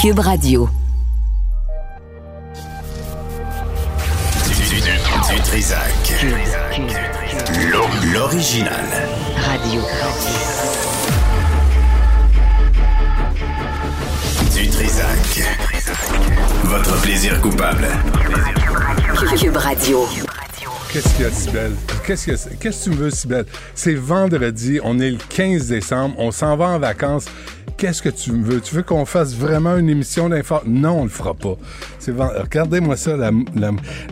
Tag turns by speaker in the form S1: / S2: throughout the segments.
S1: Cube Radio.
S2: Du, du, Trisac. L'original.
S1: Radio.
S2: Du Trisac. Votre plaisir coupable.
S1: Cube Radio.
S3: Qu'est-ce qu'il y a, Sibelle? Qu'est-ce que tu me veux, Sibelle? C'est vendredi, on est le 15 décembre, on s'en va en vacances. Qu'est-ce que tu veux? Tu veux qu'on fasse vraiment une émission d'info? Non, on le fera pas. Regardez-moi ça. la-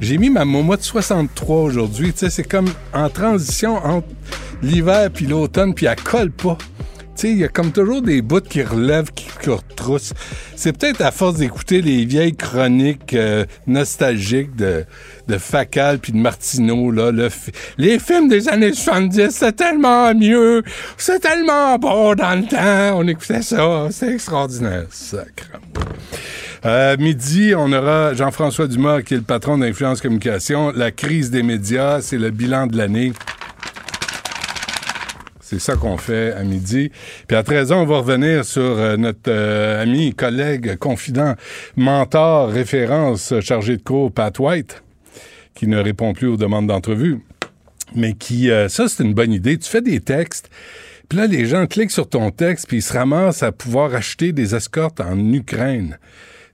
S3: J'ai mis ma Momo de 63 aujourd'hui. C'est comme en transition entre l'hiver puis l'automne, puis elle colle pas. Sais, il y a comme toujours des bouts qui relèvent, qui, qui retroussent. C'est peut-être à force d'écouter les vieilles chroniques euh, nostalgiques de, de Facal puis de Martineau, là. Les films des années 70, c'est tellement mieux. C'est tellement bon dans le temps. On écoutait ça. C'est extraordinaire. Sacre. Euh, midi, on aura Jean-François Dumas, qui est le patron d'Influence Communication. La crise des médias, c'est le bilan de l'année. C'est ça qu'on fait à midi. Puis à 13h, on va revenir sur euh, notre euh, ami, collègue, confident, mentor, référence, chargé de cours, Pat White, qui ne répond plus aux demandes d'entrevue. Mais qui, euh, ça, c'est une bonne idée. Tu fais des textes, puis là, les gens cliquent sur ton texte, puis ils se ramassent à pouvoir acheter des escortes en Ukraine.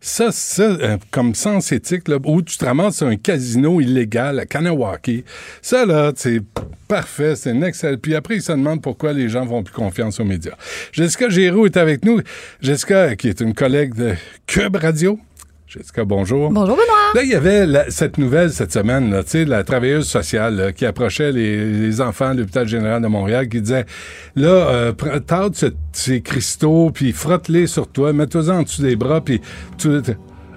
S3: Ça, ça, euh, comme sens éthique, là, où tu te ramasses sur un casino illégal à Kanawaki, ça, là, c'est parfait, c'est excellent. Puis après, ils se demandent pourquoi les gens font plus confiance aux médias. Jessica Giroux est avec nous. Jessica, qui est une collègue de Cube Radio. Jessica, bonjour.
S4: Bonjour Benoît.
S3: Là, il y avait la- cette nouvelle cette semaine, là, tu sais, la travailleuse sociale là, qui approchait les, les enfants de l'hôpital général de Montréal, qui disait, là, euh, tarde ce- ces cristaux, puis frotte-les sur toi, mets-toi en dessous des bras, puis tout...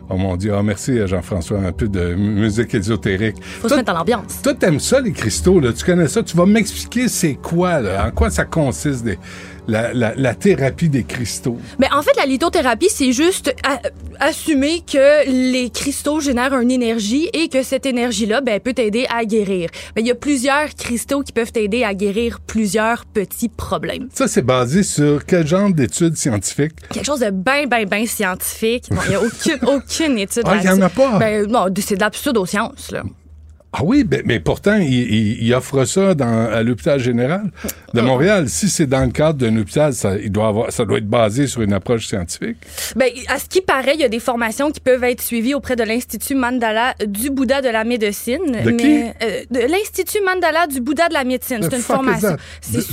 S3: Oh mon Dieu, oh, merci Jean-François, un peu de musique ésotérique.
S4: Faut se mettre dans l'ambiance.
S3: toi, t'aimes ça, les cristaux, là, tu connais ça, tu vas m'expliquer c'est quoi, là, en quoi ça consiste, des- la, la, la thérapie des cristaux.
S4: Mais en fait, la lithothérapie, c'est juste assumer que les cristaux génèrent une énergie et que cette énergie-là ben, peut t'aider à guérir. Ben, il y a plusieurs cristaux qui peuvent t'aider à guérir plusieurs petits problèmes.
S3: Ça, c'est basé sur quel genre d'études scientifiques?
S4: Quelque chose de bien, bien, bien scientifique. Bon, Il n'y a aucune, aucune étude
S3: Ah, il y en a pas?
S4: Ben, non, c'est de la pseudo-science, là.
S3: Ah oui, ben- mais pourtant, il, il- il offre ça dans, à l'hôpital général de Montréal. Si c'est dans le cadre d'un hôpital, ça, il doit avoir, ça doit être basé sur une approche scientifique.
S4: Ben, à ce qui paraît, il y a des formations qui peuvent être suivies auprès de l'Institut Mandala du Bouddha de la médecine.
S3: De qui?
S4: mais, euh, de l'Institut Mandala du Bouddha de la médecine. C'est une formation.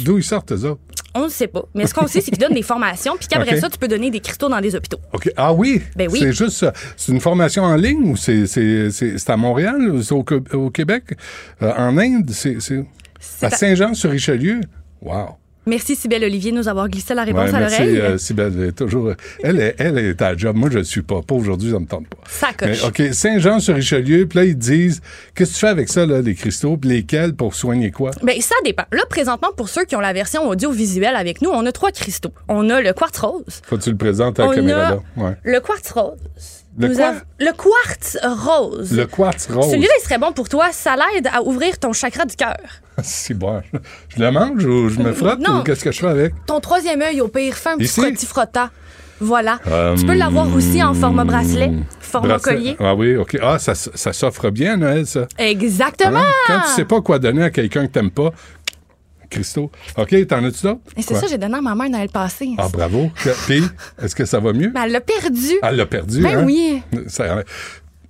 S3: D'où ils sortent, eux autres?
S4: On ne sait pas. Mais ce qu'on sait, c'est qu'ils donnent des formations, puis qu'après ça, tu peux donner des cristaux dans des hôpitaux.
S3: OK. Ah oui?
S4: Ben oui.
S3: C'est juste ça. C'est une formation en ligne ou c'est, c'est, c'est, c'est à Montréal ou c'est au, Québec? Euh, en Inde? C'est, à- Saint-Jean-sur-Richelieu? Wow.
S4: Merci, Sybelle Olivier, de nous avoir glissé la réponse
S3: Ouais,
S4: à
S3: merci,
S4: l'oreille.
S3: euh, Sybelle. Elle est toujours, elle, est, elle est à la job. Moi, je ne suis pas. Pas aujourd'hui, ça me tente pas.
S4: Ça
S3: Mais,
S4: coche.
S3: OK, Saint-Jean-sur-Richelieu, puis là, ils disent, qu'est-ce que tu fais avec ça, là, les cristaux, puis lesquels pour soigner quoi?
S4: Ben, ça dépend. Là, présentement, pour ceux qui ont la version audiovisuelle avec nous, on a trois cristaux. On a le quartz rose.
S3: Faut que tu le présentes à la
S4: On
S3: caméra,
S4: a
S3: là. Ouais.
S4: le quartz rose.
S3: Le
S4: Nous
S3: quoi?
S4: avons- le quartz rose.
S3: Le quartz rose.
S4: Celui-là, il serait bon pour toi. Ça l'aide à ouvrir ton chakra du cœur.
S3: C'est bon. Je le mange ou je me frotte
S4: Non.
S3: ou qu'est-ce que je fais avec?
S4: Ton troisième œil, au pire, fais un petit frotti frotta. Voilà. Tu peux l'avoir aussi en format bracelet, format
S3: Bracelet.
S4: collier.
S3: Ah oui, OK. Ah, ça, ça s'offre bien Noël, ça.
S4: Exactement.
S3: Hein? Quand tu sais pas quoi donner à quelqu'un que t'aimes pas, Christo. OK, t'en as-tu d'autres?
S4: C'est ça, j'ai donné à ma mère Noël passé.
S3: Ah, bravo. Puis, est-ce que ça va mieux?
S4: Elle l'a perdu.
S3: Elle l'a perdu,
S4: Ben
S3: hein?
S4: oui.
S3: Ça-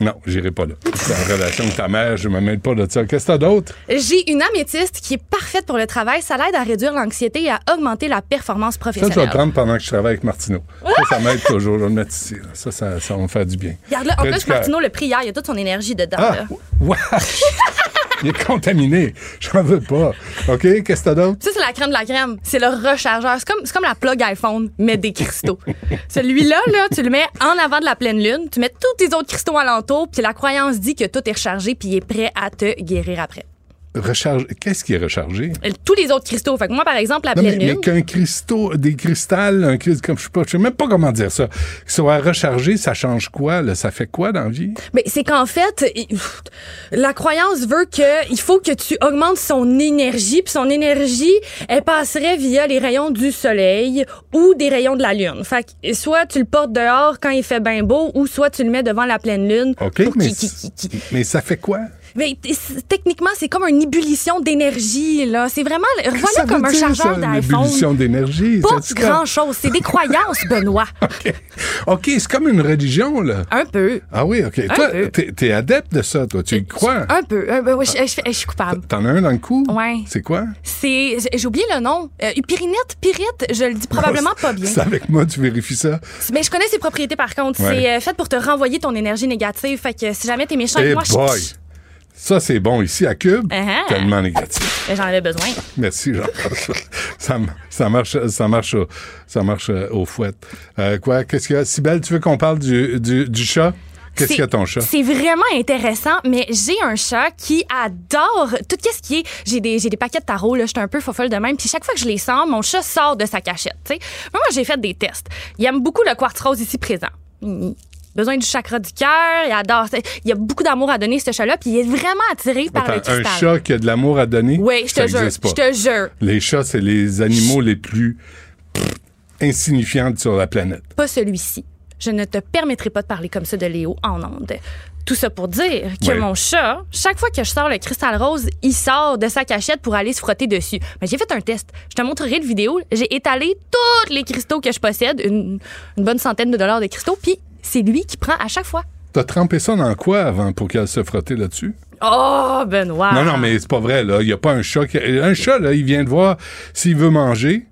S3: non, j'irai pas là. C'est en relation avec ta mère, je me mêle pas de ça. Qu'est-ce que t'as d'autre?
S4: J'ai une améthyste qui est parfaite pour le travail. Ça l'aide à réduire l'anxiété et à augmenter la performance
S3: Ça, je vais
S4: professionnelle.
S3: le prendre pendant que je travaille avec Martineau. Ça, ça m'aide toujours. Je vais le mettre ici. là. Ça, ça, ça va me faire du bien.
S4: Regarde-le. En plus. Martineau, le prière, il y a toute son énergie dedans.
S3: Ah,
S4: là.
S3: Il est contaminé. J'en veux pas. OK, qu'est-ce que t'as d'autre?
S4: Ça, c'est la crème de la crème. C'est le rechargeur. C'est comme, c'est comme la plug iPhone, mais des cristaux. Celui-là, là, tu le mets en avant de la pleine lune, tu mets tous tes autres cristaux alentour, puis la croyance dit que tout est rechargé, puis il est prêt à te guérir après.
S3: Recharge. Qu'est-ce qui est rechargé?
S4: Euh, Tous les autres cristaux. Fait que moi, par exemple, la
S3: Non, mais,
S4: pleine
S3: mais
S4: lune.
S3: qu'un cristaux, des cristals, un cristal, comme je sais pas, je sais même pas comment dire ça, qui soit rechargé, ça change quoi, là? Ça fait quoi dans la vie?
S4: Mais c'est qu'en fait, la croyance veut que il faut que tu augmentes son énergie, puis son énergie, elle passerait via les rayons du soleil ou des rayons de la lune. Fait que soit tu le portes dehors quand il fait bien beau, ou soit tu le mets devant la pleine lune.
S3: OK,
S4: pour
S3: mais, mais ça fait quoi?
S4: Mais techniquement, c'est comme une ébullition d'énergie là. C'est vraiment, voilà comme un
S3: dire,
S4: chargeur
S3: ça, une
S4: d'iPhone?
S3: ébullition d'énergie?
S4: Pas
S3: Ça, tu crois?
S4: grand chose, c'est des croyances, Benoît.
S3: OK, OK, c'est comme une religion, là.
S4: Un peu.
S3: Ah oui, OK.
S4: Un
S3: Toi, t'es, adepte de ça, toi. Tu y crois?
S4: Un peu. Un peu. Ouais, je, je- je suis coupable.
S3: T'en as un dans le cou?
S4: Ouais.
S3: C'est quoi?
S4: C'est, j'ai oublié le nom. Euh, Pyrinite, pyrite, je le dis probablement pas bien.
S3: C'est avec moi, tu vérifies ça.
S4: Mais je connais ses propriétés par contre.
S3: Ouais.
S4: C'est euh, fait pour te renvoyer ton énergie négative. Fait que si jamais t'es méchant
S3: Eh
S4: avec moi, je-
S3: boy! Ça, c'est bon ici à Cube.
S4: Uh-huh.
S3: Tellement négatif.
S4: J'en avais besoin.
S3: Merci, Jean. ça, ça marche, ça marche, au, ça marche euh, au fouet. Euh, quoi? Qu'est-ce qu'il y a? Tu veux qu'on parle du, du, du chat? Qu'est-ce qu'il y a ton chat?
S4: C'est vraiment intéressant, mais j'ai un chat qui adore tout ce qui est. J'ai des, j'ai des paquets de tarot, là, je suis un peu fofolle de même. Puis chaque fois que je les sors, mon chat sort de sa cachette. tu sais. Moi, moi, j'ai fait des tests. Il aime beaucoup le quartz rose ici présent. Il- Besoin du chakra du cœur, il adore. Il a beaucoup d'amour à donner, ce chat-là, puis il est vraiment attiré par le
S3: Attends, un
S4: cristal.
S3: chat qui a de l'amour à donner?
S4: Oui, je te jure. Je te jure.
S3: Les chats, c'est les animaux les plus pff, insignifiants sur la planète.
S4: pas celui-ci. Je ne te permettrai pas de parler comme ça de Léo en ondes. Tout ça pour dire que
S3: Ouais.
S4: mon chat, chaque fois que je sors le cristal rose, il sort de sa cachette pour aller se frotter dessus. Mais j'ai fait un test. Je te montrerai le vidéo. J'ai étalé tous les cristaux que je possède, une, une bonne centaine de dollars de cristaux, puis c'est lui qui prend à chaque fois.
S3: T'as trempé ça dans quoi avant pour qu'elle se frotter là-dessus?
S4: Oh, Benoît!
S3: Non, non, mais c'est pas vrai, là. Il n'y a pas un chat qui. Un chat, là, il vient de voir s'il veut manger.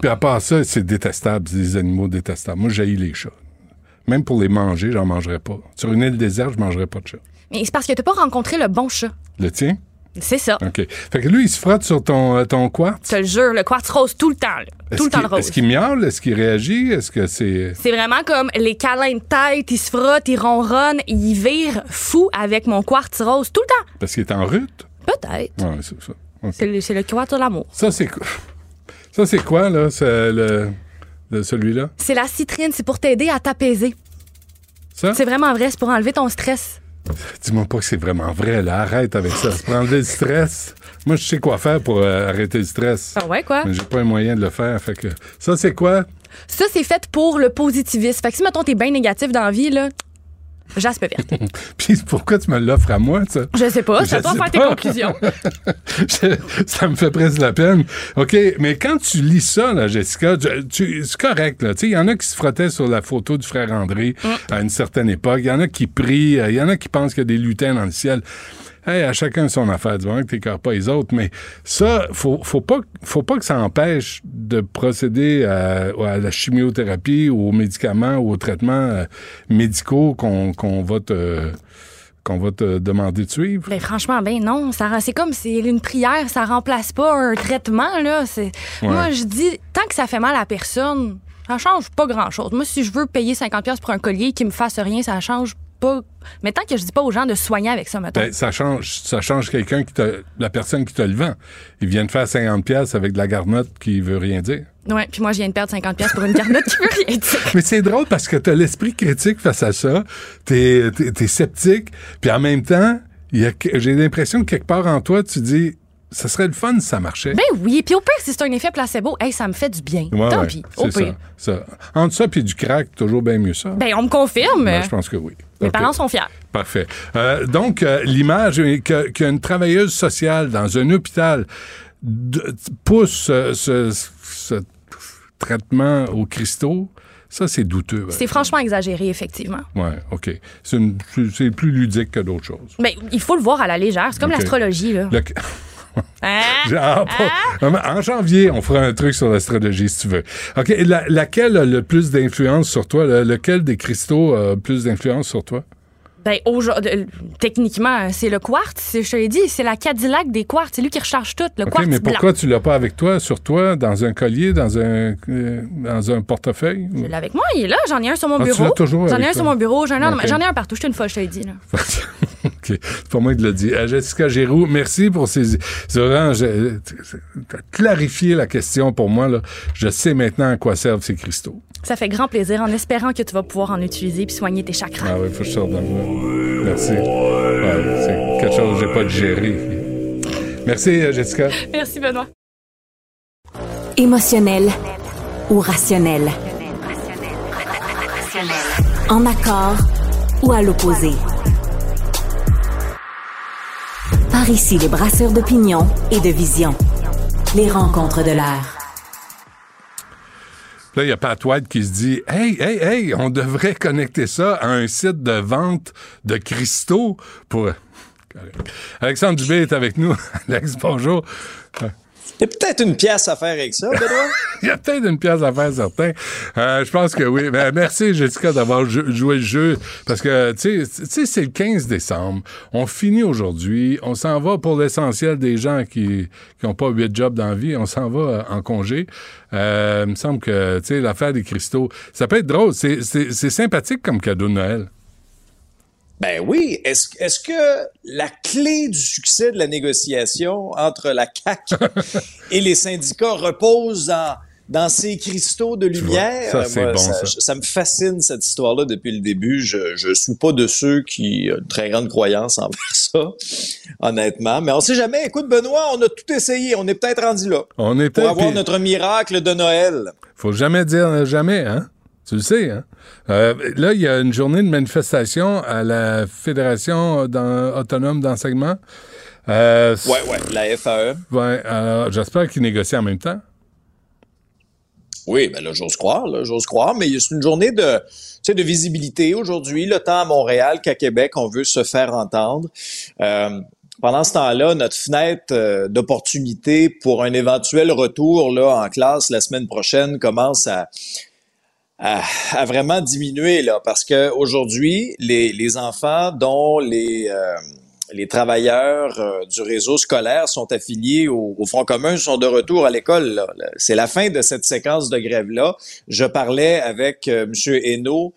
S3: Puis à part ça, c'est détestable. C'est des animaux détestables. Moi, j'haïs les chats. Même pour les manger, j'en mangerais pas. Sur une île déserte, je mangerais pas de chat.
S4: Mais c'est parce que t'as pas rencontré le bon chat.
S3: Le tien?
S4: C'est ça.
S3: OK. Fait que lui, il se frotte sur ton, euh, ton quartz?
S4: Je te le jure, le quartz rose tout le temps. là. Tout le temps
S3: qu'il-
S4: le rose.
S3: Est-ce qu'il miaule? Est-ce qu'il réagit? Est-ce que c'est.
S4: C'est vraiment comme les câlins de tête, il se frotte, il ronronne, il vire fou avec mon quartz rose tout le temps.
S3: Parce qu'il est en rute?
S4: Peut-être.
S3: Ouais, c'est ça.
S4: C'est le, quartz de l'amour.
S3: Ça, c'est quoi? Ça, c'est quoi, là? Le. celui-là?
S4: C'est la citrine, c'est pour t'aider à t'apaiser.
S3: Ça?
S4: C'est vraiment vrai, c'est pour enlever ton stress.
S3: Dis-moi pas que c'est vraiment vrai, là. Arrête avec ça. Pour enlever le stress. Moi, je sais quoi faire pour euh, arrêter le stress.
S4: Ah ouais, quoi?
S3: Mais j'ai pas un moyen de le faire. Fait que. Ça, c'est quoi?
S4: Ça, c'est fait pour le positivisme. Fait que si, mettons, t'es bien négatif dans la vie, là, jaspe verte.
S3: Puis pourquoi tu me l'offres à moi, ça?
S4: Je sais pas,
S3: Je
S4: de
S3: sais
S4: faire tes
S3: pas.
S4: conclusions.
S3: Je- ça me fait presque la peine. OK, mais quand tu lis ça, là, Jessica, c'est correct. là. Il y en a qui se frottaient sur la photo du frère André à une certaine époque. Il y en a qui prient. euh, Il y en a qui pensent qu'il y a des lutins dans le ciel. Hey, à chacun son affaire. Du moment que t'écœures pas les autres. Mais ça, faut, faut, pas, faut pas que ça empêche de procéder à, à la chimiothérapie ou aux médicaments ou aux traitements euh, médicaux qu'on va te qu'on va te demander de suivre.
S4: Ben, franchement, ben non. C'est comme c'est une prière, ça remplace pas un traitement, là. Moi, je dis, tant que ça fait mal à personne, ça change pas grand-chose. Moi, si je veux payer 50$ pour un collier qui me fasse rien, ça change pas. Mais tant que je dis pas aux gens de soigner avec ça, mettons.
S3: Ben, ça change, ça change quelqu'un qui te, la personne qui te le vend. Il vient de faire 50 pièces avec de la garnotte qui veut rien dire.
S4: Ouais, puis moi, je viens de perdre 50$ pour une garnotte qui veut rien dire.
S3: Mais c'est drôle parce que tu as l'esprit critique face à ça. T'es, t'es sceptique. Puis en même temps, j'ai l'impression que quelque part en toi, tu dis, ça serait le fun si ça marchait.
S4: Ben oui, puis au pire, si c'est un effet placebo, hey, ça me fait du bien.
S3: Ouais,
S4: Tant
S3: ouais,
S4: pis, au pire.
S3: ça, ça. Entre ça puis du crack, toujours bien mieux ça.
S4: Ben, on me confirme.
S3: Ben, je pense que oui.
S4: Mes parents sont fiers.
S3: Parfait. Euh, donc, euh, l'image qu'une travailleuse sociale dans un hôpital de- pousse euh, ce, ce traitement aux cristaux, ça, c'est douteux.
S4: C'est franchement exagéré, effectivement.
S3: Ouais, OK. C'est plus ludique que d'autres choses.
S4: Ben, il faut le voir à la légère. C'est comme l'astrologie, là.
S3: Le-
S4: Hein?
S3: Pas- En janvier, on fera un truc sur l'astrologie, si tu veux. OK. La- laquelle a le plus d'influence sur toi? Le- lequel des cristaux a le plus d'influence sur toi?
S4: Ben, aujourd'hui, euh, techniquement, c'est le quartz. c'est- Je te l'ai dit, c'est la Cadillac des quartz. C'est lui qui recharge tout. Le
S3: OK,
S4: quartz
S3: mais
S4: blanc.
S3: pourquoi tu l'as pas avec toi, sur toi, dans un collier, dans un, euh, dans un portefeuille?
S4: Je l'ai avec moi, il est là. J'en ai un sur mon
S3: Ah, tu
S4: bureau. J'en ai un sur mon bureau. J'en ai, un-
S3: OK.
S4: j'en ai un partout. Je une fois, je te l'ai dit. Là.
S3: OK. C'est pas moi qui l'a dit. Euh, Jessica Giroux, merci pour ces... C'est vraiment... je- T'as clarifié la question pour moi, là. Je sais maintenant à quoi servent ces cristaux.
S4: Ça fait grand plaisir en espérant que tu vas pouvoir en utiliser puis soigner tes chakras.
S3: Ah oui, faut que je sorte. Merci. Ouais, c'est quelque chose que j'ai pas digéré. Merci, euh, Jessica.
S4: Merci, Benoît.
S1: Émotionnel ou rationnel? En accord ou à l'opposé? Par ici, les brasseurs d'opinion et de vision. Les rencontres de l'air.
S3: Là, il y a Pat White qui se dit Hey, hey, hey, on devrait connecter ça à un site de vente de cristaux pour. Alexandre Dubé est avec nous. Alex, bonjour.
S5: Il y a peut-être une pièce à faire avec ça, Benoît.
S3: Il y a peut-être une pièce à faire, certain. Euh, je pense que oui. Ben, merci, Jessica, d'avoir jou- joué le jeu. Parce que, tu sais, c'est le 15 décembre. On finit aujourd'hui. On s'en va pour l'essentiel des gens qui n'ont pas huit jobs dans la vie. On s'en va euh, en congé. Euh, il me semble que, tu sais, l'affaire des cristaux, ça peut être drôle. C'est sympathique comme cadeau de Noël.
S5: Ben oui. Est-ce est-ce que la clé du succès de la négociation entre la CAQ et les syndicats repose dans, dans ces cristaux de lumière?
S3: ça,
S5: Moi,
S3: bon,
S5: ça,
S3: ça.
S5: ça me fascine, cette histoire-là, depuis le début. Je, je suis pas de ceux qui ont une très grande croyance envers ça, honnêtement. Mais on sait jamais. Écoute, Benoît, on a tout essayé. On est peut-être rendu là.
S3: On est
S5: Pour avoir notre miracle de Noël.
S3: Faut jamais dire jamais, hein? Tu le sais, hein? Euh, là, il y a une journée de manifestation à la Fédération autonome d'enseignement. Euh,
S5: Ouais, ouais, la. FAE.
S3: ouais, alors, j'espère qu'ils négocient en même temps.
S5: Oui, ben là, j'ose croire, là, j'ose croire, mais c'est une journée de, tu sais, de visibilité aujourd'hui. Le temps à Montréal qu'à Québec, on veut se faire entendre. Euh, pendant ce temps-là, notre fenêtre euh, d'opportunité pour un éventuel retour là en classe la semaine prochaine commence à, à, à vraiment diminuer là, parce que aujourd'hui, les, les enfants dont les euh, les travailleurs euh, du réseau scolaire sont affiliés au, au Front commun sont de retour à l'école. C'est la fin de cette séquence de grève-là. Je parlais avec euh, M. Hainaut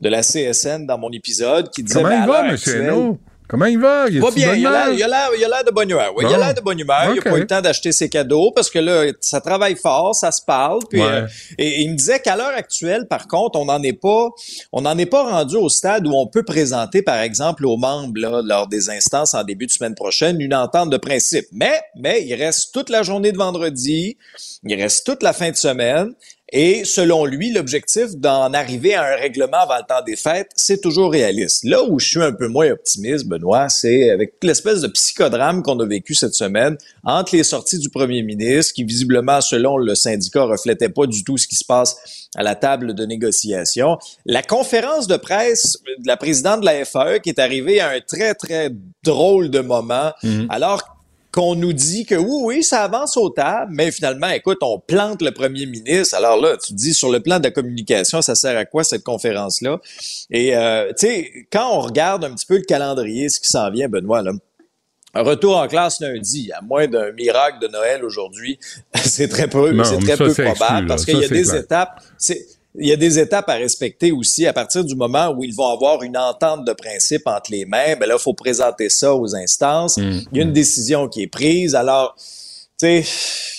S5: de la CSN dans mon épisode qui disait...
S3: Comment il va, M. Hainaut? Comment il va? Il
S5: Va bien, il a l'air-
S3: humeur?
S5: il a l'air il a l'air de bonne humeur. Oui, il a l'air de bonne humeur. Il n'a pas eu le temps d'acheter ses cadeaux parce que là, ça travaille fort, ça se parle. Puis,
S3: Ouais.
S5: euh, et, et il me disait qu'à l'heure actuelle, par contre, on n'en est pas, on n'en est pas rendu au stade où on peut présenter, par exemple, aux membres là, lors des instances en début de semaine prochaine une entente de principe. Mais, mais il reste toute la journée de vendredi, il reste toute la fin de semaine. Et selon lui, l'objectif d'en arriver à un règlement avant le temps des fêtes, c'est toujours réaliste. Là où je suis un peu moins optimiste, Benoît, c'est avec l'espèce de psychodrame qu'on a vécu cette semaine entre les sorties du premier ministre, qui visiblement, selon le syndicat, reflétait pas du tout ce qui se passe à la table de négociation. La conférence de presse de la présidente de la FAE qui est arrivée à un très, très drôle de moment, alors qu'on nous dit que oui, oui, ça avance au table, mais finalement, écoute, on plante le premier ministre. Alors là, tu te dis, sur le plan de la communication, ça sert à quoi cette conférence-là? Et, euh, tu sais, quand on regarde un petit peu le calendrier, ce qui s'en vient, Benoît, là, un retour en classe lundi, à moins d'un miracle de Noël aujourd'hui, c'est très peu, c'est très
S3: ça,
S5: peu probable
S3: exclu,
S5: parce qu'il y a des
S3: clair.
S5: étapes. Il y a des étapes à respecter aussi à partir du moment où ils vont avoir une entente de principe entre les mains. Ben là, il faut présenter ça aux instances.
S3: Mm.
S5: Il y a une décision qui est prise. Alors, tu sais,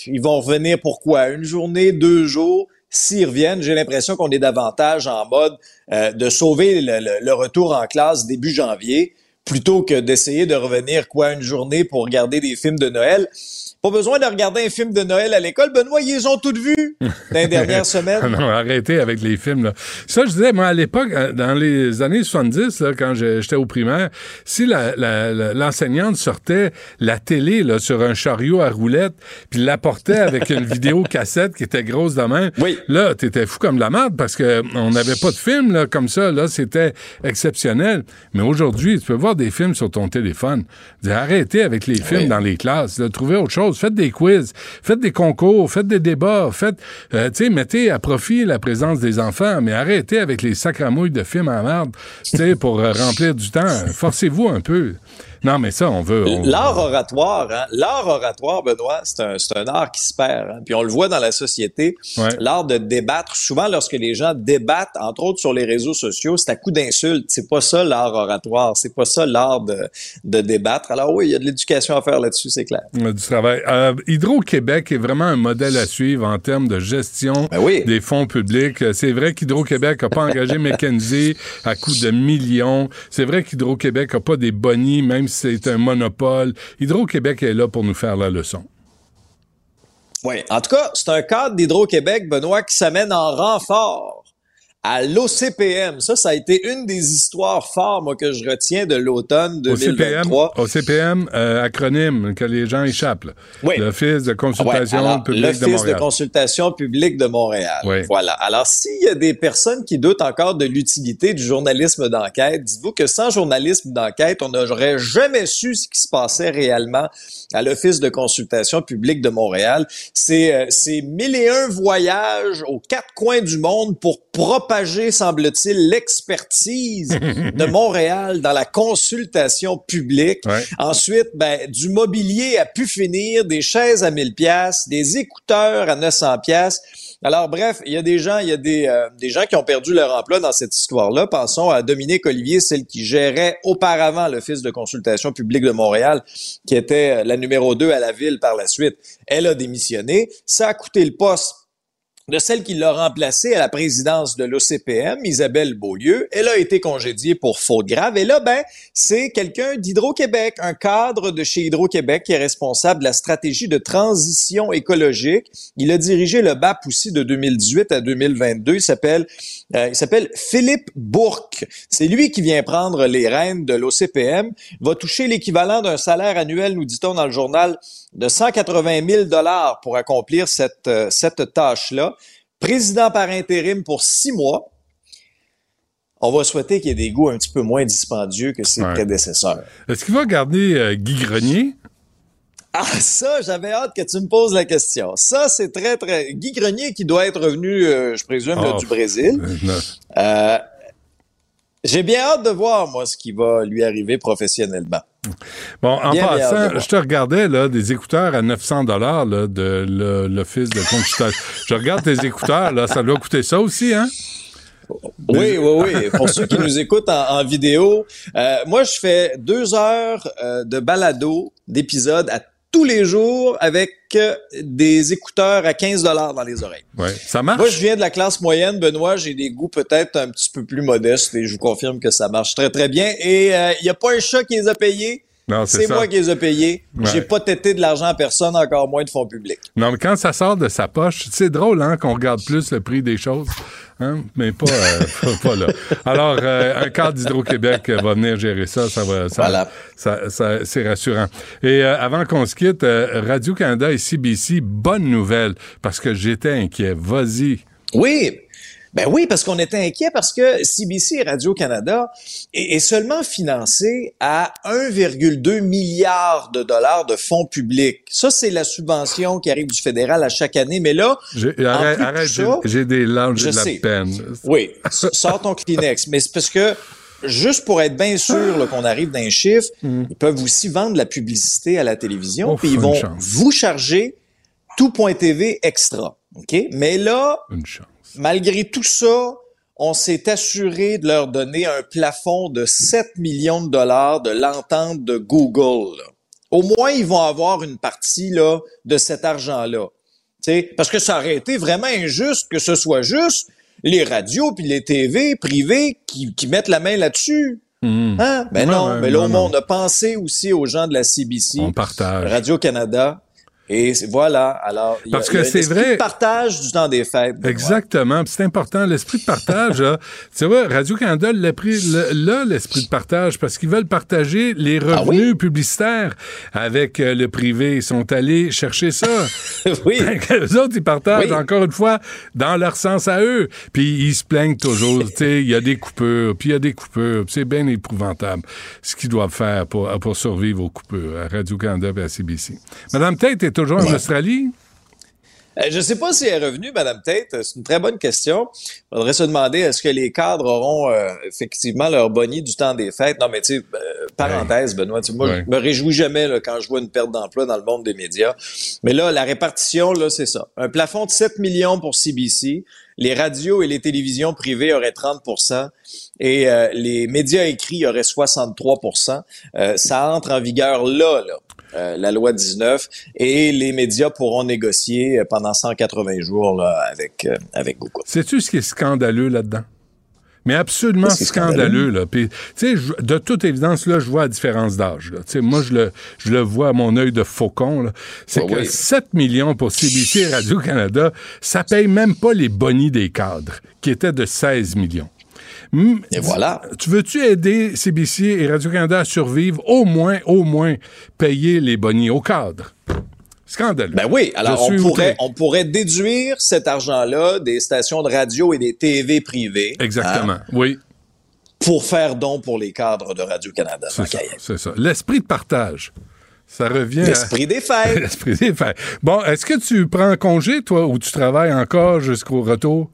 S5: ils vont revenir pourquoi? Une journée, deux jours? S'ils reviennent, j'ai l'impression qu'on est davantage en mode euh, de sauver le, le- le retour en classe début janvier plutôt que d'essayer de revenir quoi une journée pour regarder des films de Noël. Pas besoin de regarder un film de Noël à l'école. Benoît, ils les ont toutes vues dans les dernières semaines.
S3: non, arrêtez avec les films. Là. Ça, je disais, moi, à l'époque, euh, dans les années 70, là, quand j'étais au primaire, si l'enseignante sortait la télé là, sur un chariot à roulettes, puis l'apportait avec une vidéo cassette qui était grosse de même,
S5: Oui.
S3: là, t'étais fou comme la merde parce que on n'avait pas de film là, comme ça. Là, c'était exceptionnel. Mais aujourd'hui, tu peux voir des films sur ton téléphone. Arrêtez avec les films
S5: Oui.
S3: dans les classes. là. Trouvez autre chose. Faites des quiz, faites des concours, faites des débats, faites, euh, tu sais, mettez à profit la présence des enfants, mais arrêtez avec les sacramouilles de films à merde, tu sais, pour euh, remplir du temps. Forcez-vous un peu. Non, mais ça, on veut. on-
S5: L'art oratoire, hein, l'art oratoire, Benoît, c'est un, un art qui se perd. hein. Puis on le voit dans la société,
S3: Ouais.
S5: l'art de débattre. Souvent, lorsque les gens débattent, entre autres sur les réseaux sociaux, c'est à coup d'insultes. C'est pas ça l'art oratoire. C'est pas ça l'art de, de débattre. Alors oui, il y a de l'éducation à faire là-dessus, c'est clair.
S3: A du travail. Euh, Hydro-Québec est vraiment un modèle à suivre en termes de gestion
S5: Ben oui.
S3: des fonds publics. C'est vrai qu'Hydro-Québec n'a pas engagé McKenzie à coût de millions. C'est vrai qu'Hydro-Québec n'a pas des bonnies, même si c'est un monopole. Hydro-Québec est là pour nous faire la leçon.
S5: Oui. En tout cas, c'est un cadre d'Hydro-Québec, Benoît, qui s'amène en renfort à l'OCPM. Ça, ça a été une des histoires fortes, moi, que je retiens de l'automne
S3: Au CPM,
S5: 2023.
S3: au CPM euh, acronyme que les gens échappent. là.
S5: Oui.
S3: L'Office de consultation
S5: Ouais, alors,
S3: publique de
S5: l'Office de,
S3: Montréal.
S5: consultation publique de Montréal.
S3: Oui.
S5: Voilà. Alors, s'il y a des personnes qui doutent encore de l'utilité du journalisme d'enquête, dites-vous que sans journalisme d'enquête, on n'aurait jamais su ce qui se passait réellement à l'Office de consultation publique de Montréal. C'est euh, c'est mille et un voyages aux quatre coins du monde pour propager, semble-t-il, l'expertise de Montréal dans la consultation publique.
S3: Ouais.
S5: Ensuite, ben, du mobilier a pu finir, des chaises à 1000 pièces, des écouteurs à 900 pièces. Alors bref, il y a des gens, il y a des, euh, des gens qui ont perdu leur emploi dans cette histoire-là. Pensons à Dominique Olivier, celle qui gérait auparavant l'Office de consultation publique de Montréal, qui était euh, la numéro 2 à la ville par la suite. Elle a démissionné. Ça a coûté le poste de celle qui l'a remplacée à la présidence de l'OCPM, Isabelle Beaulieu. Elle a été congédiée pour faute grave. Et là, ben, c'est quelqu'un d'Hydro-Québec, un cadre de chez Hydro-Québec qui est responsable de la stratégie de transition écologique. Il a dirigé le BAP aussi de 2018 à 2022. Il s'appelle, euh, il s'appelle Philippe Bourque. C'est lui qui vient prendre les rênes de l'OCPM. Va toucher l'équivalent d'un salaire annuel, nous dit-on dans le journal, de 180 000 dollars pour accomplir cette, euh, cette tâche-là. Président par intérim pour six mois. On va souhaiter qu'il y ait des goûts un petit peu moins dispendieux que ses
S3: Ouais.
S5: prédécesseurs.
S3: Est-ce qu'il va garder euh, Guy Grenier?
S5: Ah, ça, j'avais hâte que tu me poses la question. Ça, c'est très, très... Guy Grenier qui doit être revenu, euh, je présume, là,
S3: Oh.
S5: du Brésil.
S3: Euh,
S5: J'ai bien hâte de voir, moi, ce qui va lui arriver professionnellement.
S3: Bon, en
S5: Bien,
S3: passant,
S5: bien.
S3: je te regardais là, des écouteurs à 900 dollars de l'Office de consultation. je regarde tes écouteurs, là, ça doit coûter ça aussi, hein?
S5: Oui, oui, oui. Pour ceux qui nous écoutent en, en vidéo, euh, moi, je fais deux heures euh, de balado, d'épisodes à tous les jours avec euh, des écouteurs à 15 dollars dans les oreilles.
S3: Ouais, ça marche?
S5: Moi, je viens de la classe moyenne, Benoît. J'ai des goûts peut-être un petit peu plus modestes et je vous confirme que ça marche très, très bien. Et euh, il n'y a pas un chat qui les a payés.
S3: Non, c'est
S5: moi qui les ai payés.
S3: Ouais.
S5: J'ai pas tété de l'argent à personne, encore moins de fonds publics.
S3: Non, mais quand ça sort de sa poche, c'est drôle, hein, qu'on regarde plus le prix des choses, hein, mais pas, euh, pas, là. Alors, euh, un cadre d'Hydro-Québec va venir gérer ça, ça va, ça,
S5: Voilà.
S3: ça- ça- c'est rassurant. Et euh, avant qu'on se quitte, euh, Radio-Canada et CBC, bonne nouvelle, parce que j'étais inquiet. Vas-y.
S5: Oui. Ben oui, parce qu'on était inquiet parce que CBC et Radio-Canada est, est seulement financé à 1,2 milliard de dollars de fonds publics. Ça, c'est la subvention qui arrive du fédéral à chaque année. Mais là,
S3: Arrête, arrête, j'ai-
S5: ça,
S3: j'ai des larmes, j'ai de la
S5: sais.
S3: peine.
S5: oui, sors ton Kleenex. Mais c'est parce que, juste pour être bien sûr qu'on arrive d'un chiffre, ils peuvent aussi vendre la publicité à la télévision, puis ils vont
S3: chance.
S5: vous charger tout.tv extra. OK? Mais là,
S3: Une chance.
S5: Malgré tout ça, on s'est assuré de leur donner un plafond de 7 millions de dollars de l'entente de Google. Au moins, ils vont avoir une partie là, de cet argent-là. Tu sais, Parce que ça aurait été vraiment injuste que ce soit juste les radios puis les TV privées qui, qui mettent la main là-dessus.
S3: Mhm.
S5: Hein? Ben non, mais là,
S3: non,
S5: on a pensé aussi aux gens de la CBC. Radio-Canada. Et voilà, alors, il y a-
S3: Parce que c'est vrai-
S5: de partage du temps des fêtes.
S3: Exactement. C'est important, l'esprit de partage. là. Tu vois, Radio-Canada l'a pris là, l'esprit de partage, parce qu'ils veulent partager les
S5: Ah
S3: revenus publicitaires avec euh, le privé. Ils sont allés chercher ça.
S5: oui.
S3: Les autres, ils partagent,
S5: Oui.
S3: encore une fois, dans leur sens à eux. Puis ils se plaignent toujours. Tu sais, il y a des coupures, puis il y a des coupures. C'est bien épouvantable ce qu'ils doivent faire pour, pour survivre aux coupures à Radio-Canada et à CBC. Madame Tate est toujours en Australie?
S5: Euh, je ne sais pas si elle est revenue, Madame Tate. C'est une très bonne question. Il faudrait se demander est-ce que les cadres auront euh, effectivement leur boni du temps des fêtes? Non, mais tu sais, euh, parenthèse, Benoît. Moi,
S3: Ouais.
S5: je me réjouis jamais là, quand je vois une perte d'emploi dans le monde des médias. Mais là, la répartition, là, c'est ça. Un plafond de 7 millions pour CBC. Les radios et les télévisions privées auraient 30% et euh, les médias écrits auraient 63% Euh, Ça entre en vigueur là, là. Euh, la loi 19 et les médias pourront négocier euh, pendant 180 jours là, avec euh, avec Google.
S3: Sais-tu ce qui est scandaleux là-dedans? Mais absolument scandaleux, là. Puis, je- de toute évidence, là, je vois la différence d'âge, moi, je le, je le vois à mon œil de faucon. C'est
S5: Ah
S3: que
S5: oui.
S3: 7 millions pour CBC Radio-Canada, ça paye même pas les bonnies des cadres, qui étaient de 16 millions.
S5: Et voilà.
S3: Tu veux-tu aider CBC et Radio-Canada à survivre, au moins, au moins, payer les bonnies aux cadres? Scandaleux.
S5: Ben oui, alors on pourrait,
S3: outré.
S5: on pourrait déduire cet argent-là des stations de radio et des TV privées
S3: Exactement,
S5: hein,
S3: oui.
S5: pour faire don pour les cadres de Radio-Canada.
S3: C'est ça, c'est ça. L'esprit de partage. Ça revient à...
S5: L'esprit des fêtes.
S3: L'esprit des fêtes. Bon, est-ce que tu prends congé, toi, ou tu travailles encore jusqu'au retour?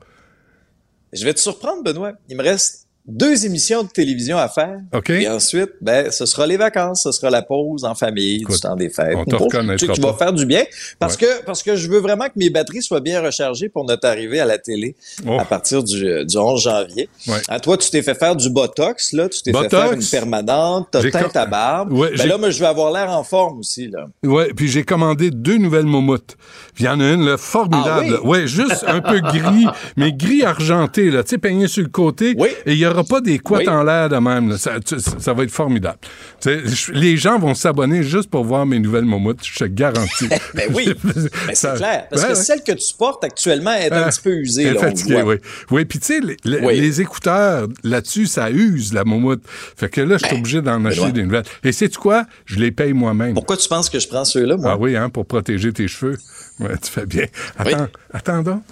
S5: Je vais te surprendre, Benoît. Il me reste deux émissions de télévision à faire.
S3: OK.
S5: Et ensuite, ben, ce sera les vacances, ce sera la pause en famille,
S3: Écoute,
S5: du temps des fêtes.
S3: on te reconnaîtra
S5: qui, va faire du bien parce
S3: Ouais.
S5: que parce que je veux vraiment que mes batteries soient bien rechargées pour notre arrivée à la télé
S3: Oh.
S5: à partir du, du 11 janvier.
S3: Ouais.
S5: À toi, tu t'es fait faire du botox, là, tu t'es fait faire une permanente, t'as teint ta barbe.
S3: Ouais,
S5: ben là, moi, je vais avoir l'air en forme aussi, là.
S3: Ouais, puis j'ai commandé deux nouvelles moumoutes. Puis il y en a une là, formidable.
S5: Ah oui?
S3: Ouais, juste un peu gris, mais gris argenté, là, tu sais, peigné sur le côté.
S5: Oui.
S3: Et il y pas des couettes
S5: Oui.
S3: en l'air de même. Là. Ça, tu- ça va être formidable. Je- les gens vont s'abonner juste pour voir mes nouvelles moumoutes, je te garantis.
S5: Ben oui, ben c'est
S3: Ça-
S5: clair. Parce que celle que tu portes actuellement est un
S3: Ah,
S5: petit peu usée,
S3: elle est
S5: là,
S3: fatiguée, oui. Oui, puis tu sais, les, les-
S5: Oui.
S3: les écouteurs, là-dessus, ça use la moumoute. Fait que là, je suis obligé d'en acheter
S5: Benoît.
S3: des nouvelles. Et sais-tu quoi? Je les paye moi-même.
S5: Pourquoi tu penses que je prends ceux-là, moi?
S3: Ah oui, hein, pour protéger tes cheveux. Ouais, tu fais bien. Attends, attends donc.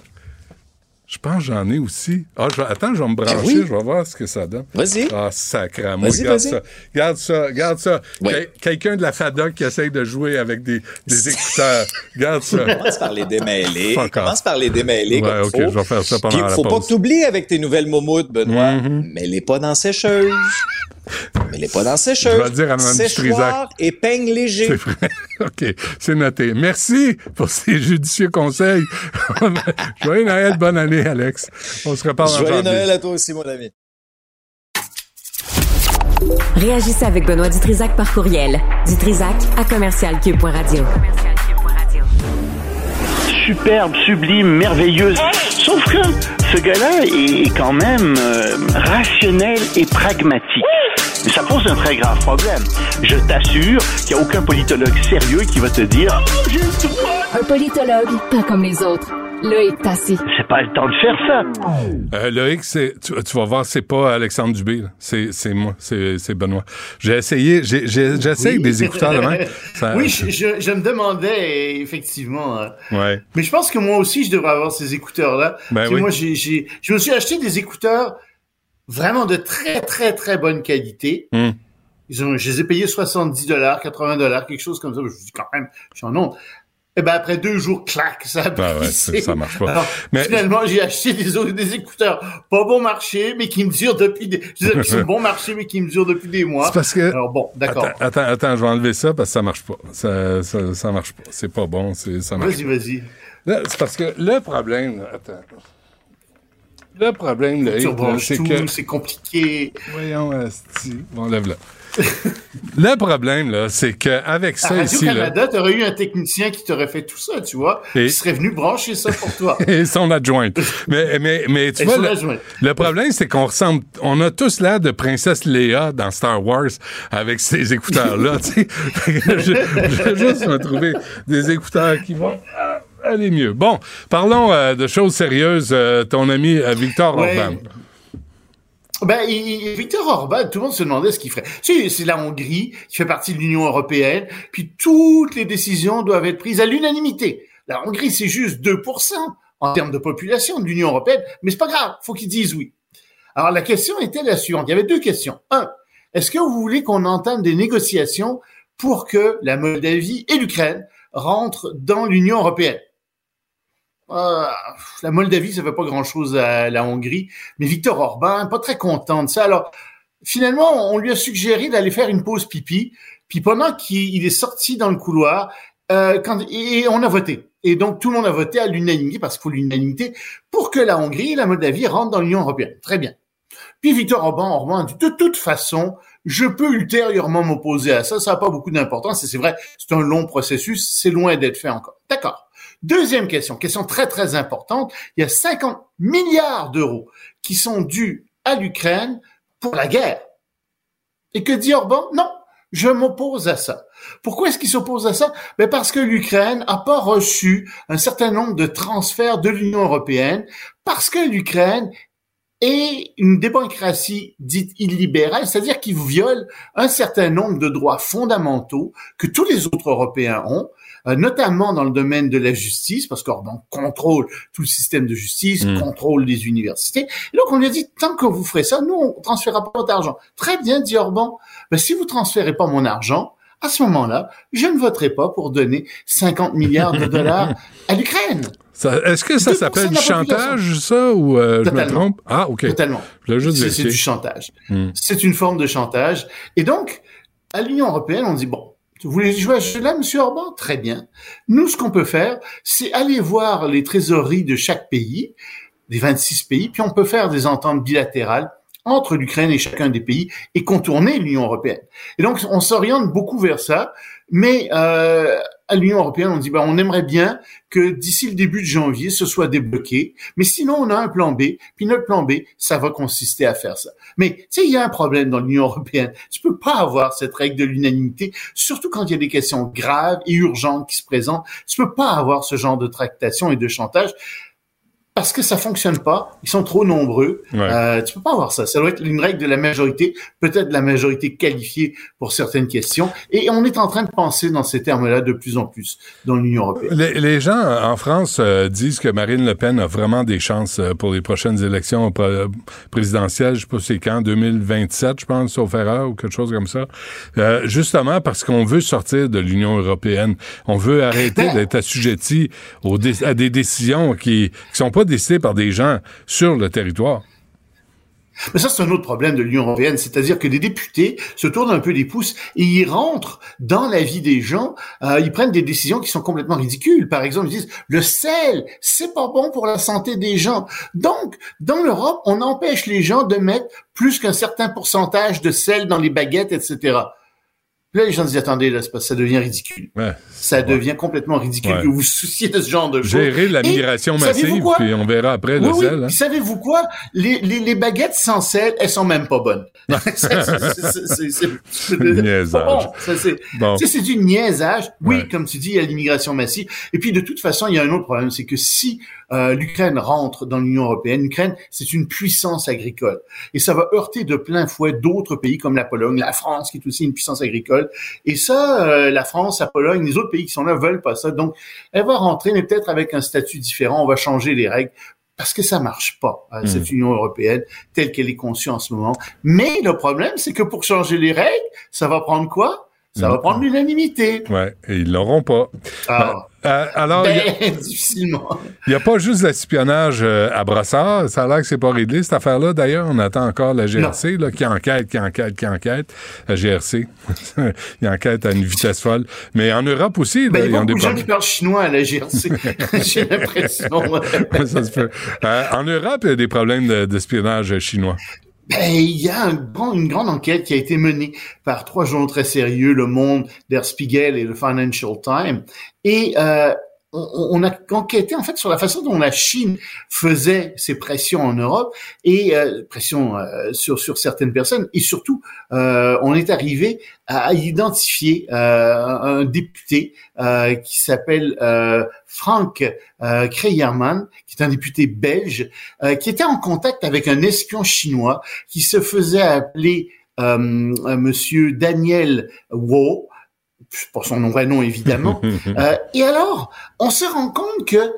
S3: Je pense que j'en ai aussi. Ah, je vais- attends, je vais me brancher,
S5: Ah oui?
S3: je vais voir ce que ça donne.
S5: Vas-y.
S3: Ah, sacrément.
S5: Vas-y,
S3: Regarde ça. Regarde ça, regarde ça.
S5: Oui.
S3: Quelqu'un de la FADOC qui essaye de jouer avec des, des écouteurs. Regarde ça.
S5: Commence par les démêler. Commence par les démêler
S3: Ouais,
S5: comme
S3: ok,
S5: faut.
S3: je vais faire ça pendant
S5: Puis,
S3: la
S5: faut pas que t'oublies avec tes nouvelles momoutes, Benoît.
S3: Mhm.
S5: Mets-les pas dans sécheuse. Mets-les pas dans sécheuse.
S3: Je vais le dire à Mme
S5: Séchoir et peigne léger.
S3: C'est vrai. OK, c'est noté. Merci pour ces judicieux conseils. Joyeux Noël, bonne année, Alex. On se reparle en
S5: Joyeux. Noël à toi aussi, mon ami.
S1: Réagissez avec Benoît Dutrisac par courriel. Dutrisac à commercialcube.radio.
S6: superbe, sublime, merveilleuse. Sauf que ce gars-là est quand même euh, rationnel et pragmatique. Mais ça pose un très grave problème. Je t'assure qu'il n'y a aucun politologue sérieux qui va te dire Oh.
S7: Un politologue, pas comme les autres. Loïc Tassi.
S6: C'est pas le temps de faire ça.
S3: Euh, Loïc, tu, tu vas voir, c'est pas Alexandre Dubé, là. C'est, moi, c'est, Benoît. J'ai essayé, j'essaie avec des écouteurs de main. Ça-
S8: Oui, je, je, je me demandais effectivement. euh,
S3: Ouais.
S8: Mais je pense que moi aussi, je devrais avoir ces écouteurs-là.
S3: Ben oui.
S8: Moi, je me suis acheté des écouteurs vraiment de très, très, très bonne qualité.
S3: Hmm.
S8: Ils ont, je les ai payés 70 dollars, 80 dollars, quelque chose comme ça. Je me dis quand même, je suis en onde. Et ben après deux jours, clac, ça a
S3: ouais,
S8: brisé.
S3: ça- marche pas.
S8: Alors,
S3: Mais-
S8: finalement, j'ai acheté des, écouteurs pas bon marché, mais qui me durent depuis des, je dire, qui sont bon marché, mais qui me durent depuis des mois.
S3: C'est parce que.
S8: Alors bon, d'accord.
S3: Attends, attends, attends, je vais enlever ça parce que ça marche pas. Ça, ça, ça marche pas. C'est pas bon, c'est, ça marche
S8: Vas-y, vas-y.
S3: C'est parce que le problème, là, attends. Le problème, là, c'est
S8: tout,
S3: que.
S8: c'est compliqué.
S3: Voyons, asti. Bon, lève-le. le problème, là, c'est qu'avec ça ici, là,
S8: Radio-Canada, t'aurais eu un technicien qui t'aurait fait tout ça, tu vois,
S3: Et-
S8: qui serait venu brancher ça pour toi.
S3: et son adjointe. mais, mais, mais tu
S8: Et
S3: vois, le, problème, c'est qu'on ressemble, on a tous l'air de princesse Léa dans Star Wars avec ces écouteurs-là, tu sais. je, je vais juste me trouver des écouteurs qui vont aller mieux. Bon, parlons euh, de choses sérieuses. Euh, ton ami euh, Victor
S8: Ouais.
S3: Orban.
S8: Ben, Victor Orban, tout le monde se demandait ce qu'il ferait. C'est la Hongrie qui fait partie de l'Union européenne, puis toutes les décisions doivent être prises à l'unanimité. La Hongrie, c'est juste 2% en termes de population de l'Union européenne, mais c'est pas grave, faut qu'ils disent oui. Alors la question était la suivante. Il y avait deux questions. Un, est-ce que vous voulez qu'on entame des négociations pour que la Moldavie et l'Ukraine rentrent dans l'Union européenne? Euh, la Moldavie, ça fait pas grand-chose à la Hongrie, mais Victor Orban, pas très content de ça. Alors, finalement, on lui a suggéré d'aller faire une pause pipi, puis pendant qu'il est sorti dans le couloir, euh, quand, et on a voté. Et donc, tout le monde a voté à l'unanimité, parce qu'il faut l'unanimité, pour que la Hongrie et la Moldavie rentrent dans l'Union européenne. Très bien. Puis Victor Orban, Orban dit, de toute façon, je peux ultérieurement m'opposer à ça, ça n'a pas beaucoup d'importance, et c'est vrai, c'est un long processus, c'est loin d'être fait encore. D'accord. Deuxième question, question très très importante, il y a 50 milliards d'euros qui sont dus à l'Ukraine pour la guerre. Et que dit Orban? Non, je m'oppose à ça. Pourquoi est-ce qu'il s'oppose à ça? Ben Parce que l'Ukraine n'a pas reçu un certain nombre de transferts de l'Union européenne, parce que l'Ukraine est une démocratie dite illibérale, c'est-à-dire qu'il viole un certain nombre de droits fondamentaux que tous les autres Européens ont, notamment dans le domaine de la justice, parce qu'Orban contrôle tout le système de justice,
S3: Mm.
S8: contrôle les universités. Et donc on lui a dit, tant que vous ferez ça, nous, on transférera pas d'argent. Très bien, dit Orban. Ben, si vous transférez pas mon argent, à ce moment-là, je ne voterai pas pour donner 50 milliards de dollars à l'Ukraine.
S3: Est-ce que ça
S8: 2%
S3: s'appelle du chantage, ça, ou euh, je me trompe? Ah, OK.
S8: Totalement. C'est du chantage.
S3: Hmm.
S8: C'est une forme de chantage. Et donc, à l'Union européenne, on dit, bon, vous voulez jouer à ce jeu-là, Monsieur Orban? Très bien. Nous, ce qu'on peut faire, c'est aller voir les trésoreries de chaque pays, des 26 pays, puis on peut faire des ententes bilatérales entre l'Ukraine et chacun des pays et contourner l'Union européenne. Et donc, on s'oriente beaucoup vers ça, mais euh, à l'Union européenne, on dit, ben, on aimerait bien que d'ici le début de janvier, ce soit débloqué, mais sinon, on a un plan B, puis notre plan B, ça va consister à faire ça. Mais tu sais, il y a un problème dans l'Union européenne. Tu peux pas avoir cette règle de l'unanimité, surtout quand il y a des questions graves et urgentes qui se présentent. Tu peux pas avoir ce genre de tractation et de chantage parce que ça fonctionne pas. Ils sont trop nombreux.
S3: Ouais.
S8: Euh, tu peux pas avoir ça. Ça doit être une règle de la majorité, peut-être de la majorité qualifiée pour certaines questions. Et on est en train de penser dans ces termes-là de plus en plus dans l'Union européenne.
S3: Les, les gens en France euh, disent que Marine Le Pen a vraiment des chances euh, pour les prochaines élections pré- présidentielles. Je sais pas c'est quand, 2027, je pense, sauf erreur ou quelque chose comme ça. Euh, justement parce qu'on veut sortir de l'Union européenne. On veut arrêter
S8: Ben-
S3: d'être assujetti aux à des décisions qui, qui sont pas décidées par des gens sur le territoire.
S8: Mais ça, c'est un autre problème de l'Union européenne, c'est-à-dire que les députés se tournent un peu les pouces et ils rentrent dans la vie des gens. Euh, ils prennent des décisions qui sont complètement ridicules. Par exemple, ils disent le sel, c'est pas bon pour la santé des gens. Donc, dans l'Europe, on empêche les gens de mettre plus qu'un certain pourcentage de sel dans les baguettes, etc. Là, les gens disent attendez, là, c'est parce que ça devient ridicule.
S3: Ouais.
S8: Ça devient complètement ridicule
S3: Ouais.
S8: que vous vous souciez de ce genre de choses.
S3: Gérer la migration massive, puis on verra après
S8: Oui,
S3: le
S8: oui.
S3: sel. hein.
S8: Puis savez-vous quoi? Les, les, les baguettes sans sel, elles sont même pas bonnes. C'est- c'est-
S3: Niaisage.
S8: bon. C'est- du niaisage. Oui, comme tu dis, il y a l'immigration massive. Et puis, de toute façon, il y a un autre problème, c'est que si euh, l'Ukraine rentre dans l'Union européenne, l'Ukraine, c'est une puissance agricole. Et ça va heurter de plein fouet d'autres pays comme la Pologne, la France, qui est aussi une puissance agricole. Et ça, euh, la France, la Pologne, les autres pays qui sont là veulent pas ça. Donc, elle va rentrer, mais peut-être avec un statut différent. On va changer les règles parce que ça marche pas, euh, cette Union européenne telle qu'elle est conçue en ce moment. Mais le problème, c'est que pour changer les règles, ça va prendre quoi? Ça va prendre l'unanimité.
S3: Ouais, et ils l'auront pas.
S8: Ah,
S3: Euh, alors, il y a-
S8: ben, difficilement.
S3: Il n'y a pas juste l'espionnage euh, à Brassard. Ça a l'air que c'est pas réglé, cette affaire-là. D'ailleurs, on attend encore la GRC là, qui enquête, qui enquête, qui enquête. La GRC, il enquête à une vitesse folle. Mais en Europe aussi, là,
S8: Ben, il y a beaucoup de gens qui parlent chinois à la GRC. J'ai l'impression.
S3: Ouais, ça se peut. Euh, en Europe, il y a des problèmes de- d'espionnage chinois.
S8: Ben, il y a un grand- une grande enquête qui a été menée par trois journaux très sérieux, Le Monde, Der Spiegel et le Financial Times. Et euh, on, on a enquêté en fait sur la façon dont la Chine faisait ses pressions en Europe et euh, pressions euh, sur sur certaines personnes. Et surtout euh, on est arrivé à identifier euh, un député euh, qui s'appelle euh, Frank euh, Kreyerman, qui est un député belge, qui était en contact avec un espion chinois qui se faisait appeler Monsieur Daniel Wu, pour son vrai nom évidemment. Euh, et alors, on se rend compte que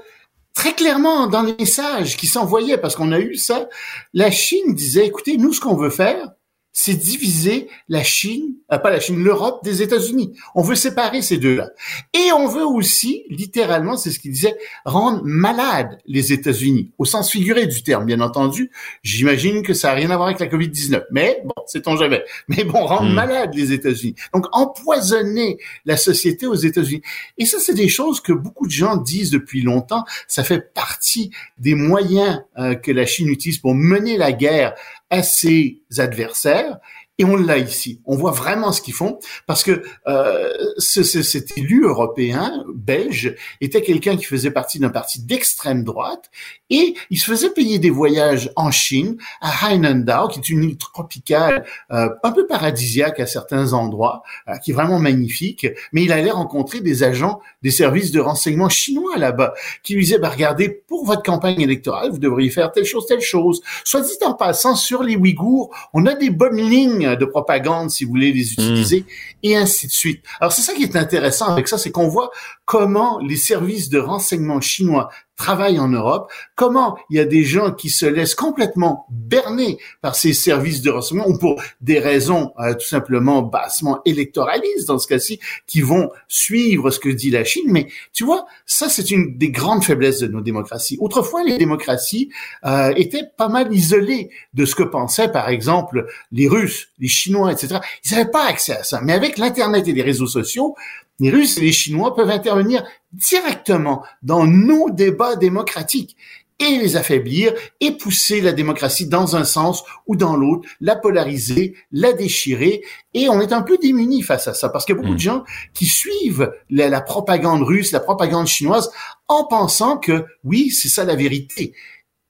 S8: très clairement dans les messages qui s'envoyaient, parce qu'on a eu ça, la Chine disait, écoutez, nous, ce qu'on veut faire, c'est diviser la Chine, euh, pas la Chine, l'Europe des États-Unis. On veut séparer ces deux-là. Et on veut aussi, littéralement, c'est ce qu'il disait, rendre malades les États-Unis, au sens figuré du terme, bien entendu. J'imagine que ça n'a rien à voir avec la COVID-19, mais bon, sait-on jamais. Mais bon, rendre malade malades les États-Unis. Donc, empoisonner la société aux États-Unis. Et ça, c'est des choses que beaucoup de gens disent depuis longtemps. Ça fait partie des moyens euh, que la Chine utilise pour mener la guerre à ses adversaires et on l'a ici. On voit vraiment ce qu'ils font parce que euh, ce, cet élu européen belge était quelqu'un qui faisait partie d'un parti d'extrême droite et il se faisait payer des voyages en Chine, à Hainandao, qui est une île tropicale euh, un peu paradisiaque à certains endroits, euh, qui est vraiment magnifique. Mais il allait rencontrer des agents des services de renseignement chinois là-bas, qui lui disaient bah, regardez, pour votre campagne électorale, vous devriez faire telle chose, telle chose. Soit dit en passant, sur les Ouïghours, on a des bonnes lignes de propagande si vous voulez les utiliser, et ainsi de suite. Alors c'est ça qui est intéressant avec ça, c'est qu'on voit comment les services de renseignement chinois travaillent en Europe, comment il y a des gens qui se laissent complètement berner par ces services de renseignement ou pour des raisons euh, tout simplement bassement électoralistes dans ce cas-ci, qui vont suivre ce que dit la Chine. Mais tu vois, ça c'est une des grandes faiblesses de nos démocraties. Autrefois, les démocraties euh, étaient pas mal isolées de ce que pensaient par exemple les Russes, les Chinois, etc. Ils n'avaient pas accès à ça. Mais avec l'Internet et les réseaux sociaux, les Russes et les Chinois peuvent intervenir directement dans nos débats démocratiques et les affaiblir et pousser la démocratie dans un sens ou dans l'autre, la polariser, la déchirer. Et on est un peu démunis face à ça parce qu'il y a beaucoup de hmm. gens qui suivent la propagande russe, la propagande chinoise en pensant que oui, c'est ça la vérité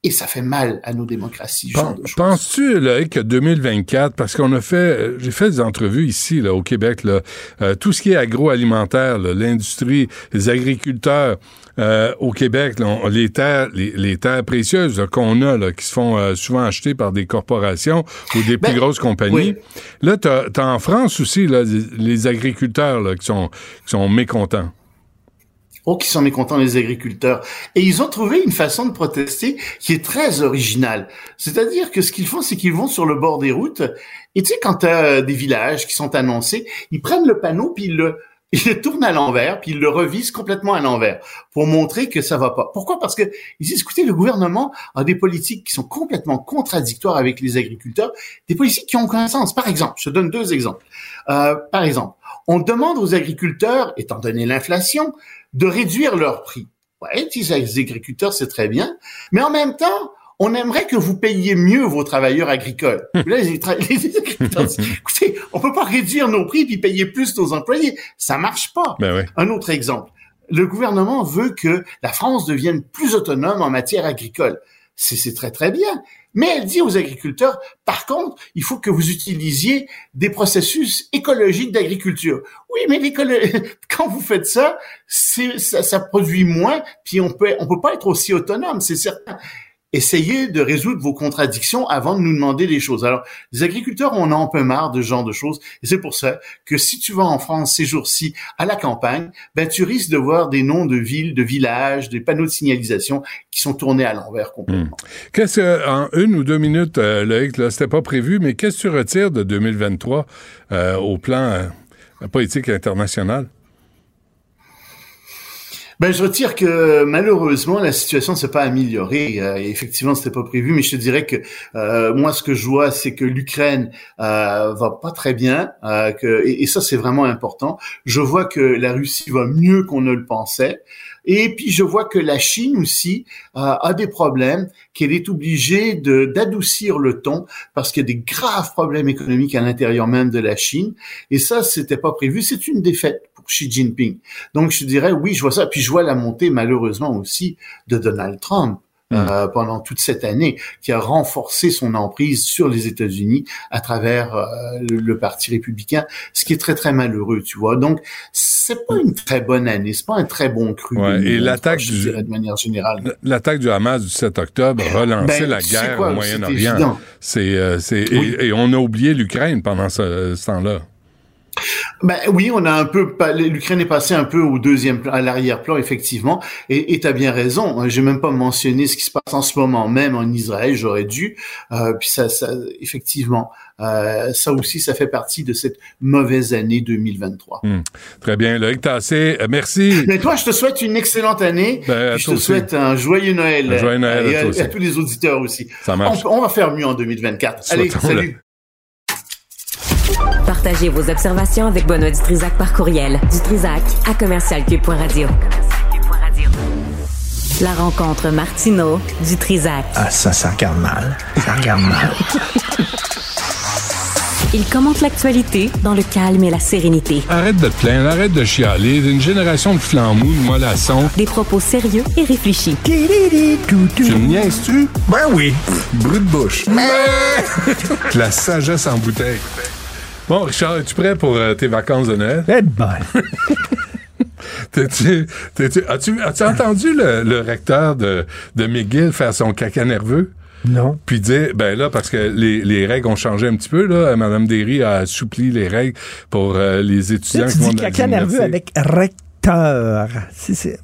S8: et ça fait mal à nos démocraties.
S3: Penses-tu que 2024, parce qu'on a fait, euh, j'ai fait des entrevues ici là, au Québec, là, euh, tout ce qui est agroalimentaire, l'industrie, les agriculteurs euh, au Québec, les terres, les, terres précieuses qu'on a, là, qui se font souvent acheter par des corporations ou des plus ben, grosses compagnies. Là, tu as, en France aussi là, les agriculteurs là, qui, sont, qui sont mécontents
S8: oh, qui sont mécontents les agriculteurs. Et ils ont trouvé une façon de protester qui est très originale. C'est-à-dire que ce qu'ils font, c'est qu'ils vont sur le bord des routes. Et tu sais, quand tu as des villages qui sont annoncés, ils prennent le panneau puis ils le, ils le tournent à l'envers, puis ils le revisent complètement à l'envers pour montrer que ça va pas. Pourquoi? Parce que ils disent écoutez, le gouvernement a des politiques qui sont complètement contradictoires avec les agriculteurs, des politiques qui ont aucun sens. Par exemple, je te donne deux exemples. Euh, par exemple, on demande aux agriculteurs, étant donné l'inflation, de réduire leurs prix. Ouais, les agriculteurs, c'est très bien. Mais en même temps, on aimerait que vous payiez mieux vos travailleurs agricoles. Là, les, agriculteurs disent, écoutez, on peut pas réduire nos prix puis payer plus nos employés. Ça marche pas.
S3: Ben
S8: Un autre exemple. Le gouvernement veut que la France devienne plus autonome en matière agricole. C'est très, très bien. Mais elle dit aux agriculteurs, par contre, il faut que vous utilisiez des processus écologiques d'agriculture. Oui, mais quand vous faites ça, ça, ça produit moins, puis on peut, on peut pas être aussi autonome, c'est certain essayez de résoudre vos contradictions avant de nous demander des choses. Alors, les agriculteurs, on a un peu marre de ce genre de choses. Et c'est pour ça que si tu vas en France ces jours-ci à la campagne, ben, tu risques de voir des noms de villes, de villages, des panneaux de signalisation qui sont tournés à l'envers complètement. Hmm.
S3: Qu'est-ce que, en une ou deux minutes, euh, Loïc, là, c'était pas prévu, mais qu'est-ce que tu retires de 2023 euh, au plan euh, politique international?
S8: Ben, je retire que malheureusement la situation ne s'est pas améliorée. Euh, effectivement, c'était pas prévu, mais je te dirais que euh, moi, ce que je vois, c'est que l'Ukraine euh, va pas très bien, euh, que, et, et, ça, c'est vraiment important. Je vois que la Russie va mieux qu'on ne le pensait. Et puis je vois que la Chine aussi euh, a des problèmes, qu'elle est obligée de d'adoucir le ton parce qu'il y a des graves problèmes économiques à l'intérieur même de la Chine. Et ça, c'était pas prévu. C'est une défaite Xi Jinping. Donc je dirais oui, je vois ça. Puis je vois la montée malheureusement aussi de Donald Trump. Euh, pendant toute cette année, qui a renforcé son emprise sur les États-Unis à travers euh, le, Parti républicain, ce qui est très très malheureux, tu vois. Donc c'est pas une très bonne année, c'est pas un très bon cru.
S3: Ouais, et l'attaque du de manière générale, l'attaque du Hamas du 7 octobre relançait ben, la guerre au Moyen-Orient. C'est euh, c'est et, on a oublié l'Ukraine pendant ce, ce temps-là.
S8: Ben oui, on a un peu, l'Ukraine est passée un peu au deuxième à l'arrière-plan effectivement, et tu as bien raison. J'ai même pas mentionné ce qui se passe en ce moment même en Israël, j'aurais dû. Euh, puis ça, ça effectivement, euh, ça aussi, ça fait partie de cette mauvaise année 2023.
S3: Hmm. Très bien, Loïc Tassé, euh, merci.
S8: Mais toi, je te souhaite une excellente année. Ben, je te souhaite un joyeux Noël.
S3: Un joyeux Noël
S8: et à, tous les auditeurs aussi.
S3: Ça marche.
S8: On, va faire mieux en 2024. Allez, salut.
S1: Partagez vos observations avec Benoît Dutrisac par courriel. Dutrisac à commercialcube.radio. La rencontre Martino Dutrisac.
S9: Ah, ça, ça regarde mal. Ça regarde mal.
S1: Il commente l'actualité dans le calme et la sérénité.
S3: Arrête de te plaindre, arrête de chialer. D'une génération de flambous, de mollassons.
S1: Des propos sérieux et réfléchis.
S3: Tu me niaises-tu?
S9: Ben oui.
S3: Brut de bouche. la sagesse en bouteille. Bon, Richard, es-tu prêt pour euh, tes vacances de Noël?
S9: Eh ben.
S3: as-tu, entendu le, recteur de, de McGill faire son caca nerveux?
S9: Non.
S3: Puis dire, ben là, parce que les, les, règles ont changé un petit peu, là. Madame Derry a assoupli les règles pour euh, les étudiants
S9: là, tu qui dis caca nerveux avec recteur. Si c'est...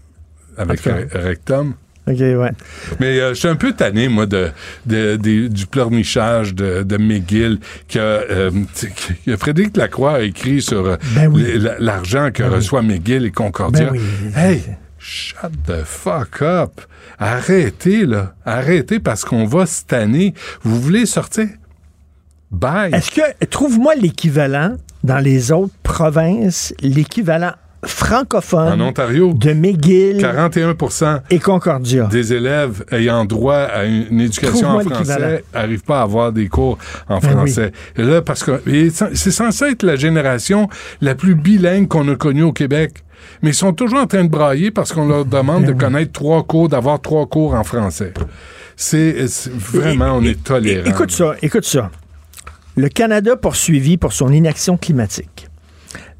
S3: Avec rectum?
S9: OK, ouais.
S3: Mais euh, je suis un peu tanné, moi, de, de, du pleurnichage de, de McGill que, euh, que Frédéric Lacroix a écrit sur euh,
S9: ben oui.
S3: l'argent que
S9: ben
S3: reçoit McGill et Concordia.
S9: Ben oui.
S3: Hey, shut the fuck up. Arrêtez, là. Arrêtez parce qu'on va cette année. Vous voulez sortir? Bye.
S9: Est-ce que, trouve-moi l'équivalent dans les autres provinces, l'équivalent francophone
S3: en Ontario,
S9: de McGill
S3: 41
S9: et Concordia.
S3: des élèves ayant droit à une, éducation en français n'arrivent pas à avoir des cours en ben français. Et là, parce que c'est censé être la génération la plus bilingue qu'on a connue au Québec mais ils sont toujours en train de brailler parce qu'on leur demande de connaître trois cours, d'avoir trois cours en français. C'est vraiment, on est tolérant.
S9: Écoute ça, écoute ça. Le Canada poursuivi pour son inaction climatique.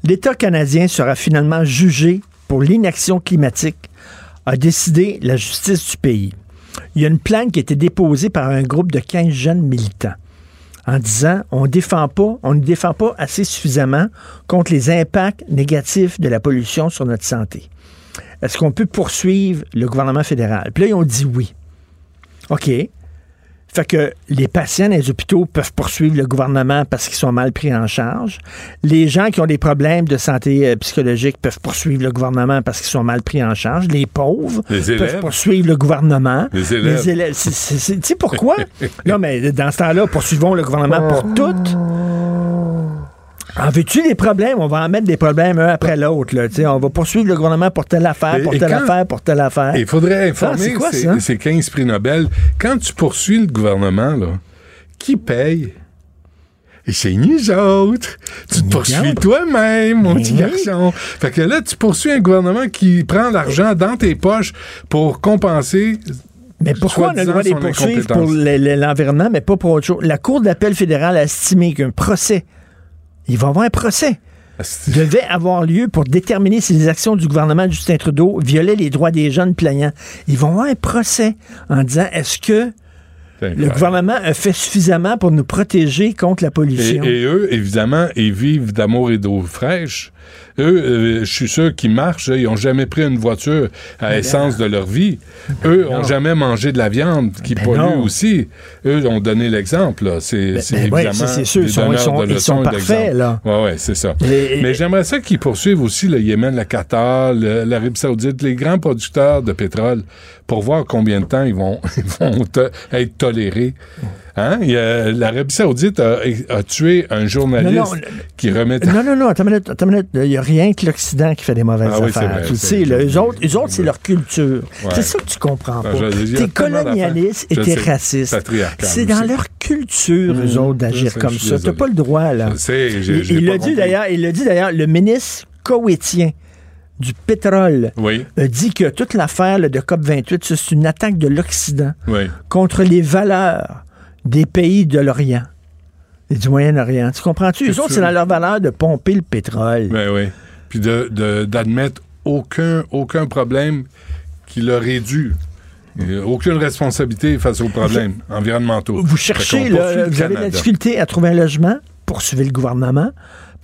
S9: L'État canadien sera finalement jugé pour l'inaction climatique, a décidé la justice du pays. Il y a une plainte qui a été déposée par un groupe de 15 jeunes militants en disant on défend pas, on ne défend pas assez suffisamment contre les impacts négatifs de la pollution sur notre santé. Est-ce qu'on peut poursuivre le gouvernement fédéral? Puis là, ils ont dit oui. OK. Fait que les patients dans les hôpitaux peuvent poursuivre le gouvernement parce qu'ils sont mal pris en charge. Les gens qui ont des problèmes de santé euh, psychologique peuvent poursuivre le gouvernement parce qu'ils sont mal pris en charge. Les pauvres peuvent poursuivre le gouvernement.
S3: Les élèves.
S9: Les élèves. Tu sais pourquoi? non, mais dans ce temps-là, poursuivons le gouvernement pour toutes. En veux-tu des problèmes? On va en mettre des problèmes un après l'autre. On va poursuivre le gouvernement pour telle affaire, pour telle affaire, pour telle affaire.
S3: Il faudrait informer ah, ces, 15 prix Nobel. Quand tu poursuis le gouvernement, là, qui paye? Et c'est nous autres. Tu te poursuis toi-même, mon petit garçon. Fait que là, tu poursuis un gouvernement qui prend l'argent dans tes poches pour compenser
S9: mais pourquoi on a le droit de les poursuivre pour l'environnement, mais pas pour autre chose? La Cour d'appel fédérale a estimé qu'un procès il va avoir un procès. devait avoir lieu pour déterminer si les actions du gouvernement de Justin Trudeau violaient les droits des jeunes plaignants. Ils vont avoir un procès en disant est-ce que le gouvernement a fait suffisamment pour nous protéger contre la pollution?
S3: Et, eux, évidemment, ils vivent d'amour et d'eau fraîche. Eux, euh, je suis sûr qu'ils marchent. Ils n'ont jamais pris une voiture à ben essence de leur vie. Ben Eux n'ont jamais mangé de la viande qui ben pollue aussi. Eux ont donné l'exemple. C'est évidemment
S9: c'est sûr. Ils sont, ils sont, parfaits. Là.
S3: Ouais, ouais, c'est ça. Mais j'aimerais ça qu'ils poursuivent aussi le Yémen, le Qatar, l'Arabie saoudite, les grands producteurs de pétrole pour voir combien de temps ils vont, ils vont être tolérés. Hein? L'Arabie Saoudite a, tué un journaliste qui remettait.
S9: Non, non, non, attends une minute. Il n'y a rien que l'Occident qui fait des mauvaises ah affaires. tu sais, eux autres, eux autres c'est leur culture. C'est ça que tu comprends pas. T'es colonialiste et t'es raciste. C'est dans leur culture, eux mmh, autres, d'agir comme ça. T'as pas le droit, là. Il l'a dit d'ailleurs, il l'a dit d'ailleurs, le ministre koweïtien du pétrole a dit que toute l'affaire de COP28, c'est une attaque de l'Occident contre les valeurs des pays de l'Orient et du Moyen-Orient. Tu comprends-tu? Les autres, c'est dans leur valeur de pomper le pétrole.
S3: Oui, oui. Puis d'admettre aucun, aucun problème qui leur est dû. Aucune responsabilité face aux problèmes environnementaux.
S9: Vous cherchez, là, vous avez de la difficulté à trouver un logement, poursuivez le gouvernement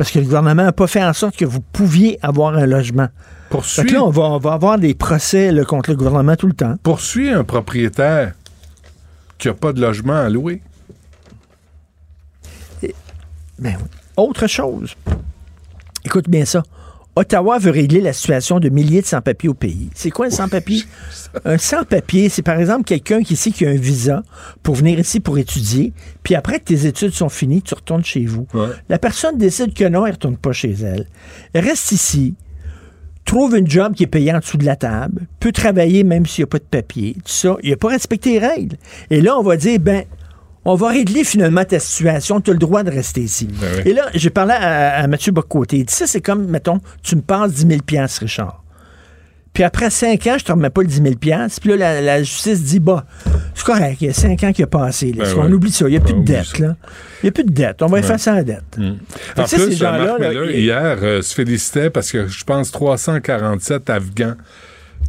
S9: Parce que le gouvernement n'a pas fait en sorte que vous pouviez avoir un logement. Là, on va, on va avoir des procès là, contre le gouvernement tout le temps.
S3: poursuis un propriétaire qui n'a pas de logement à louer.
S9: Ben oui. Autre chose. Écoute bien ça. Ottawa veut régler la situation de milliers de sans-papiers au pays. C'est quoi un sans-papier? un sans-papier, c'est par exemple quelqu'un qui sait qu'il a un visa pour venir ici pour étudier, puis après que tes études sont finies, tu retournes chez vous.
S3: Ouais.
S9: La personne décide que non, elle ne retourne pas chez elle. Elle reste ici, trouve une job qui est payée en dessous de la table, peut travailler même s'il n'y a pas de papier, tout ça. Il n'a pas respecté les règles. Et là, on va dire, ben, on va régler finalement ta situation, tu as le droit de rester ici.
S3: Ben oui.
S9: Et là, j'ai parlé à, à Mathieu Bocoté. Il dit, ça, c'est comme, mettons, tu me passes 10 000 Richard. Puis après 5 ans, je te remets pas le 10 000 Puis là, la, la justice dit, bah, c'est correct, il y a 5 ans qui a passé. Là.
S3: Ben
S9: on oublie ça, il n'y a plus de
S3: oublie
S9: dette. Là. Il n'y a plus de dette. On va effacer la dette. Que
S3: En
S9: ces
S3: plus,
S9: gens-là,
S3: Marc
S9: là,
S3: Miller,
S9: ils-
S3: hier, euh, se félicitait parce que je pense 347 Afghans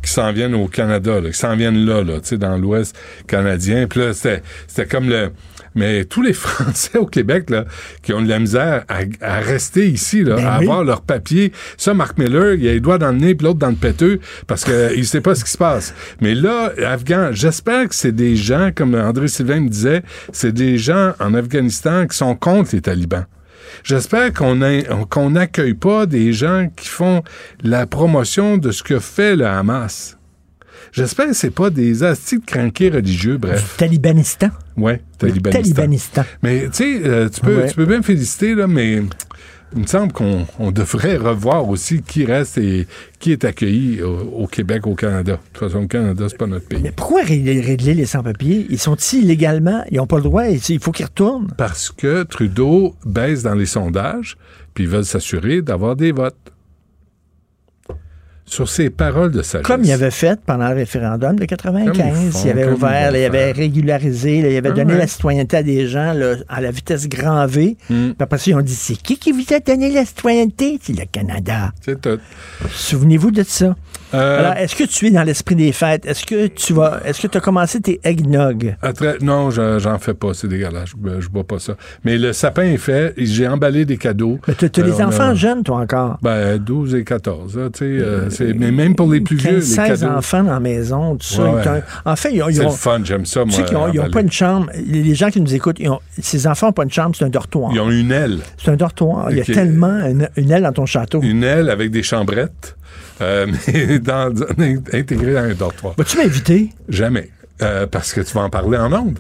S3: qui s'en viennent au Canada, là, qui s'en viennent là, là tu sais, dans l'Ouest canadien. Puis là, c'était c'était comme le... Mais tous les Français au Québec, là, qui ont de la misère à, à rester ici, là,
S9: Ben
S3: à
S9: oui.
S3: avoir leur papier. Ça, Marc Miller, il a les doigts dans le nez puis l'autre dans le péteux parce que il sait pas ce qui se passe. Mais là, Afghan, j'espère que c'est des gens, comme André Sylvain me disait, c'est des gens en Afghanistan qui sont contre les talibans. J'espère qu'on n'accueille pas des gens qui font la promotion de ce que fait le Hamas. J'espère que c'est pas des astis de cranqués religieux, bref.
S9: Talibanistan. Le
S3: talibanistan.
S9: Talibanistan.
S3: Mais tu sais, euh, tu, peux,
S9: Ouais.
S3: tu peux bien me féliciter, là, mais il me semble qu'on on devrait revoir aussi qui reste et qui est accueilli au, au Québec, au Canada. De toute façon, le Canada, c'est pas notre pays.
S9: Mais pourquoi régler, régler les sans-papiers? Ils sont ici illégalement. Ils n'ont pas le droit. Il faut qu'ils retournent.
S3: Parce que Trudeau baisse dans les sondages, puis ils veulent s'assurer d'avoir des votes. Sur ces paroles de sagesse.
S9: Comme il avait fait pendant le référendum de
S3: Comme ils
S9: 95.
S3: font,
S9: il avait ouvert, là, il avait régularisé, là, il avait
S3: Ah
S9: donné
S3: ouais.
S9: la citoyenneté à des gens là, à la vitesse grand V.
S3: Hmm.
S9: Puis après ça, ils ont dit c'est qui qui vous a donné la citoyenneté? C'est le Canada.
S3: C'est tout.
S9: Souvenez-vous de ça.
S3: Euh,
S9: Alors, est-ce que tu es dans l'esprit des fêtes? Est-ce que tu vas Est-ce que tu as commencé tes eggnog
S3: Après, non, je- j'en fais pas, c'est dégueulasse. Je, je bois pas ça. Mais le sapin est fait, j'ai emballé des cadeaux.
S9: Mais tu as
S3: Euh,
S9: les
S3: a-
S9: enfants jeunes, toi encore.
S3: Ben, 12 et 14, là, tu sais. euh, c'est- mais même pour les plus vieux,
S9: 15,
S3: les
S9: 16
S3: cadeaux.
S9: enfants dans la maison, tout ça.
S3: Ouais,
S9: Ils. En fait, ils ont, ils
S3: C'est fun, j'aime ça,
S9: tu
S3: moi.
S9: sais qu'ils n'ont pas une chambre. Les gens qui nous écoutent, ils ont- ces enfants n'ont pas une chambre, c'est un dortoir.
S3: Ils ont une aile.
S9: C'est un dortoir. Il y a tellement une, une aile dans ton château.
S3: Une aile avec des chambrettes, euh, mais dans, dans- intégrée dans un dortoir.
S9: Vas-tu m'inviter?
S3: Jamais. Euh, parce que tu vas en parler en ondes.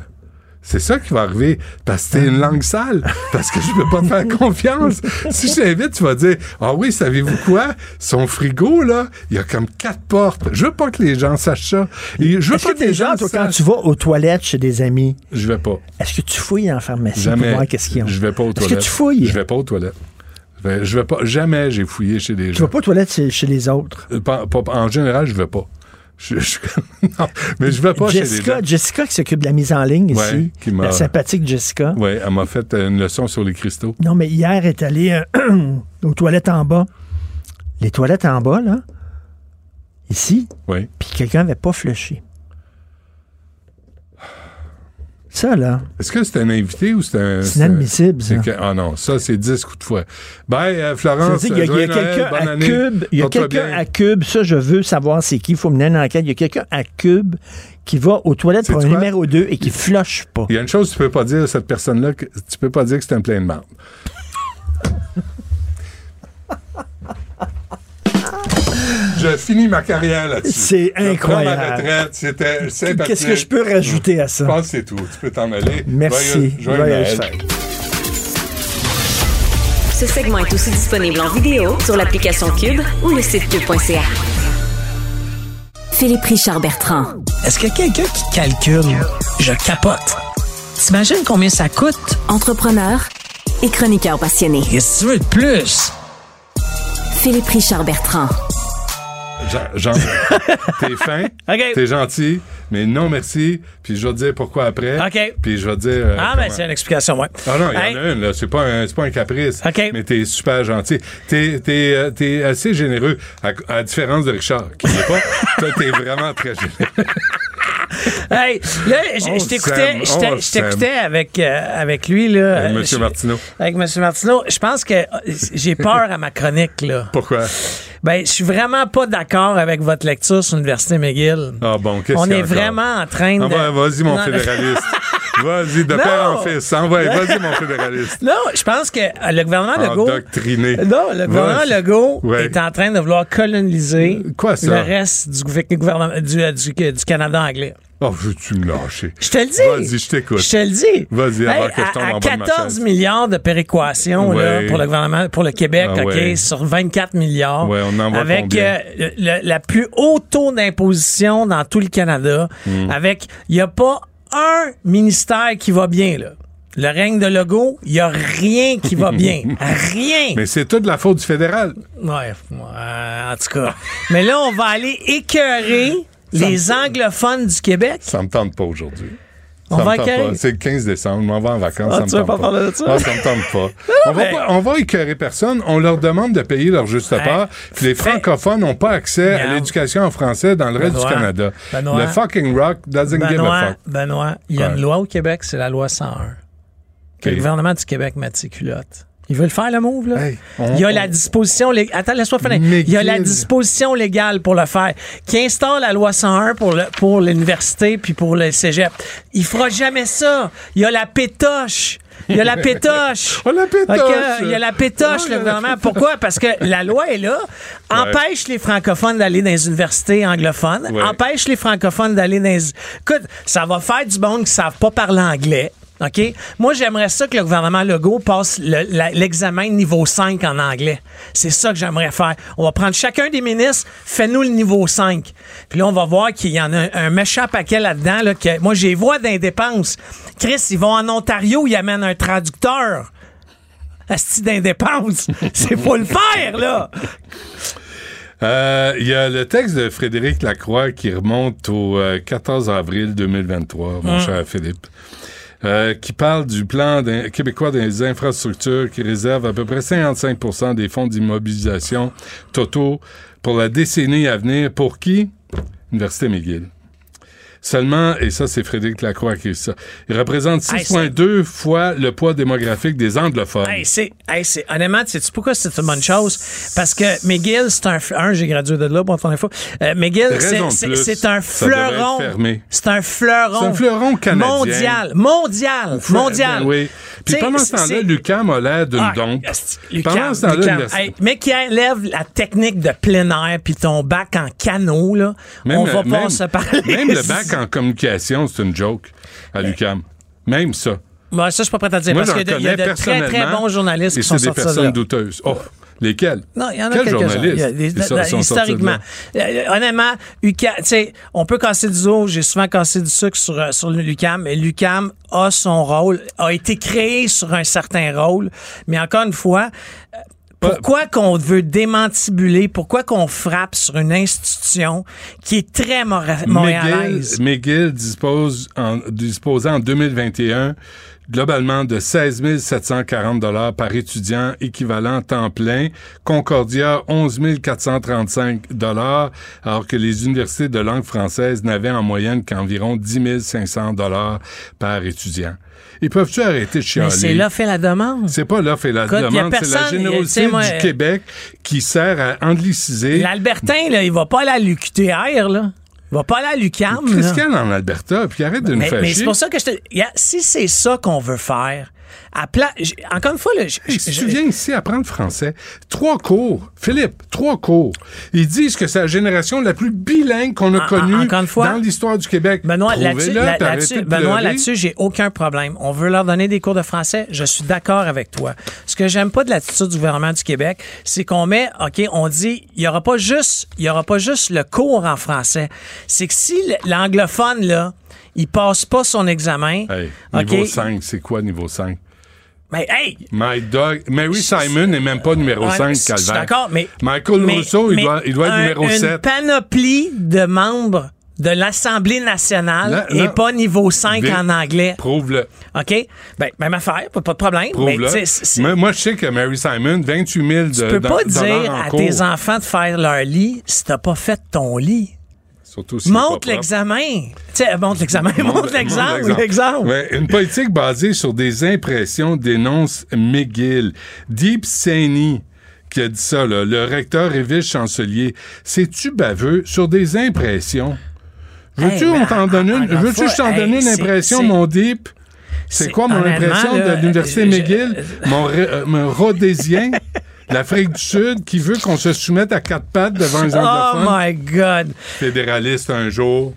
S3: C'est ça qui va arriver. Parce que t'es une langue sale. Parce que je peux pas te faire confiance. Si je t'invite, tu vas dire Ah oui, savez-vous quoi? Son frigo, là, il y a comme quatre portes. Je veux pas que les gens sachent ça. Et je veux pas
S9: que les gens, toi, quand tu vas aux toilettes chez des amis,
S3: Je vais pas.
S9: est-ce que tu fouilles en pharmacie
S3: Jamais.
S9: pour voir qu'est-ce qu'ils ont?
S3: Je vais pas aux
S9: Est-ce que
S3: toilettes.
S9: tu fouilles?
S3: Je vais pas aux toilettes. Je vais, pas. Jamais j'ai fouillé chez des
S9: Tu
S3: gens.
S9: vas pas aux toilettes chez, chez les autres?
S3: Euh, pas- pas- en général, je vais pas. Je, je- non, mais je vais pas chez
S9: Jessica, qui s'occupe de la mise en ligne
S3: Ouais,
S9: ici,
S3: qui
S9: la sympathique Jessica.
S3: Oui, elle m'a fait une leçon sur les cristaux.
S9: Non, mais hier, elle est allée euh, aux toilettes en bas. Les toilettes en bas, là, ici,
S3: Oui.
S9: puis quelqu'un n'avait pas flushé. Ça, là,
S3: Est-ce que c'était un invité ou c'était un.
S9: c'est inadmissible, ça.
S3: c'est que- ah non, ça, c'est 10 coups de fouet. Euh,
S9: veut
S3: Florence.
S9: qu'il y a, il y a
S3: joyeux Noël,
S9: quelqu'un à. Cube, il y a quelqu'un à Cube, ça je veux savoir c'est qui, il faut mener une enquête. Il y a quelqu'un à Cube qui va aux toilettes pour un numéro 2 et qui flush pas.
S3: Il y a une chose que tu peux pas dire à cette personne-là, que tu peux pas dire que c'est un plein de marde. Je finis ma carrière là-dessus.
S9: C'est
S3: Je prends ma
S9: incroyable.
S3: retraite, c'était sympathique.
S9: Qu'est-ce que je peux rajouter à
S3: Je
S9: ça?
S3: pense que c'est tout. Tu peux t'en aller.
S9: Merci.
S3: Joyeux- joyeux.
S1: Ce segment est aussi disponible en vidéo sur l'application Cube ou le site cube.ca. Philippe Richard Bertrand.
S10: Est-ce qu'il y a quelqu'un qui calcule? Je capote. T'imagines combien ça coûte?
S1: Entrepreneur et chroniqueur passionné.
S10: Qu'est-ce que tu veux de plus?
S1: Philippe Richard Bertrand.
S3: Jean, t'es fin,
S10: OK.
S3: t'es gentil, mais non merci. Puis je vais te dire pourquoi après.
S10: OK.
S3: Puis je vais te dire. euh,
S10: Ah,
S3: comment.
S10: c'est une explication, ouais.
S3: Ah non, il y
S10: Hey.
S3: en a une, là. C'est pas un, pas un caprice.
S10: OK.
S3: Mais t'es super gentil. T'es, t'es, euh, t'es assez généreux, à, à la différence de Richard, qui n'est pas. Toi, t'es vraiment très généreux.
S10: Hey, là, je- t'écoutais, avec, euh, avec lui, là.
S3: Monsieur
S10: je-
S3: Martineau.
S10: Avec M. Martineau. Je pense que j'ai peur à ma chronique, là.
S3: Pourquoi?
S10: Ben, je suis vraiment pas d'accord avec votre lecture sur l'Université McGill.
S3: Ah bon, qu'est-ce
S10: On est
S3: encore?
S10: vraiment en train de.
S3: Ah, ouais, vas-y, mon fédéraliste. Vas-y, de
S10: Non.
S3: père en fils. Envoie, vas-y, mon fédéraliste.
S10: Non, je pense que euh, le gouvernement Legault.
S3: Endoctriné.
S10: Non, le gouvernement. Legault
S3: Ouais.
S10: est en train de vouloir coloniser
S3: Quoi, ça?
S10: le reste du gouver- gouvernement du, euh, du- du Canada anglais.
S3: Oh, veux-tu me lâcher?
S10: Je te le dis.
S3: Vas-y, je t'écoute.
S10: Je te le dis.
S3: Vas-y, avant
S10: Hey,
S3: que je tombe
S10: à,
S3: en bas de ma
S10: 14
S3: chaise.
S10: milliards de péréquation là, pour le gouvernement, pour le Québec,
S3: Ah
S10: OK,
S3: ouais.
S10: sur 24 milliards.
S3: Ouais, on en
S10: avec euh, le- la plus haute taux d'imposition dans tout le Canada.
S3: Hmm.
S10: Avec, il n'y a pas un ministère qui va bien, là. Le règne de Legault, il n'y a rien qui va bien. rien.
S3: Mais c'est toute la faute du fédéral.
S10: Ouais, ouais, en tout cas. Mais là, on va aller écœurer les anglophones du Québec.
S3: Ça me tente pas aujourd'hui.
S10: On
S3: Ça
S10: va.
S3: C'est le 15 décembre, on va en vacances.
S10: Ah,
S3: ça me tente
S10: pas parler de ça?
S3: Ah, ça me tente pas. on, va
S10: mais-
S3: pas. on va écœurer personne. On leur demande de payer leur juste part. Puis les francophones n'ont pas accès à l'éducation en français dans le reste du Canada.
S10: Benoît.
S3: le fucking rock doesn't give a fuck.
S10: Benoît, il y a une loi au Québec, c'est la loi 101. Que le gouvernement du Québec mette ses culottes. Ils veulent faire le move, là.
S3: Hey, on-
S10: il y a
S3: on-
S10: la disposition légale. Attends, laisse-moi finir. Il y a la disposition légale pour le faire. Qui instaure la loi 101 pour le, pour l'université puis pour le cégep. Il fera jamais ça. Il y a la pétoche. Il y a la pétoche.
S3: Oh, la pétoche.
S10: Il y a la pétoche,
S3: Oh, il y
S10: le
S3: a la
S10: gouvernement. Pourquoi? Parce que la loi est là. Empêche les francophones d'aller dans les universités anglophones.
S3: Ouais.
S10: Empêche les francophones d'aller dans les... Écoute, ça va faire du monde qui savent pas parler anglais. OK? Moi, j'aimerais ça que le gouvernement Legault passe le- l'examen niveau 5 en anglais. C'est ça que j'aimerais faire. On va prendre chacun des ministres, fais-nous le niveau 5. Puis là, on va voir qu'il y en a un, un méchant paquet là-dedans. Là, que, moi, j'ai vois dans les dépenses. Chris, ils vont en Ontario, ils amènent un traducteur. Asti d'indépense. C'est faut le faire, là.
S3: Euh, Il y a le texte de Frédéric Lacroix qui remonte au euh, 14 avril 2023, mon
S10: Hum.
S3: cher Philippe. Euh, qui parle du plan québécois des infrastructures qui réserve à peu près 55 des fonds d'immobilisation totaux pour la décennie à venir. Pour qui? Université McGill. Seulement, et ça c'est Frédéric Lacroix qui dit ça, il représente
S10: Hey,
S3: 6,2 fois le poids démographique des anglophones.
S10: Hey, c'est, hey, c'est, honnêtement, sais-tu pourquoi c'est une bonne chose? Parce que McGill, c'est un, un, j'ai gradué de là pour la première fois. Euh, McGill, c'est, un fleuron. C'est un fleuron.
S3: C'est un fleuron canadien.
S10: Mondial. Mondial. Mondial.
S3: Ben oui. Puis pendant ce temps-là, l'UQAM a l'air d'une
S10: Ah,
S3: dompe. Pendant
S10: Lucam,
S3: ce temps-là,
S10: Lucam. Hey, mais qui élève la technique de plein air puis ton bac en canot, là,
S3: Même,
S10: on va
S3: euh,
S10: pas
S3: même-
S10: se parler.
S3: Même le bac en communication, c'est une joke à l'UQAM. Même ça.
S10: Bon, ça, je suis pas prêt à dire
S3: Moi,
S10: parce qu'il y a de- très, très bons journalistes qui sont
S3: c'est des
S10: sortis de
S3: personnes douteuses. Oh, lesquels?
S10: Non, il y en a
S3: Quels
S10: quelques-uns. des- historiquement. honnêtement, UCAM, tu sais, on peut casser du zoo. J'ai souvent cassé du sucre sur, euh, sur l'UCAM. Mais l'UCAM a son rôle, a été créé sur un certain rôle. Mais encore une fois, pourquoi qu'on veut démantibuler, pourquoi qu'on frappe sur une institution qui est très mora-
S3: McGill,
S10: montréalaise?
S3: McGill dispose en, disposait en 2021 globalement de 16 740 dollars par étudiant équivalent temps plein. Concordia, 11 435 dollars, alors que les universités de langue française n'avaient en moyenne qu'environ 10 500 dollars par étudiant. Ils peuvent-tu arrêter de chialer?
S10: Mais c'est là fait la demande.
S3: C'est pas l'offre et la demande, c'est la générosité
S10: moi,
S3: du Québec qui sert à angliciser.
S10: L'Albertin, là, il va pas aller à l'UQTR, là. Va pas aller à
S3: y a en Alberta? Puis arrête de nous
S10: Mais,
S3: faire
S10: mais c'est pour ça que je te. si c'est ça qu'on veut faire, à pla- j- encore une fois, là,
S3: si tu viens ici apprendre français, trois cours, Philippe, trois cours. Ils disent que c'est la génération la plus bilingue qu'on a
S10: En- en-
S3: connue
S10: encore une fois,
S3: dans l'histoire du Québec.
S10: Benoît, là-dessus, là- Benoît, là-dessus, j'ai aucun problème. On veut leur donner des cours de français. Je suis d'accord avec toi. Ce que j'aime pas de l'attitude du gouvernement du Québec, c'est qu'on met, OK, on dit, il y aura pas juste, il y aura pas juste le cours en français. C'est que si l'anglophone, là, il passe pas son examen,
S3: Hey,
S10: OK,
S3: niveau 5, c'est quoi niveau 5?
S10: mais hey,
S3: My dog. Mary Simon n'est même pas numéro
S10: Ouais,
S3: 5,
S10: je suis d'accord, mais.
S3: Michael
S10: mais-
S3: Rousseau, il,
S10: mais
S3: doit, il doit être
S10: un-
S3: numéro
S10: une
S3: 7.
S10: panoplie de membres de l'Assemblée nationale
S3: Là,
S10: et
S3: là,
S10: pas niveau 5
S3: Des-
S10: en anglais.
S3: Prouve-le.
S10: OK? Ben, même affaire, pas, pas de problème.
S3: Prouve-le. Moi, je sais que Mary Simon, 28 000 de,
S10: tu peux pas dire à
S3: cours.
S10: tes enfants de faire leur lit si t'as pas fait ton lit.
S3: Surtout
S10: Montre l'examen. Montre l'examen. Montre l'exemple.
S3: Montre
S10: L'exemple.
S3: Ouais, une politique basée sur des impressions dénonce McGill. Deep Saini qui a dit ça, là, le recteur et vice-chancelier. C'est-tu baveux sur des impressions? Veux-tu
S10: Hey, ben,
S3: donne une? Veux-tu que je t'en donne une impression, mon Deep? C'est quoi mon impression
S10: là,
S3: de l'Université
S10: je-
S3: McGill? Mon, euh, mon rhodésien, l'Afrique du Sud, qui veut qu'on se soumette à quatre pattes devant les
S10: Oh
S3: anglophones?
S10: my God.
S3: Fédéraliste un jour,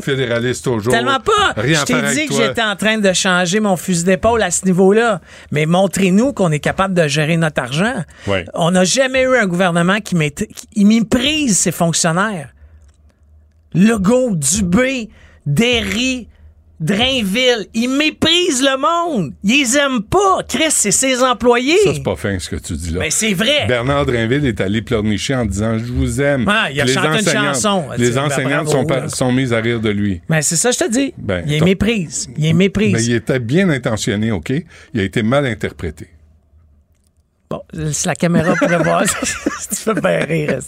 S3: fédéraliste au jour.
S10: Tellement pas.
S3: Rien
S10: je t'ai dit que j'étais en train de changer mon fusil d'épaule à ce niveau-là. Mais montrez-nous qu'on est capable de gérer notre argent.
S3: Ouais.
S10: On n'a jamais eu un gouvernement qui, qui méprise ses fonctionnaires. Legault, Dubé, Derry, Drainville, ils méprisent le monde. Ils les aiment pas. Chris, c'est ses employés.
S3: Ça, c'est pas fin ce que tu dis là.
S10: Mais c'est vrai.
S3: Bernard Drinville est allé pleurnicher en disant Je vous aime.
S10: Ah, il a
S3: Les
S10: chanté une chanson.
S3: Les
S10: Ben,
S3: enseignantes
S10: bravo,
S3: sont,
S10: là.
S3: sont mises à rire de lui.
S10: Ben, c'est ça, je te dis.
S3: Ben,
S10: il les
S3: t'as-
S10: méprise. Il les méprise.
S3: Mais il était bien intentionné, OK? Il a été mal interprété.
S10: Bon, si la caméra pourrait voir, tu fais bien rire.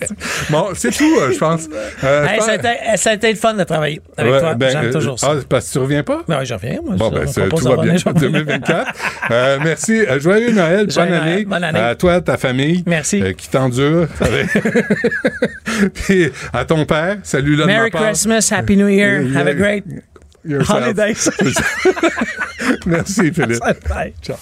S3: Bon, c'est tout, euh, je pense. Euh,
S10: Hey, ça, a été, ça a été le fun de travailler avec
S3: Ouais,
S10: toi.
S3: ben,
S10: J'aime
S3: euh,
S10: toujours ça.
S3: Ah, parce que tu reviens pas?
S10: Ben oui, je reviens. Moi,
S3: Bon, ben, tout va bien.
S10: revenir, je reviens.
S3: 2024. Euh, merci. Joyeux Noël. Bonne année.
S10: Bonne année.
S3: À toi, ta famille.
S10: Merci.
S3: euh, qui t'endure. Puis à ton père. Salut là de
S10: Merry. Christmas, Happy New Year. Have a great
S3: Yourself.
S10: holidays.
S3: Merci, Philippe.
S10: Bye.
S3: Ciao.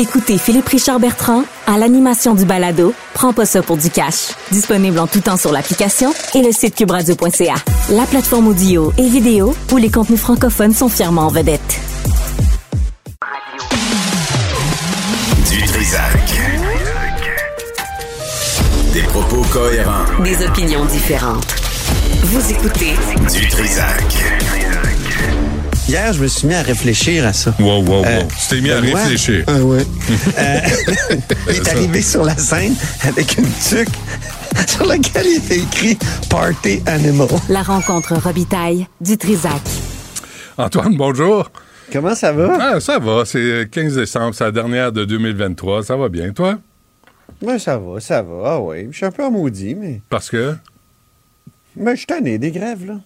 S1: Écoutez Philippe Richard Bertrand à l'animation du balado Prends pas ça pour du cash. Disponible en tout temps sur l'application et le site cubradio.ca. La plateforme audio et vidéo où les contenus francophones sont fièrement en vedette.
S2: Du Trisac. Des propos cohérents.
S1: Des opinions différentes. Vous écoutez
S2: Du Trisac.
S11: Hier, je me suis mis à réfléchir à ça.
S3: Wow, wow, wow.
S11: Euh,
S3: tu t'es mis à réfléchir.
S11: Ah ouais. Euh, il est arrivé sur la scène avec une tuque sur laquelle il était écrit Party Animal.
S1: la rencontre Robitaille du Trisac.
S3: Antoine, bonjour.
S11: Comment ça va?
S3: Ah, ça va. C'est le 15 décembre, c'est la dernière de 2023. Ça va bien, toi?
S11: Ouais, ça va, ça va. Ah ouais. Je suis un peu maudit, mais.
S3: Parce que?
S11: Mais je suis des grèves, là.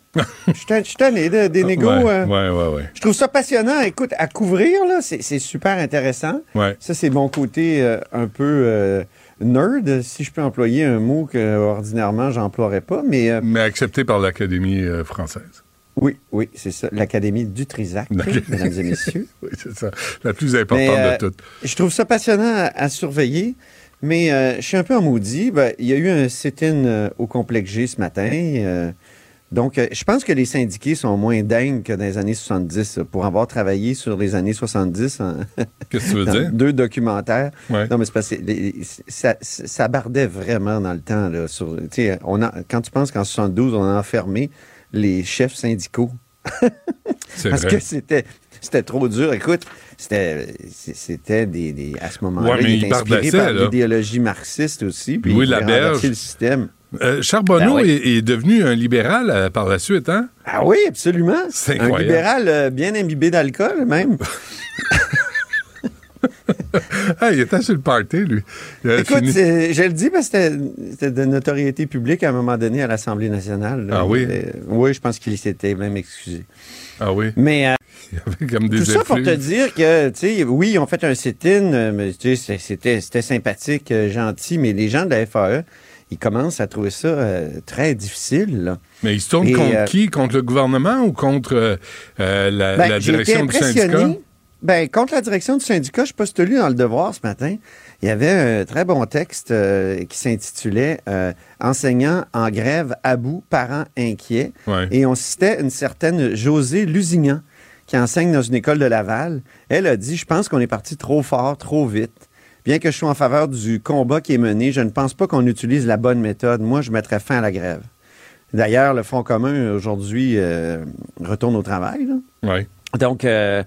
S11: Je suis tanné- de- des négos.
S3: Ouais,
S11: euh.
S3: ouais, ouais, ouais.
S11: Je trouve ça passionnant. Écoute, à couvrir, là, c'est super intéressant.
S3: Ouais.
S11: Ça, c'est mon côté euh, un peu euh, nerd, si je peux employer un mot que ordinairement j'emploierais pas. Mais euh,
S3: Mais accepté par l'Académie française.
S11: oui, oui, c'est ça. L'Académie du Trisac, mesdames et messieurs.
S3: oui, c'est ça. La plus importante
S11: Mais,
S3: de toutes.
S11: Je trouve ça passionnant à, à surveiller, mais euh, je suis un peu en maudit. Ben, il y a eu un sit-in euh, au complexe G ce matin. euh, donc, je pense que les syndiqués sont moins dingues que dans les années 70 euh, pour avoir travaillé sur les années 70 en-
S3: Qu'est-ce que tu veux dire?
S11: deux documentaires.
S3: Ouais.
S11: Non, mais c'est parce que les- ça, ça bardait vraiment dans le temps. Là, sur, tu sais, on a, quand tu penses qu'en 72, on a enfermé les chefs syndicaux parce
S3: vrai.
S11: que c'était c'était trop dur. Écoute, c'était c'était des, des- à ce moment-là,
S3: Ouais,
S11: il
S3: il
S11: inspiré par
S3: là.
S11: l'idéologie marxiste aussi. Puis
S3: Louis Laberge.
S11: le système.
S3: Euh, Charbonneau
S11: Ben oui.
S3: est, est devenu un libéral euh, par la suite, hein?
S11: Ah oui, absolument.
S3: C'est
S11: Un
S3: incroyable.
S11: libéral euh, bien imbibé d'alcool, même.
S3: Ah, il était sur le party, lui.
S11: Écoute, je le dis parce que c'était- de notoriété publique à un moment donné à l'Assemblée nationale. là.
S3: Ah oui?
S11: Oui, je pense qu'il s'était même excusé.
S3: Ah oui?
S11: Mais
S3: Il y avait comme des
S11: tout ça pour te dire que, tu sais, oui, ils ont fait un sit-in, euh, mais tu sais, c'était c'était sympathique, euh, gentil, mais les gens de la FAE, ils commencent à trouver ça euh, très difficile. là.
S3: Mais il se tourne
S11: Et,
S3: contre
S11: euh,
S3: qui? Contre le gouvernement ou contre euh, la,
S11: Ben,
S3: la direction du syndicat?
S11: Ben, contre la direction du syndicat, je ne sais pas si tu as lu dans Le Devoir ce matin, il y avait un très bon texte euh, qui s'intitulait euh, Enseignants en grève à bout, parents inquiets.
S3: Ouais.
S11: Et on citait une certaine Josée Lusignan, qui enseigne dans une école de Laval. Elle a dit Je pense qu'on est parti trop fort, trop vite. Bien que je sois en faveur du combat qui est mené, je ne pense pas qu'on utilise la bonne méthode. Moi, je mettrais fin à la grève. D'ailleurs, le Front commun, aujourd'hui, euh, retourne au travail. là.
S3: Ouais.
S11: Donc, euh,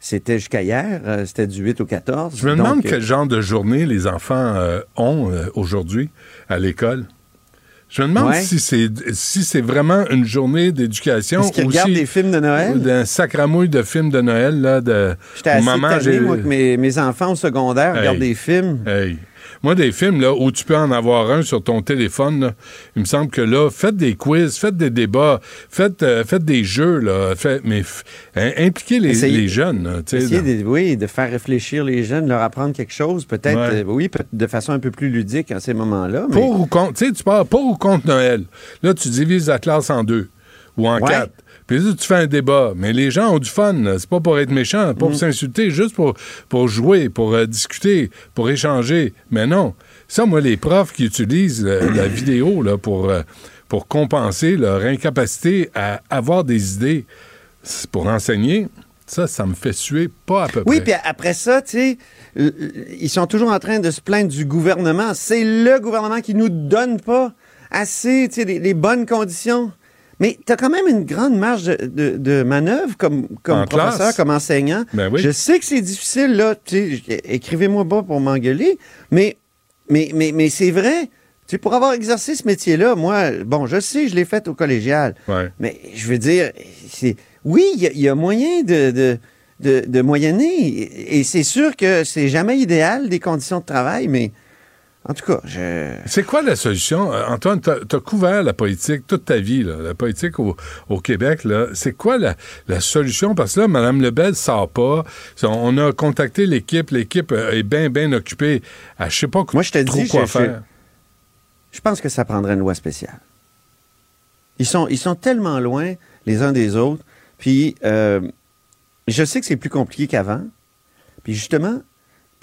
S11: c'était jusqu'à hier, euh, c'était du 8 au 14.
S3: Je me demande quel genre de journée les enfants ont aujourd'hui à l'école. Je me demande
S11: Ouais.
S3: si c'est si c'est vraiment une journée d'éducation
S11: Est-ce qu'ils regardent des films de Noël?
S3: d'un sacramouille de films de Noël là de
S11: J'étais assez
S3: maman,
S11: tanné, moi, que mes, mes enfants au secondaire regardent
S3: Hey.
S11: des films.
S3: Hey. Moi, des films là, où tu peux en avoir un sur ton téléphone, là, il me semble que là, faites des quiz, faites des débats, faites, euh, faites des jeux, là, faites- mais hein, impliquez les, jeunes. là,
S11: de, oui, de faire réfléchir les jeunes, leur apprendre quelque chose, peut-être,
S3: Ouais.
S11: euh, oui, de façon un peu plus ludique en ces moments-là. mais-
S3: Pour ou contre, tu sais, tu pars pour ou contre Noël. Là, tu divises la classe en deux ou en
S11: Ouais.
S3: quatre. Puis là, tu fais un débat. Mais les gens ont du fun. C'est pas pour être méchant, pas
S11: Mm.
S3: pour s'insulter, juste pour, pour jouer, pour euh, discuter, pour échanger. Mais non. Ça, moi, les profs qui utilisent euh, la vidéo là, pour, euh, pour compenser leur incapacité à avoir des idées pour enseigner, ça, ça me fait suer pas à peu
S11: Oui,
S3: près.
S11: puis après ça, tu sais, euh, ils sont toujours en train de se plaindre du gouvernement. C'est le gouvernement qui nous donne pas assez, tu sais, les, les bonnes conditions. Mais tu as quand même une grande marge de, de- de manœuvre comme, comme
S3: En
S11: professeur,
S3: classe.
S11: comme enseignant.
S3: Ben oui.
S11: Je sais que c'est difficile, là. Écrivez-moi pas pour m'engueuler, mais, mais, mais, mais c'est vrai. Tu pour avoir exercé ce métier-là, moi, bon, je sais, je l'ai fait au collégial.
S3: Ouais.
S11: Mais je veux dire, c'est oui, il y, a- il y a moyen de, de, de, de moyenner. Et c'est sûr que c'est jamais idéal, les conditions de travail, mais en tout cas, je.
S3: C'est quoi la solution? Euh, Antoine, tu as, couvert la politique toute ta vie, là, la politique au, au Québec. C'est quoi la, la solution? Parce que là, Mme Lebel ne sort pas. On a contacté l'équipe. L'équipe euh, est bien, bien occupée à je sais pas
S11: Moi, je te
S3: trop
S11: dis,
S3: quoi faire.
S11: Je pense que ça prendrait une loi spéciale. Ils sont, ils sont tellement loin les uns des autres. Puis, euh, je sais que c'est plus compliqué qu'avant. Puis, justement,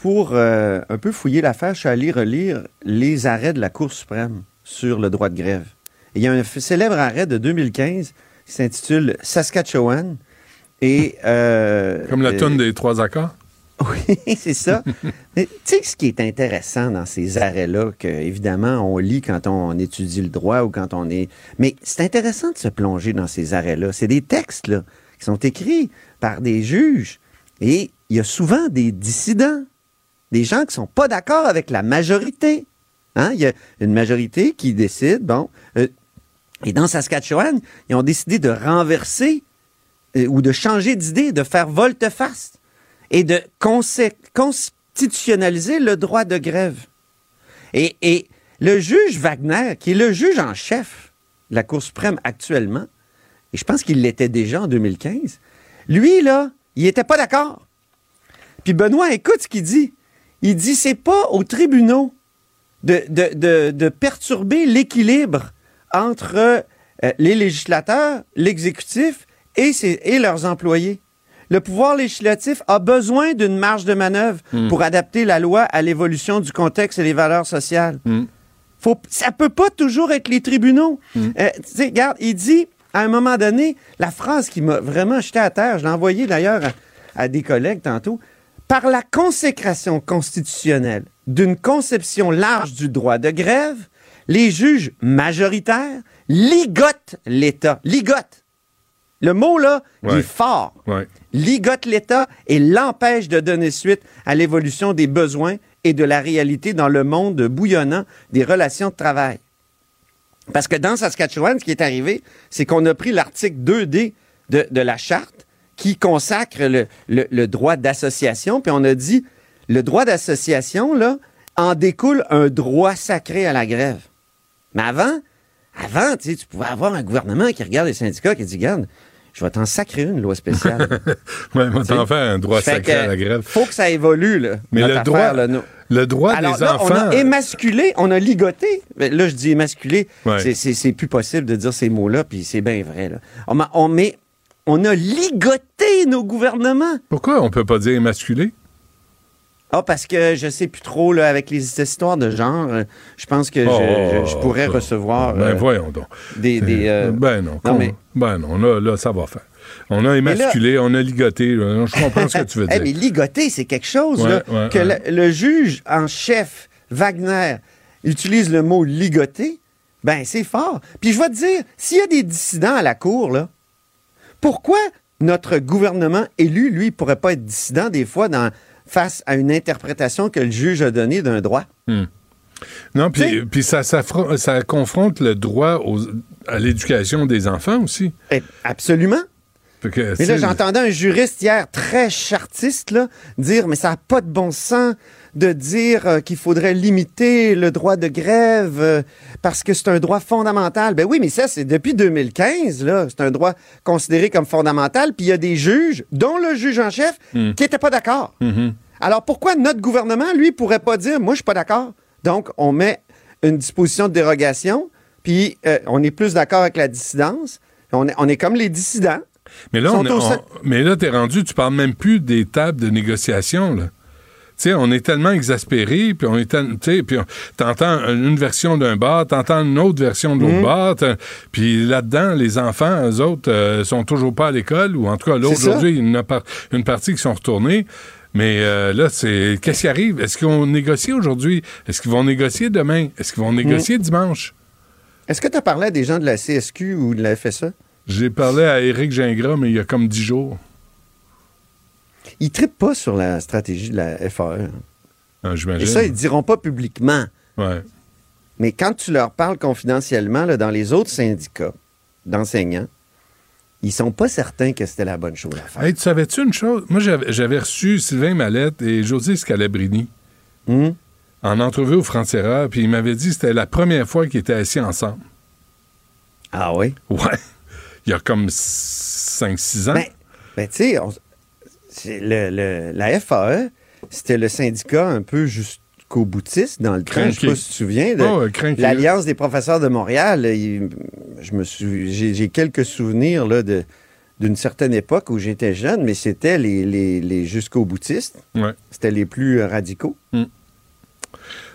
S11: pour euh, un peu fouiller l'affaire, je suis allé relire les arrêts de la Cour suprême sur le droit de grève. Et il y a un célèbre arrêt de 2015 qui s'intitule Saskatchewan. Et, euh,
S3: Comme la
S11: euh,
S3: tonne des trois accords?
S11: oui, c'est ça. Mais tu sais, ce qui est intéressant dans ces arrêts-là, que évidemment on lit quand on étudie le droit ou quand on est. Mais c'est intéressant de se plonger dans ces arrêts-là. C'est des textes là, qui sont écrits par des juges. Et il y a souvent des dissidents, des gens qui sont pas d'accord avec la majorité. Hein? Il y a une majorité qui décide, bon. euh, et dans Saskatchewan, ils ont décidé de renverser euh, ou de changer d'idée, de faire volte-face et de constitutionnaliser le droit de grève. Et, et le juge Wagner, qui est le juge en chef de la Cour suprême actuellement, et je pense qu'il l'était déjà en 2015, lui, là, il n'était pas d'accord. Puis Benoît, écoute ce qu'il dit. Il dit, c'est pas aux tribunaux de, de- de- de perturber l'équilibre entre euh, les législateurs, l'exécutif et, ses- et leurs employés. Le pouvoir législatif a besoin d'une marge de manœuvre pour adapter la loi à l'évolution du contexte et les valeurs sociales. Faut, ça peut pas toujours être les tribunaux. Euh, tu sais, regarde, il dit, à un moment donné, la phrase qui m'a vraiment jeté à terre, je l'ai envoyée d'ailleurs à, à des collègues tantôt, par la consécration constitutionnelle d'une conception large du droit de grève, les juges majoritaires ligotent l'État. Ligotent. Le mot, là, il est fort.
S3: Ouais.
S11: Ligote l'État et l'empêche de donner suite à l'évolution des besoins et de la réalité dans le monde bouillonnant des relations de travail. Parce que dans Saskatchewan, ce qui est arrivé, c'est qu'on a pris l'article 2D de, de la charte qui consacre le, le- le droit d'association, puis on a dit, le droit d'association, là, en découle un droit sacré à la grève. Mais avant, avant, tu pouvais avoir un gouvernement qui regarde les syndicats qui dit, regarde, je vais t'en sacrer une loi spéciale.
S3: Ouais, on t'en fait un droit
S11: Fait
S3: sacré à la grève.
S11: Faut que ça évolue, là.
S3: Mais le
S11: affaire,
S3: droit,
S11: là, nous.
S3: le droit
S11: Alors
S3: des
S11: là,
S3: enfants.
S11: on a émasculé, on a ligoté. Mais Là, je dis émasculé,
S3: Ouais.
S11: c'est- plus possible de dire ces mots-là, puis c'est bien vrai. Là. On, m'a- on, mais on a ligoté nos gouvernements.
S3: Pourquoi on peut pas dire émasculé?
S11: Ah, parce que je sais plus trop, là, avec les histoires de genre, je pense que je-
S3: Oh,
S11: je, je pourrais
S3: ça.
S11: recevoir
S3: Ben
S11: euh,
S3: voyons donc.
S11: des... des, euh,
S3: ben non.
S11: non, mais-
S3: Ben non, là, là, ça va faire. On a émasculé, on a ligoté. là. Je comprends ce que tu veux
S11: Eh,
S3: dire.
S11: mais ligoter, c'est quelque chose,
S3: Ouais,
S11: là,
S3: ouais,
S11: que
S3: ouais.
S11: le, le juge en chef, Wagner, utilise le mot ligoter, ben c'est fort. Puis je vais te dire, s'il y a des dissidents à la cour, là, pourquoi notre gouvernement élu, lui, pourrait pas être dissident des fois dans, face à une interprétation que le juge a donnée d'un droit?
S3: Non, puis, ça, ça, fro- ça confronte le droit aux- à l'éducation des enfants aussi.
S11: Eh, absolument.
S3: Que,
S11: Mais là, j'entendais un juriste hier très chartiste là, dire mais ça n'a pas de bon sens de dire euh, qu'il faudrait limiter le droit de grève euh, parce que c'est un droit fondamental. Ben oui, mais ça, c'est depuis 2015, là. C'est un droit considéré comme fondamental. Puis il y a des juges, dont le juge en chef,
S3: Hmm.
S11: qui n'étaient pas d'accord. Alors pourquoi notre gouvernement, lui, pourrait pas dire moi, je suis pas d'accord? Donc, on met une disposition de dérogation, puis euh, on est plus d'accord avec la dissidence. On est, on est comme les dissidents.
S3: Mais là, on, on- mais là, t'es rendu, tu parles même plus des tables de négociation, là. Tu sais, on est tellement exaspérés, puis on est puis t'entends une version d'un bar, t'entends une autre version de l'autre
S11: Mhm.
S3: bar, puis là-dedans, les enfants, eux autres, euh, sont toujours pas à l'école, ou en tout cas, là, aujourd'hui, il y en a par- une partie qui sont retournés. Mais euh, là, c'est qu'est-ce qui arrive? Est-ce qu'on négocie aujourd'hui? Est-ce qu'ils vont négocier demain? Est-ce qu'ils vont négocier
S11: Mhm.
S3: dimanche?
S11: Est-ce que tu as parlé à des gens de la CSQ ou de la FSA?
S3: J'ai parlé à Éric Gingras, mais il y a comme dix jours.
S11: Ils trippent pas sur la stratégie de la FAE.
S3: Ah, J'imagine.
S11: Et ça, ils diront pas publiquement.
S3: Ouais.
S11: Mais quand tu leur parles confidentiellement là, dans les autres syndicats d'enseignants, ils sont pas certains que c'était la bonne chose à faire.
S3: Hey, tu savais-tu une chose? Moi, j'avais reçu Sylvain Mallette et José Scalabrini
S11: Hmm?
S3: en entrevue au Frontiera, puis ils m'avaient dit que c'était la première fois qu'ils étaient assis ensemble.
S11: Ah oui?
S3: Ouais. Il y a comme 5-6 ans.
S11: Ben, ben, tu sais, le- le- la FAE, c'était le syndicat un peu jusqu'au boutiste dans le temps. Je sais pas si tu te souviens. de
S3: Oh, crinqué.
S11: L'Alliance des professeurs de Montréal, il- je me suis, j'ai, quelques souvenirs là, de, d'une certaine époque où j'étais jeune, mais c'était les, les, les jusqu'au boutistes.
S3: Ouais.
S11: C'était les plus euh, radicaux.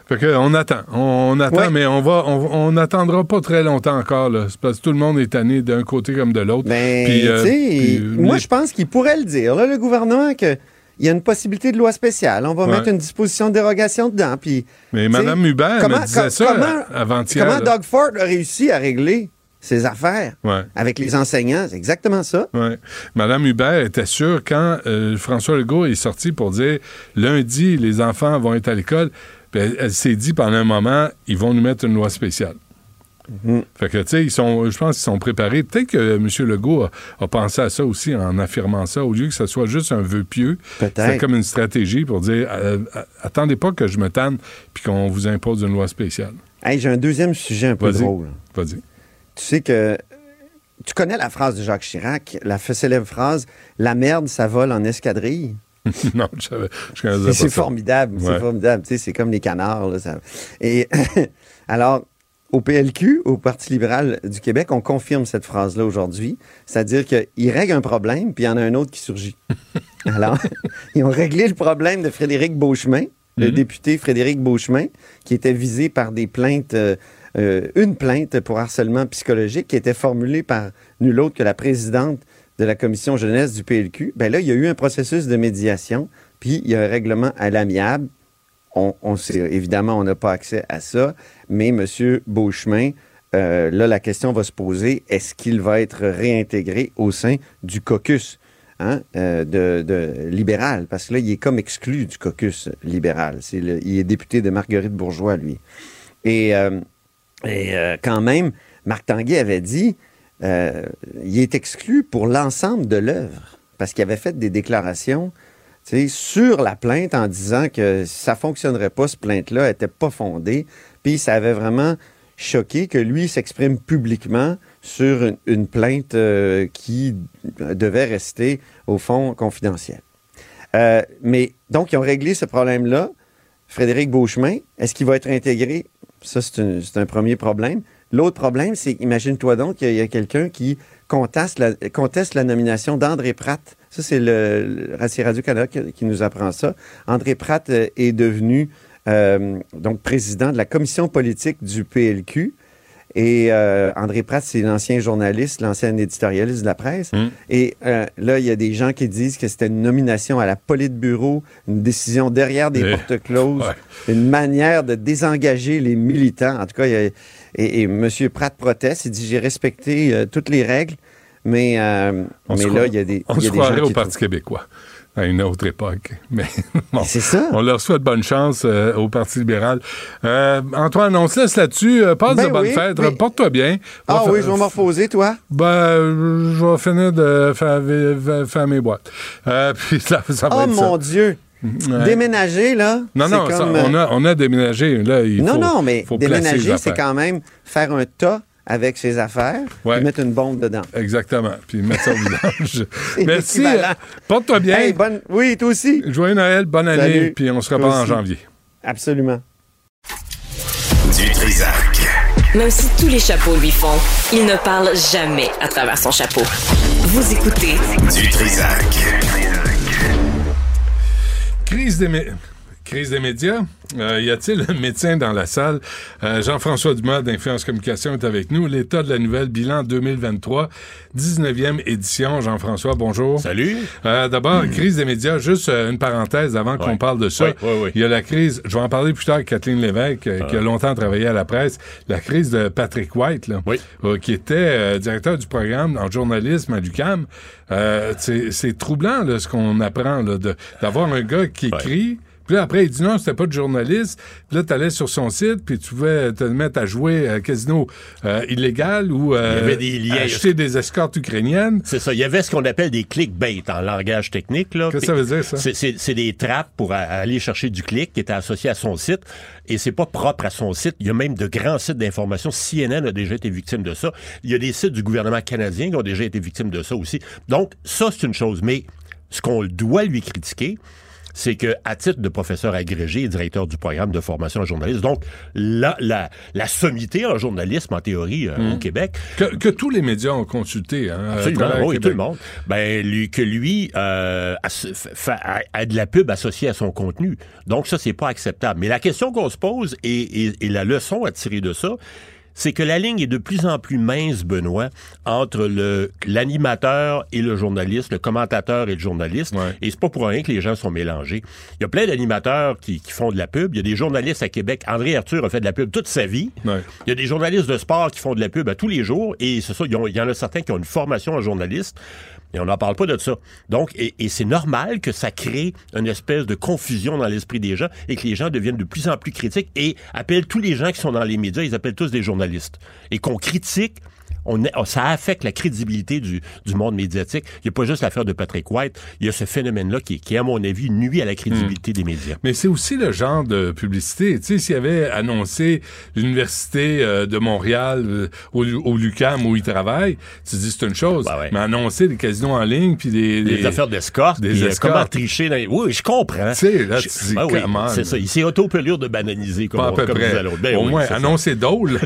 S3: Fait que, on attend. On, on attend,
S11: Ouais.
S3: mais on va, on n'attendra pas très longtemps encore. Là. C'est parce que tout le monde est tanné d'un côté comme de l'autre.
S11: Ben,
S3: Puis, euh, puis,
S11: moi,
S3: les-
S11: je pense qu'il pourrait le dire, là, le gouvernement, qu'il y a une possibilité de loi spéciale. On va
S3: Ouais.
S11: mettre une disposition de dérogation dedans. Puis,
S3: Mais Mme Hubert
S11: comment-
S3: me disait ça avant-hier.
S11: Comment. Doug Ford a réussi à régler ses affaires
S3: Ouais.
S11: avec les enseignants? C'est exactement ça.
S3: Ouais. Madame Hubert était sûre quand euh, François Legault est sorti pour dire lundi, les enfants vont être à l'école. Puis elle, elle s'est dit pendant un moment, ils vont nous mettre une loi spéciale.
S11: Mhm.
S3: Fait que, tu sais, ils sont, je pense qu'ils sont préparés. Peut-être que M. Legault a, a pensé à ça aussi en affirmant ça, au lieu que ce soit juste un vœu pieux.
S11: Peut-être.
S3: C'est comme une stratégie pour dire euh, euh, attendez pas que je me tanne puis qu'on vous impose une loi spéciale.
S11: Hey, J'ai un deuxième sujet un peu drôle.
S3: Vas-y.
S11: Tu sais que tu connais la phrase de Jacques Chirac, la célèbre phrase La merde, ça vole en escadrille.
S3: non, je savais. Je
S11: C'est formidable,
S3: Ouais.
S11: c'est formidable. Tu sais, c'est comme les canards. là, ça- Et alors, au PLQ, au Parti libéral du Québec, on confirme cette phrase-là aujourd'hui. C'est-à-dire qu'il règle un problème, puis il y en a un autre qui surgit. Alors, ils ont réglé le problème de Frédéric Beauchemin, le
S3: Mhm.
S11: député Frédéric Beauchemin, qui était visé par des plaintes, euh, euh, une plainte pour harcèlement psychologique qui était formulée par nul autre que la présidente de la commission jeunesse du PLQ. Ben là, il y a eu un processus de médiation, puis il y a un règlement à l'amiable. On, sait, évidemment, on n'a pas accès à ça, mais M. Beauchemin, euh, là, la question va se poser, est-ce qu'il va être réintégré au sein du caucus hein, euh, de, libéral? Parce que là, il est comme exclu du caucus libéral. Il est député de Marguerite Bourgeois, lui. Et, euh, et quand même, Marc Tanguay avait dit, euh, il est exclu pour l'ensemble de l'œuvre, parce qu'il avait fait des déclarations sur la plainte en disant que ça fonctionnerait pas, cette plainte-là n'était pas fondée. Puis ça avait vraiment choqué que lui s'exprime publiquement sur une, plainte euh, qui devait rester, au fond, confidentielle. Euh, mais donc, ils ont réglé ce problème-là. Frédéric Beauchemin, est-ce qu'il va être intégré? Ça, c'est un premier problème. L'autre problème, c'est, imagine-toi donc qu'il y a, quelqu'un qui conteste la, conteste la nomination d'André Pratt. Ça, c'est le, le Radio-Canada qui, qui nous apprend ça. André Pratt euh, est devenu euh, donc président de la commission politique du PLQ. Et euh, André Pratt, c'est l'ancien journaliste, l'ancien éditorialiste de la presse. Et euh, là, il y a des gens qui disent que c'était une nomination à la Politburo, une décision derrière des
S3: Eh,
S11: portes closes,
S3: ouais.
S11: une manière de désengager les militants. En tout cas, il y a- et, et M. Pratt proteste. Il dit J'ai respecté euh, toutes les règles, mais, euh,
S3: On
S11: mais là, il y a des.
S3: On se
S11: des
S3: croirait
S11: gens
S3: au
S11: qui
S3: Parti
S11: trouvent-
S3: québécois. à une autre époque. Mais bon,
S11: C'est ça.
S3: on leur souhaite bonne chance euh, au Parti libéral. Euh, Antoine, on se laisse là-dessus. Euh, passe
S11: Ben
S3: de bonnes
S11: oui,
S3: fêtes.
S11: oui.
S3: Porte-toi bien.
S11: Ah
S3: Va
S11: oui, je vais me reposer, toi.
S3: Ben, je vais finir de faire, mes boîtes. Puis ça, ça va
S11: Oh
S3: être
S11: mon
S3: ça.
S11: Dieu.
S3: Ouais.
S11: Déménager, là.
S3: Non,
S11: c'est
S3: non, ça, on, a, on a déménagé. Là, il
S11: non,
S3: faut,
S11: non, mais
S3: faut
S11: déménager, c'est quand même faire un tas avec ses affaires
S3: Ouais.
S11: et mettre une bombe dedans.
S3: Exactement. Puis mettre ça au vidange. Merci. euh, Porte-toi bien.
S11: Hey, bonne... Oui, toi aussi.
S3: Joyeux Noël, bonne année. Puis on se reparle en janvier.
S11: Absolument.
S2: Du Trisac.
S1: Même si tous les chapeaux lui font, il ne parle jamais à travers son chapeau. Vous écoutez
S2: Du Trisac.
S3: kriz Crise des médias. Euh, y a-t-il un médecin dans la salle? Euh, Jean-François Dumas d'Influence Communication est avec nous. L'état de la nouvelle, bilan 2023, 19e édition. Jean-François, bonjour.
S12: Salut.
S3: Euh, D'abord, crise des médias, juste euh, une parenthèse avant qu'on
S12: Ouais.
S3: parle de ça.
S12: Oui, oui, oui.
S3: Il y a la crise, je vais en parler plus tard avec Kathleen Lévesque, euh, qui a longtemps travaillé à la presse, la crise de Patrick White, là,
S12: Oui.
S3: euh, qui était directeur du programme en journalisme à l'UQAM. Euh, c'est troublant là, ce qu'on apprend d'avoir un gars qui
S12: Ouais.
S3: écrit. Puis là, après, il dit non, c'était pas de journaliste. Puis là, tu allais sur son site, puis tu pouvais te mettre à jouer à casino euh, illégal ou euh,
S12: Il y avait des liens.
S3: acheter des escortes ukrainiennes.
S12: C'est ça. Il y avait ce qu'on appelle des clickbait en langage technique. là.
S3: Qu'est-ce que ça veut dire, ça?
S12: C'est- des trappes pour aller chercher du clic qui étaient associés à son site. Et c'est pas propre à son site. Il y a même de grands sites d'information. CNN a déjà été victime de ça. Il y a des sites du gouvernement canadien qui ont déjà été victimes de ça aussi. Donc, ça, c'est une chose. Mais ce qu'on doit lui critiquer, c'est que à titre de professeur agrégé et directeur du programme de formation en journalisme, donc la, la, la sommité en journalisme, en théorie, euh,
S3: Mmh.
S12: au Québec,
S3: Que, que tous les médias ont consulté. Hein,
S12: Absolument, oui, tout le monde. Ben, lui, que lui euh, a, a- a de la pub associée à son contenu. Donc, ça, c'est pas acceptable. Mais la question qu'on se pose et, et- et la leçon à tirer de ça, c'est que la ligne est de plus en plus mince, Benoît, entre le l'animateur et le journaliste, le commentateur et le journaliste.
S3: Ouais.
S12: Et c'est pas pour rien que les gens sont mélangés. Il y a plein d'animateurs qui, qui font de la pub. Il y a des journalistes à Québec. André Arthur a fait de la pub toute sa vie.
S3: Ouais.
S12: Il y a des journalistes de sport qui font de la pub à tous les jours et ça, ont- il y en a certains qui ont une formation en journaliste et on n'en parle pas de ça. Donc, et, et c'est normal que ça crée une espèce de confusion dans l'esprit des gens et que les gens deviennent de plus en plus critiques et appellent tous les gens qui sont dans les médias, ils appellent tous des journalistes. Et qu'on critique on est- ça affecte la crédibilité du, du monde médiatique. Il n'y a pas juste l'affaire de Patrick White, il y a ce phénomène-là qui, qui, à mon avis, nuit à la crédibilité des médias.
S3: Mais c'est aussi le genre de publicité. Tu sais, s'il avait annoncé l'Université euh, de Montréal euh, au, au LUQAM où il travaille, tu dis c'est une chose.
S12: Ben ouais.
S3: Mais annoncer des casinos en ligne puis des,
S12: Des,
S3: des-
S12: affaires d'escorte,
S3: des
S12: puis, euh,
S3: escortes.
S12: comment tricher dans les... Oui, je comprends.
S3: Tu sais, là,
S12: Je-
S3: tu dis,
S12: Ben oui, c'est ça. Il s'est auto-pelure de bananiser, comme,
S3: Pas à peu
S12: comme
S3: près.
S12: Ben
S3: Au
S12: oui,
S3: moins, annoncer dole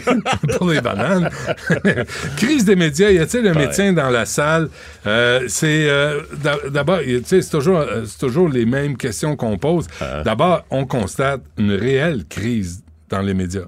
S3: pour les bananes. Crise des médias, y a-t-il un médecin dans la salle? Euh, c'est euh, d'a- d'abord, c'est toujours, euh, c'est toujours les mêmes questions qu'on pose.
S12: Euh.
S3: D'abord, on constate une réelle crise dans les médias.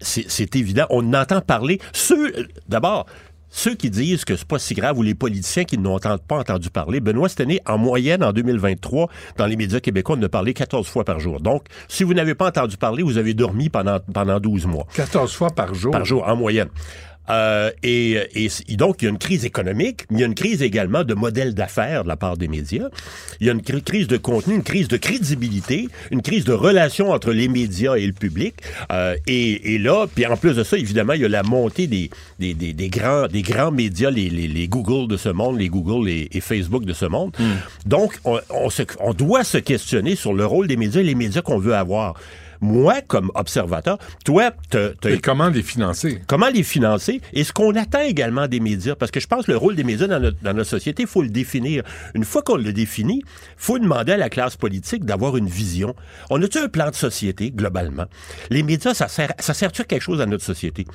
S12: C'est évident. On entend parler. Ceux, d'abord, ceux qui disent que c'est pas si grave ou les politiciens qui n'ont pas entendu parler, Benoît, cette année, en moyenne, en 2023, dans les médias québécois, on a parlé 14 fois par jour. Donc, si vous n'avez pas entendu parler, vous avez dormi pendant, pendant 12 mois.
S3: 14 fois par jour?
S12: Par jour, en moyenne. Euh, et, et, donc, il y a une crise économique, mais il y a une crise également de modèle d'affaires de la part des médias. Il y a une cri- crise de contenu, une crise de crédibilité, une crise de relation entre les médias et le public. Euh, et, et là, puis en plus de ça, évidemment, il y a la montée des, des, des, des grands, des grands médias, les, les, les Google de ce monde, les Google et, et Facebook de ce monde. Donc, on, on, se- on doit se questionner sur le rôle des médias et les médias qu'on veut avoir. Moi, comme observateur, toi, t'as t'as
S3: Et comment les financer?
S12: comment les financer? Et ce qu'on attend également des médias. Parce que je pense que le rôle des médias dans notre, dans notre société, il faut le définir. Une fois qu'on le définit, il faut demander à la classe politique d'avoir une vision. On a-tu un plan de société, globalement? Les médias, ça sert, ça sert-tu à quelque chose à notre société?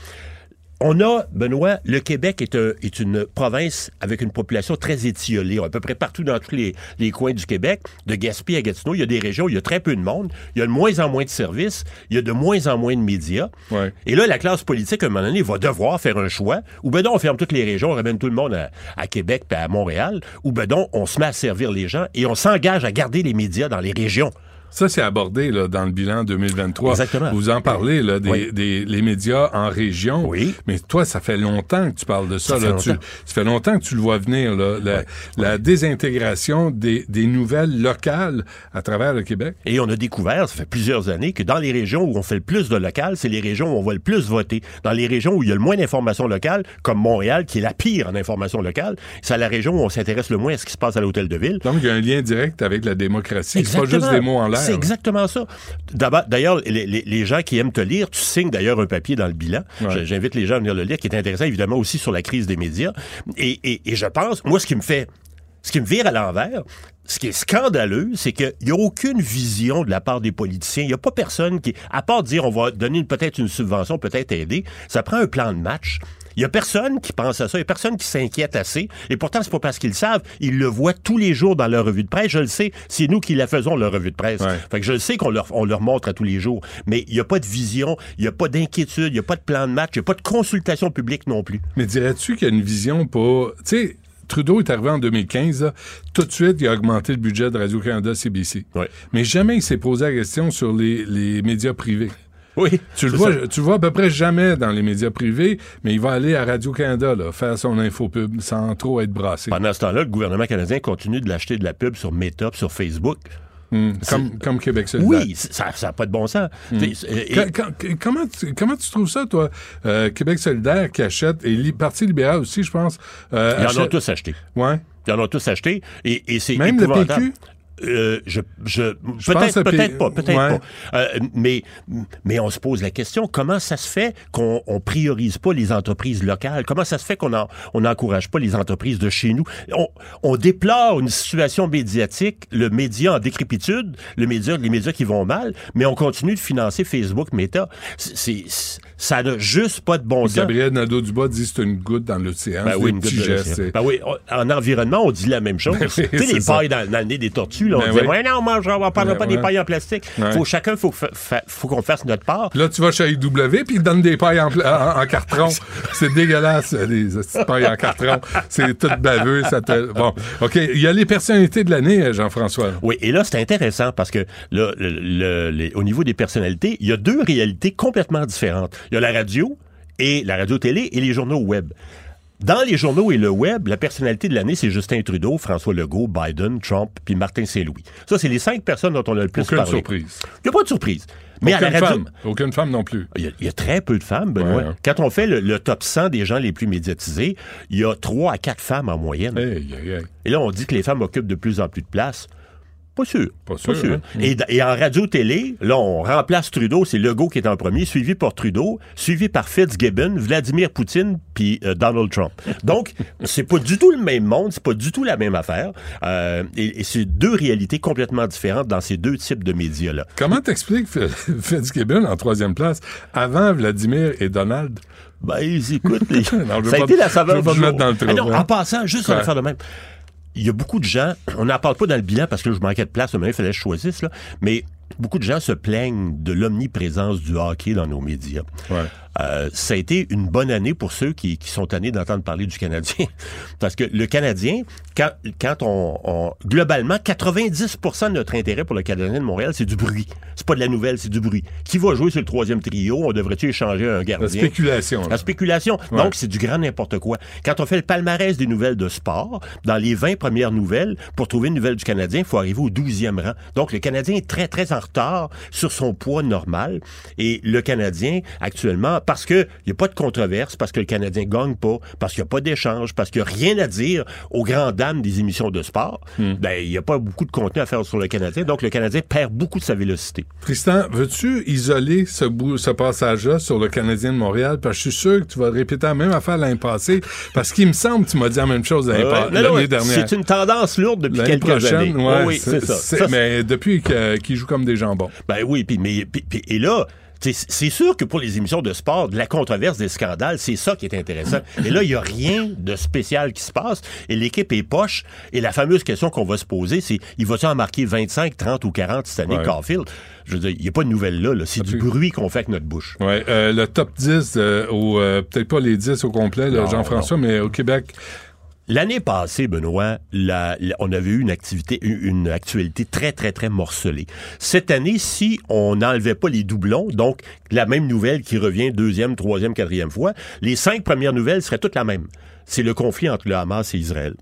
S12: On a, Benoît, le Québec est, un- est une province avec une population très étiolée. À peu près partout dans tous les, les coins du Québec, de Gaspé à Gatineau, il y a des régions où il y a très peu de monde, il y a de moins en moins de services, il y a de moins en moins de médias.
S3: Ouais.
S12: Et là, la classe politique, à un moment donné, va devoir faire un choix. Ou ben donc, on ferme toutes les régions, on ramène tout le monde à, à Québec puis à Montréal. Ou ben donc, on se met à servir les gens et on s'engage à garder les médias dans les régions.
S3: Ça, c'est abordé là, dans le bilan 2023.
S12: Exactement.
S3: Vous en parlez, là, des,
S12: Oui.
S3: des- les médias en région.
S12: Oui.
S3: Mais toi, ça fait longtemps que tu parles de ça.
S12: Ça fait
S3: là. Tu-
S12: longtemps.
S3: ça fait longtemps que tu le vois venir, là, la, la désintégration des, des nouvelles locales à travers le Québec.
S12: Et on a découvert, ça fait plusieurs années, que dans les régions où on fait le plus de local, c'est les régions où on va le plus voter. Dans les régions où il y a le moins d'informations locales, comme Montréal, qui est la pire en information locale, c'est la région où on s'intéresse le moins à ce qui se passe à l'hôtel de ville.
S3: Donc, il y a un lien direct avec la démocratie. C'est pas juste des mots en l'air.
S12: C'est exactement ça. D'ailleurs, les, gens qui aiment te lire, tu signes d'ailleurs un papier dans le bilan.
S3: Ouais.
S12: J'invite les gens à venir le lire, qui est intéressant évidemment aussi sur la crise des médias. Et, et- et je pense, moi, ce qui me fait, ce qui me vire à l'envers, ce qui est scandaleux, c'est qu'il n'y a aucune vision de la part des politiciens. Il n'y a pas personne qui, à part dire on va donner peut-être une subvention, peut-être aider, ça prend un plan de match. Il y a personne qui pense à ça, il y a personne qui s'inquiète assez. Et pourtant, c'est pas parce qu'ils le savent, ils le voient tous les jours dans leur revue de presse. Je le sais, c'est nous qui la faisons, leur revue de presse.
S3: Ouais.
S12: Fait que je le sais qu'on leur, on leur montre à tous les jours. Mais il n'y a pas de vision, il n'y a pas d'inquiétude, il n'y a pas de plan de match, il n'y a pas de consultation publique non plus.
S3: Mais dirais-tu qu'il y a une vision pour... Tu sais, Trudeau est arrivé en 2015, là, tout de suite, il a augmenté le budget de Radio-Canada CBC.
S12: Ouais.
S3: Mais jamais il s'est posé la question sur les, les médias privés.
S12: Oui.
S3: Tu le, vois,
S12: ça.
S3: tu le vois à peu près jamais dans les médias privés, mais il va aller à Radio-Canada, là, faire son infopub sans trop être brassé.
S12: Pendant ce temps-là, le gouvernement canadien continue de l'acheter de la pub sur Meta, sur Facebook.
S3: Hmm. Comme, comme Québec solidaire.
S12: Oui, ça n'a pas de bon sens.
S3: Hmm.
S12: Et-
S3: Quand- comment, tu, comment tu trouves ça, toi, euh, Québec solidaire qui achète, et li, Parti libéral aussi, je pense. euh,
S12: Ils en ont tous acheté.
S3: Ouais.
S12: Ils en ont tous acheté. Et, et c'est
S3: Même le. PQ?
S12: Euh, je, je, peut-être,
S3: le P-
S12: peut-être pas, peut-être
S3: Ouais.
S12: pas. Euh, mais, mais on se pose la question comment ça se fait qu'on on priorise pas les entreprises locales? Comment ça se fait qu'on en- on n'encourage pas les entreprises de chez nous? On, on déplore une situation médiatique, le média en décrépitude, le média, les médias qui vont mal, mais on continue de financer Facebook, Meta. C'est- ça n'a juste pas de bon sens.
S3: Gabriel Nadeau-Dubois dit que c'est une goutte dans l'océan.
S12: Ben oui, une goutte de Ben oui, en environnement, on dit la même chose.
S3: Ben oui,
S12: tu sais, les
S3: ça.
S12: pailles dans, dans le nez des tortues, là, on
S3: Ben
S12: disait,
S3: oui.
S12: ouais, non, on mangera, on parlera pas
S3: ouais.
S12: des pailles en plastique.
S3: Ouais.
S12: Faut, chacun, faut, fa- fa- faut qu'on fasse notre part.
S3: Là, tu vas chez IW puis ils te donnent des pailles en, pla- en- en carton. c'est dégueulasse, les petites pailles en carton. C'est tout baveux. Ça te... Bon, OK. Il y a les personnalités de l'année, Jean-François.
S12: Oui, et là, c'est intéressant parce que là, le- le- les- au niveau des personnalités, il y a deux réalités complètement différentes. Il y a la radio et la radio-télé et les journaux web. Dans les journaux et le web, la personnalité de l'année, c'est Justin Trudeau, François Legault, Biden, Trump, puis Martin Saint-Louis. Ça, c'est les cinq personnes dont on a le plus
S3: Aucune
S12: parlé.
S3: surprise.
S12: Il n'y a pas de surprise. Mais à
S3: Aucune
S12: la radio,
S3: femme. Aucune femme non plus.
S12: Il y, a, il y a très peu de femmes, Benoît.
S3: Ouais.
S12: Quand on fait le, le top 100 des gens les plus médiatisés, il y a trois à quatre femmes en moyenne.
S3: Hey, hey, hey.
S12: Et là, on dit que les femmes occupent de plus en plus de place. Pas sûr.
S3: Pas sûr, hein?
S12: Et, d- et en radio-télé, là, on remplace Trudeau, c'est Legault qui est en premier, suivi par Trudeau, suivi par Fitzgibbon, Vladimir Poutine, puis euh, Donald Trump. Donc, c'est pas du tout le même monde, c'est pas du tout la même affaire. Euh, et et c'est deux réalités complètement différentes dans ces deux types de médias-là.
S3: Comment t'expliques Fitzgibbon en troisième place avant Vladimir et Donald?
S12: Ben, écoute, les-
S3: Non,
S12: ça a
S3: pas-
S12: été la saveur
S3: veux pas
S12: du
S3: me
S12: jour.
S3: mettre dans le trou,
S12: Ah non,
S3: hein.
S12: en passant, juste
S3: Ouais.
S12: une affaire de même. Il y a beaucoup de gens, on n'en parle pas dans le bilan parce que je manquais de place, mais il fallait que je choisisse, là, mais beaucoup de gens se plaignent de l'omniprésence du hockey dans nos médias. Euh, ça a été une bonne année pour ceux qui, qui sont tannés d'entendre parler du Canadien. Parce que le Canadien, quand, quand on, on- Globalement, 90% de notre intérêt pour le Canadien de Montréal, c'est du bruit. C'est pas de la nouvelle, c'est du bruit. Qui va jouer sur le troisième trio? On devrait-tu échanger un gardien?
S3: La spéculation. là.
S12: La spéculation.
S3: Ouais.
S12: Donc, c'est du grand n'importe quoi. Quand on fait le palmarès des nouvelles de sport, dans les 20 premières nouvelles, pour trouver une nouvelle du Canadien, il faut arriver au 12e rang. Donc, le Canadien est très, très en retard sur son poids normal. Et le Canadien, actuellement, parce qu'il n'y a pas de controverse, parce que le Canadien gagne pas, parce qu'il n'y a pas d'échange, parce qu'il n'y a rien à dire aux grandes dames des émissions de sport,
S3: Hmm.
S12: ben, il n'y a pas beaucoup de contenu à faire sur le Canadien. Donc, le Canadien perd beaucoup de sa vélocité.
S3: Tristan, veux-tu isoler ce, bout, ce passage-là sur le Canadien de Montréal? Parce que je suis sûr que tu vas répéter la même affaire l'année passée. Parce qu'il me semble que tu m'as dit la même chose l'année
S12: Ouais,
S3: pa-
S12: non, non,
S3: l'année dernière.
S12: C'est une tendance lourde depuis
S3: L'année
S12: quelques années.
S3: ouais,
S12: oui, c'est ça.
S3: c'est-
S12: Ça,
S3: mais depuis qu'il joue comme des jambons.
S12: Ben oui, puis mais et là. C'est sûr que pour les émissions de sport, de la controverse, des scandales, c'est ça qui est intéressant. Et là, il n'y a rien de spécial qui se passe. Et l'équipe est poche. Et la fameuse question qu'on va se poser, c'est il va-tu en marquer 25, 30 ou 40 cette année,
S3: Ouais.
S12: Caulfield? Je veux dire, il n'y a pas de nouvelles là. là. C'est du bruit qu'on fait avec notre bouche.
S3: Ouais, euh, le top 10, euh, au, euh, peut-être pas les 10 au complet, Jean-François, mais au Québec,
S12: L'année passée, Benoît, la- la- on avait eu une activité, une actualité très, très, très morcelée. Cette année, si on n'enlevait pas les doublons, donc la même nouvelle qui revient deuxième, troisième, quatrième fois, les cinq premières nouvelles seraient toutes la même. C'est le conflit entre le Hamas et Israël,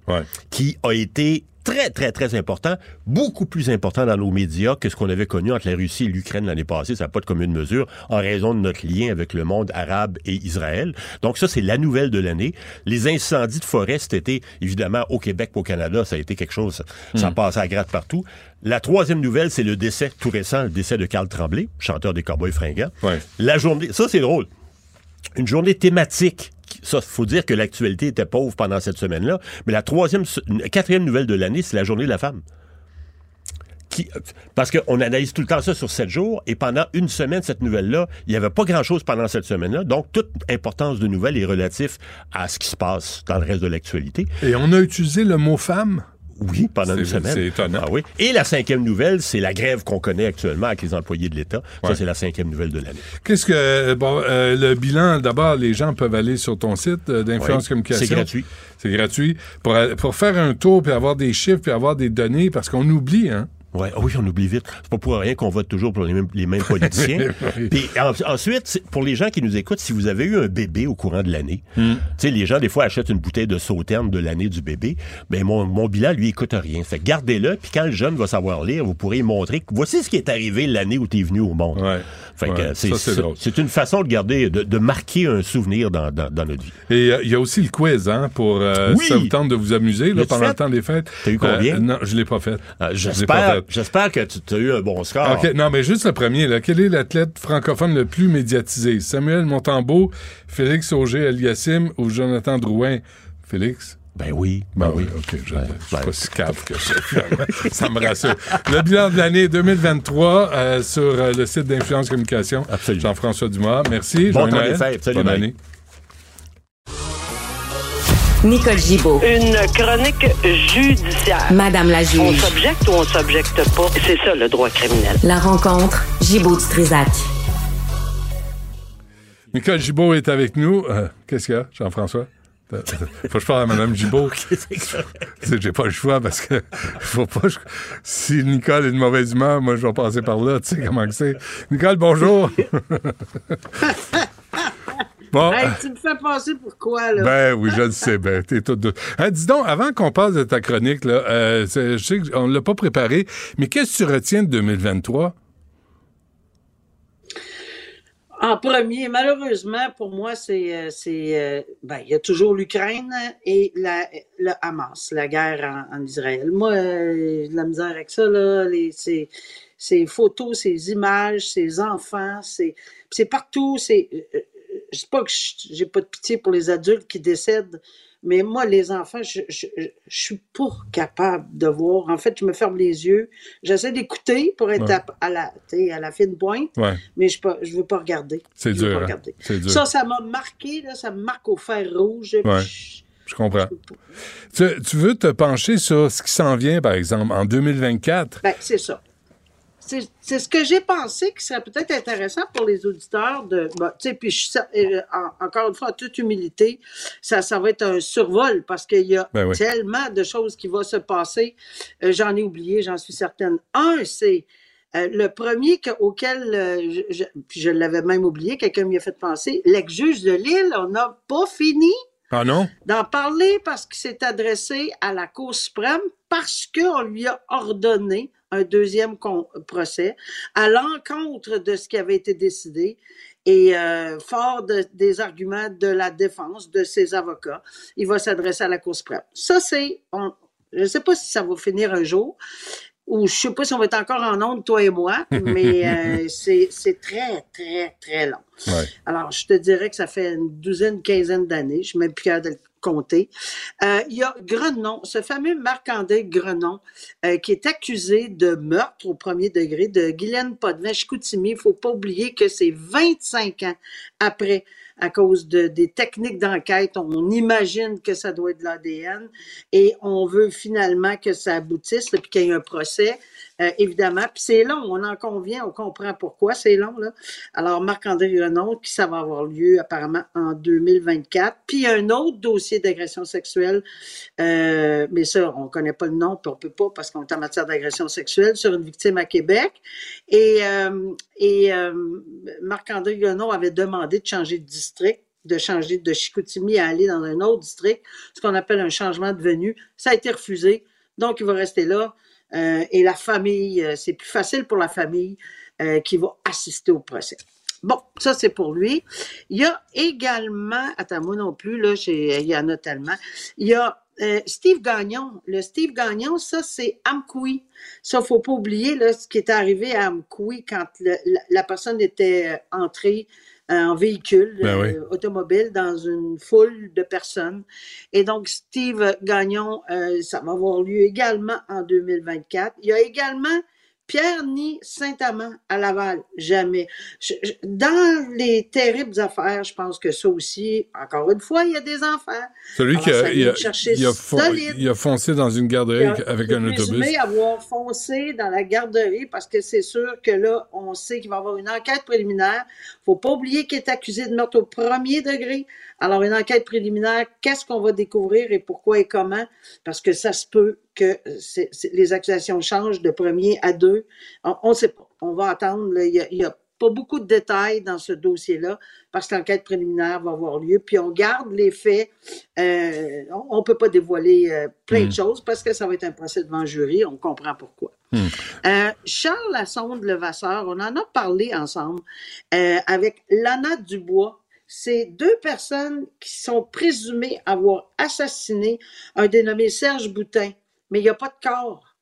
S12: qui a été très, très, très important, beaucoup plus important dans nos médias que ce qu'on avait connu entre la Russie et l'Ukraine l'année passée. Ça n'a pas de commune mesure en raison de notre lien avec le monde arabe et Israël. Donc ça, c'est la nouvelle de l'année. Les incendies de forêt cet été, évidemment, au Québec, au Canada, ça a été quelque chose, ça
S3: Hmm.
S12: passe à gratte partout. La troisième nouvelle, c'est le décès tout récent, le décès de Carl Tremblay, chanteur des Cowboys fringants. La journée, ça c'est drôle. Une journée thématique. Ça, faut dire que l'actualité était pauvre pendant cette semaine-là. Mais la troisième, quatrième nouvelle de l'année, c'est la journée de la femme. Parce qu'on analyse tout le temps ça sur sept jours, et pendant une semaine, cette nouvelle-là, il n'y avait pas grand-chose pendant cette semaine-là. Donc, toute importance de nouvelle est relative à ce qui se passe dans le reste de l'actualité.
S3: Et on a utilisé le mot femme?
S12: Oui, pendant une semaine.
S3: c'est étonnant.
S12: Ah oui. Et la cinquième nouvelle, c'est la grève qu'on connaît actuellement avec les employés de l'État.
S3: Ouais.
S12: Ça, c'est la cinquième nouvelle de l'année.
S3: Qu'est-ce que. Bon, euh, le bilan, d'abord, les gens peuvent aller sur ton site euh, d'influence communication.
S12: c'est gratuit.
S3: C'est gratuit. Pour, euh, pour faire un tour, puis avoir des chiffres, puis avoir des données, parce qu'on oublie, hein?
S12: Ouais, ah oui, on oublie vite. C'est pas pour rien qu'on vote toujours pour les mêmes, les mêmes politiciens. Puis en- ensuite, pour les gens qui nous écoutent, si vous avez eu un bébé au courant de l'année,
S3: Hmm.
S12: tu sais, les gens des fois achètent une bouteille de sauterne de l'année du bébé. Ben mon, mon bilan lui il coûte rien. Fait gardez-le, puis quand le jeune va savoir lire, vous pourrez lui montrer que voici ce qui est arrivé l'année où tu es venu au monde. Fait que
S3: Ouais,
S12: c'est une façon de garder, de, de marquer un souvenir dans, dans, dans notre vie.
S3: Et euh, il y a aussi le quiz, hein, pour euh,
S12: Oui!
S3: ça vous tente de vous amuser là, pendant
S12: fait?
S3: le temps des fêtes?
S12: T'as eu combien?
S3: Euh, non, je l'ai pas fait.
S12: Euh,
S3: Je l'ai pas
S12: J'espère
S3: fait.
S12: J'espère que tu as eu un bon score.
S3: OK, non, mais juste le premier. Là. Quel est l'athlète francophone le plus médiatisé? Samuel Montembeau, Félix Auger-Aliassime ou Jonathan Drouin? Félix?
S12: Ben oui.
S3: Ben oui, OK. Je ne suis pas si cave que ça, ça me rassure. Le bilan de l'année 2023 euh, sur euh, le site d'Influence Communication. Jean-François Dumas. Merci.
S12: Bon
S3: Joyeux
S12: temps des
S3: Noël.
S12: fêtes. Salut,
S3: Bonne année.
S1: Nicole Gibaud.
S13: Une chronique judiciaire.
S1: Madame la
S13: On
S1: juge.
S13: s'objecte ou on s'objecte pas. C'est ça le droit criminel.
S1: La rencontre, Gibaud du Trisac.
S3: Nicole Gibault est avec nous. Euh, Qu'est-ce qu'il y a, Jean-François? Faut que je parle à Mme Gibault. C'est- J'ai pas le choix parce que faut pas. je- Si Nicole est de mauvaise humeur, moi je vais passer par là. Tu sais comment que c'est. Nicole, bonjour. bon.
S14: Hey, tu me fais passer pour quoi, là?
S3: Ben oui, je le sais. Ben, t'es tout doux. Dis donc, avant qu'on passe de ta chronique, là, euh, je sais qu'on l'a pas préparé, mais qu'est-ce que tu retiens de 2023?
S14: En premier, malheureusement, pour moi, c'est. euh, c'est, euh, ben, il y a toujours l'Ukraine et la, le Hamas, la guerre en, en Israël. Moi, euh, j'ai de la misère avec ça, là. Les, ces, ces photos, ces images, ces enfants, c'est, c'est partout. C'est, je sais pas que je- j'ai pas de pitié pour les adultes qui décèdent, mais moi, les enfants, je, je, je, je suis pas capable de voir. En fait, je me ferme les yeux. J'essaie d'écouter pour être
S3: Ouais.
S14: à, à la, à la fine pointe,
S3: Ouais.
S14: mais je ne je veux pas regarder.
S3: C'est
S14: Je veux
S3: dur,
S14: pas
S3: hein?
S14: regarder.
S3: C'est dur.
S14: Ça, ça m'a marqué, là, ça me marque au fer rouge.
S3: Ouais.
S14: Puis
S3: Je comprends. Tu, tu veux te pencher sur ce qui s'en vient, par exemple, en 2024?
S14: Ben, c'est ça. C'est ce que j'ai pensé qui serait peut-être intéressant pour les auditeurs de. tu sais, puis je- ça, euh, en- encore une fois, en toute humilité, ça, ça va être un survol parce qu'il y a
S15: Ben oui.
S14: tellement de choses qui vont se passer. Euh, j'en ai oublié, j'en suis certaine. Un, c'est. euh, le premier que- auquel, je, je- puis je l'avais même oublié, quelqu'un m'y a fait penser, l'ex-juge de Lille, on n'a pas fini
S3: Ah non?
S14: d'en parler parce qu'il s'est adressé à la Cour suprême parce qu'on lui a ordonné un deuxième procès à l'encontre de ce qui avait été décidé et euh, fort de- des arguments de la défense de ses avocats, il va s'adresser à la Cour suprême. Ça, c'est... Je ne sais pas si ça va finir un jour ou je ne sais pas si on va être encore en onde, toi et moi, mais euh, c'est très, très, très long.
S3: Ouais.
S14: Alors, je te dirais que ça fait une douzaine, quinzaine d'années. Je suis même plus capable de Euh, il y a Grenon, ce fameux Marc-André Grenon, euh, qui est accusé de meurtre au premier degré de Guylaine Potvin, Chicoutimi. Il faut pas oublier que c'est 25 ans après à cause de, des techniques d'enquête. On imagine que ça doit être de l'ADN et on veut finalement que ça aboutisse, puis qu'il y ait un procès. Euh, évidemment. Puis c'est long, on en convient, on comprend pourquoi c'est long. Là. Alors, Marc-André Renaud, qui ça va avoir lieu apparemment en 2024. Puis un autre dossier d'agression sexuelle, euh, mais ça, on connaît pas le nom, puis on peut pas parce qu'on est en matière d'agression sexuelle sur une victime à Québec. Et, et euh, Marc-André Renaud avait demandé de changer de district de changer de Chicoutimi à aller dans un autre district, ce qu'on appelle un changement de venue. Ça a été refusé, donc il va rester là. Euh, et la famille, euh, c'est plus facile pour la famille euh, qui va assister au procès. Bon, ça c'est pour lui. Il y a également, attends moi non plus là, il y en a tellement. Il y a Steve Gagnon. Le Steve Gagnon, ça c'est Amkoui. Ça faut pas oublier là ce qui est arrivé à Amkoui quand la, personne était entrée en véhicule
S3: Ben oui.
S14: euh, automobile dans une foule de personnes. Et donc, Steve Gagnon, euh, ça va avoir lieu également en 2024. Il y a également Pierre-Ni Saint-Amand à Laval. Jamais. Je- je- dans les terribles affaires, je pense que ça aussi, encore une fois, il y a des enfants.
S3: Celui qui a, il a- il a fon- il a foncé dans une garderie
S14: Il a-
S3: avec
S14: il
S3: un autobus.
S14: présumé avoir foncé dans la garderie parce que c'est sûr que là, on sait qu'il va y avoir une enquête préliminaire. faut pas oublier qu'il est accusé de meurtre au premier degré. Alors, une enquête préliminaire, qu'est-ce qu'on va découvrir et pourquoi et comment? Parce que ça se peut que c'est- les accusations changent de premier à deux. On ne sait pas. On va attendre. là. Il y a- pas beaucoup de détails dans ce dossier-là parce que l'enquête préliminaire va avoir lieu. Puis on garde les faits. Euh, on ne peut pas dévoiler euh, plein de choses parce que ça va être un procès devant jury. On comprend pourquoi.
S3: Hmm.
S14: Euh, Charles Lassonde Levasseur, on en a parlé ensemble euh, avec Lana Dubois. C'est deux personnes qui sont présumées avoir assassiné un dénommé Serge Boutin, mais il n'y a pas de corps.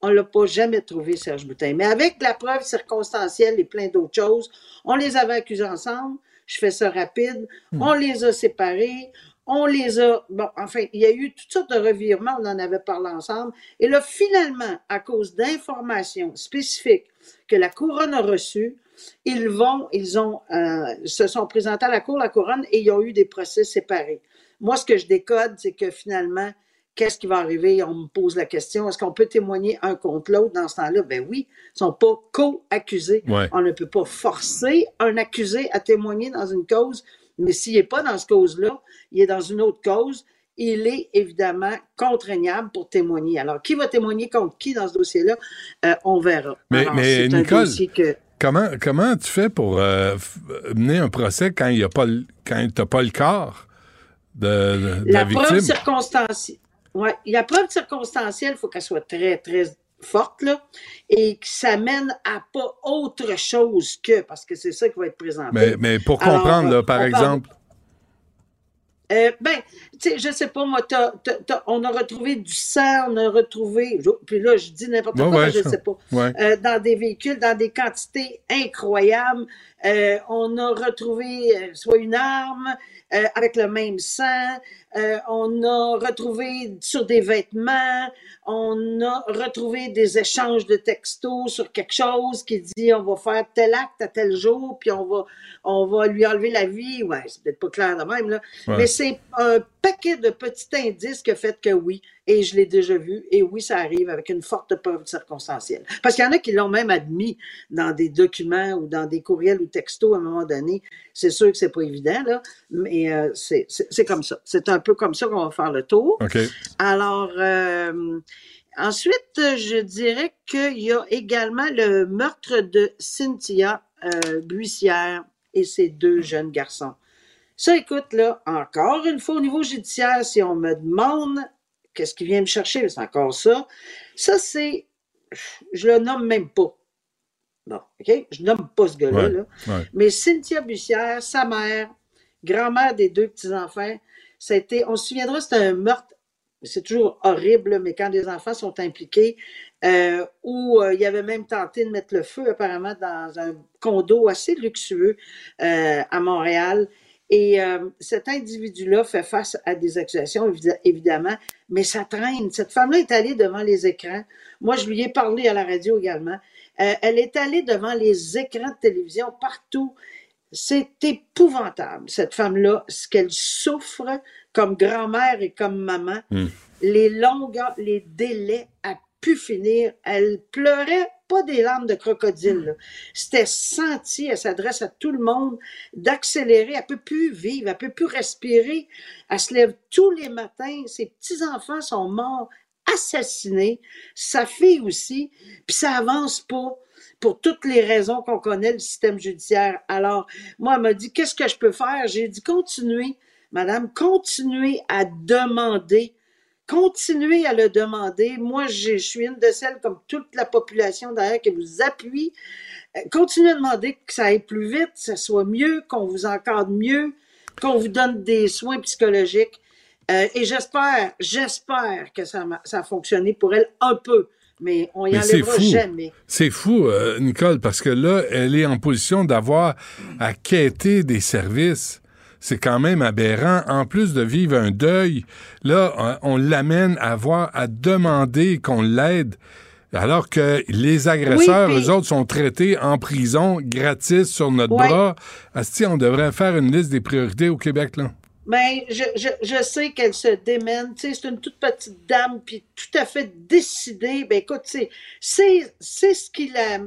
S14: On l'a pas jamais trouvé, Serge Boutin. Mais avec la preuve circonstancielle et plein d'autres choses, on les avait accusés ensemble. Je fais ça rapide. On les a séparés. On les a. Bon, enfin, il y a eu toutes sortes de revirements. On en avait parlé ensemble. Et là, finalement, à cause d'informations spécifiques que la couronne a reçues, ils vont, ils ont, euh, se sont présentés à la cour, la couronne, et ils ont eu des procès séparés. Moi, ce que je décode, c'est que finalement, qu'est-ce qui va arriver? On me pose la question, est-ce qu'on peut témoigner un contre l'autre dans ce temps-là? Ben oui, ils sont pas co-accusés.
S3: Ouais.
S14: On ne peut pas forcer un accusé à témoigner dans une cause, mais s'il n'est pas dans cette cause-là, il est dans une autre cause, il est évidemment contraignable pour témoigner. Alors, qui va témoigner contre qui dans ce dossier-là? Euh, on verra.
S3: Mais,
S14: Alors,
S3: mais
S14: c'est un
S3: Nicole,
S14: dossier que-
S3: comment, comment tu fais pour euh, mener un procès quand il y a pas le- quand t'as pas le corps de, de- la,
S14: la preuve. Ouais, la preuve circonstancielle, il faut qu'elle soit très, très forte, là, et que ça mène à pas autre chose que, parce que c'est ça qui va être présenté.
S3: Mais, mais pour
S14: Alors,
S3: comprendre, là,
S14: on
S3: par
S14: parle-
S3: exemple,
S14: Euh, ben, tu sais, je sais pas, moi, t'as- t'as- on a retrouvé du sang, on a retrouvé, je- puis là, je dis n'importe quoi,
S3: ouais,
S14: mais je
S3: ça-
S14: sais pas,
S3: ouais.
S14: Euh, dans des véhicules, dans des quantités incroyables. Euh, on a retrouvé euh, soit une arme euh, avec le même sang, on a retrouvé sur des vêtements, on a retrouvé des échanges de textos sur quelque chose qui dit on va faire tel acte à tel jour, puis on va, on va lui enlever la vie. Ouais, c'est peut-être pas clair de même, là.
S3: Ouais.
S14: Mais c'est un paquet de petits indices qui a fait que oui, et je l'ai déjà vu, et oui, ça arrive avec une forte preuve circonstancielle. Parce qu'il y en a qui l'ont même admis dans des documents ou dans des courriels ou textos à un moment donné. C'est sûr que c'est pas évident, là, mais euh, c'est comme ça. C'est un peu comme ça qu'on va faire le tour. Alors, euh, ensuite, je dirais qu'il y a également le meurtre de Cynthia euh, Buissière et ses deux jeunes garçons. Ça, écoute, là, encore une fois, au niveau judiciaire, si on me demande qu'est-ce qui vient me chercher, c'est encore ça. Ça, c'est. Je le nomme même pas. Bon, OK? Je nomme pas ce gars-là.
S3: Ouais,
S14: là.
S3: ouais.
S14: Mais Cynthia Bussière, sa mère, grand-mère des deux petits-enfants, ça a été, on se souviendra, c'était un meurtre, c'est toujours horrible, mais quand des enfants sont impliqués, euh, où euh, il avait même tenté de mettre le feu apparemment dans un condo assez luxueux euh, à Montréal. Et euh, cet individu-là fait face à des accusations, évi- évidemment, mais ça traîne. Cette femme-là est allée devant les écrans. Moi, je lui ai parlé à la radio également. Euh, elle est allée devant les écrans de télévision partout. C'est épouvantable, cette femme-là, ce qu'elle souffre comme grand-mère et comme maman.
S12: Hmm.
S14: Les longueurs, les délais à pu finir. Elle pleurait pas des larmes de crocodile. C'était senti, elle s'adresse à tout le monde, d'accélérer. Elle peut plus vivre, elle peut plus respirer. Elle se lève tous les matins. Ses petits-enfants sont morts, assassinés. Sa fille aussi. Puis ça avance pas pour toutes les raisons qu'on connaît, le système judiciaire. Alors, moi, elle m'a dit, qu'est-ce que je peux faire? J'ai dit, continuez, madame, continuez à demander continuez à le demander. Moi, je suis une de celles, comme toute la population derrière, qui vous appuie. Euh, Continuez à demander que ça aille plus vite, que ça soit mieux, qu'on vous encadre mieux, qu'on vous donne des soins psychologiques. Euh, et j'espère, j'espère que ça, a fonctionné pour elle un peu. Mais on y enlèvera jamais.
S3: C'est fou, euh, Nicole, parce que là, elle est en position d'avoir à quêter des services. C'est quand même aberrant. En plus de vivre un deuil, là, on, on l'amène à voir, à demander qu'on l'aide. Alors que les agresseurs,
S14: Oui, puis-
S3: eux autres, sont traités en prison, gratis, sur notre
S14: Ouais.
S3: bras. Asti, on devrait faire une liste des priorités au Québec, là.
S14: Mais je, je, je sais qu'elle se démène. C'est une toute petite dame, puis tout à fait décidée. Ben écoute, c'est ce qui la,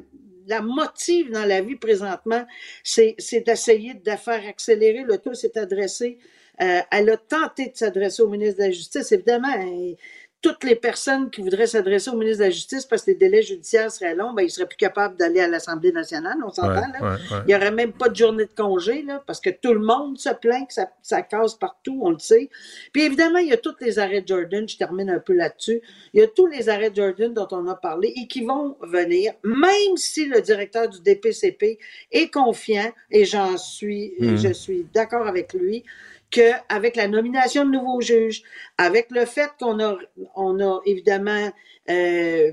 S14: la motive dans la vie présentement, c'est, d'essayer de faire accélérer. Le tout s'est adressé. euh, elle a tenté de s'adresser au ministre de la Justice. Évidemment, hein, toutes les personnes qui voudraient s'adresser au ministre de la Justice parce que les délais judiciaires seraient longs, ben, ils seraient plus capables d'aller à l'Assemblée nationale, on s'entend,
S3: Ouais,
S14: là.
S3: ouais, ouais.
S14: Il n'y aurait même pas de journée de congé, là, parce que tout le monde se plaint que ça, ça casse partout, on le sait. Puis évidemment, il y a tous les arrêts de Jordan, je termine un peu là-dessus. Il y a tous les arrêts de Jordan dont on a parlé et qui vont venir, même si le directeur du DPCP est confiant, et j'en suis,
S15: Mhm.
S14: je suis d'accord avec lui, qu'avec la nomination de nouveaux juges, avec le fait qu'on a, on a évidemment euh,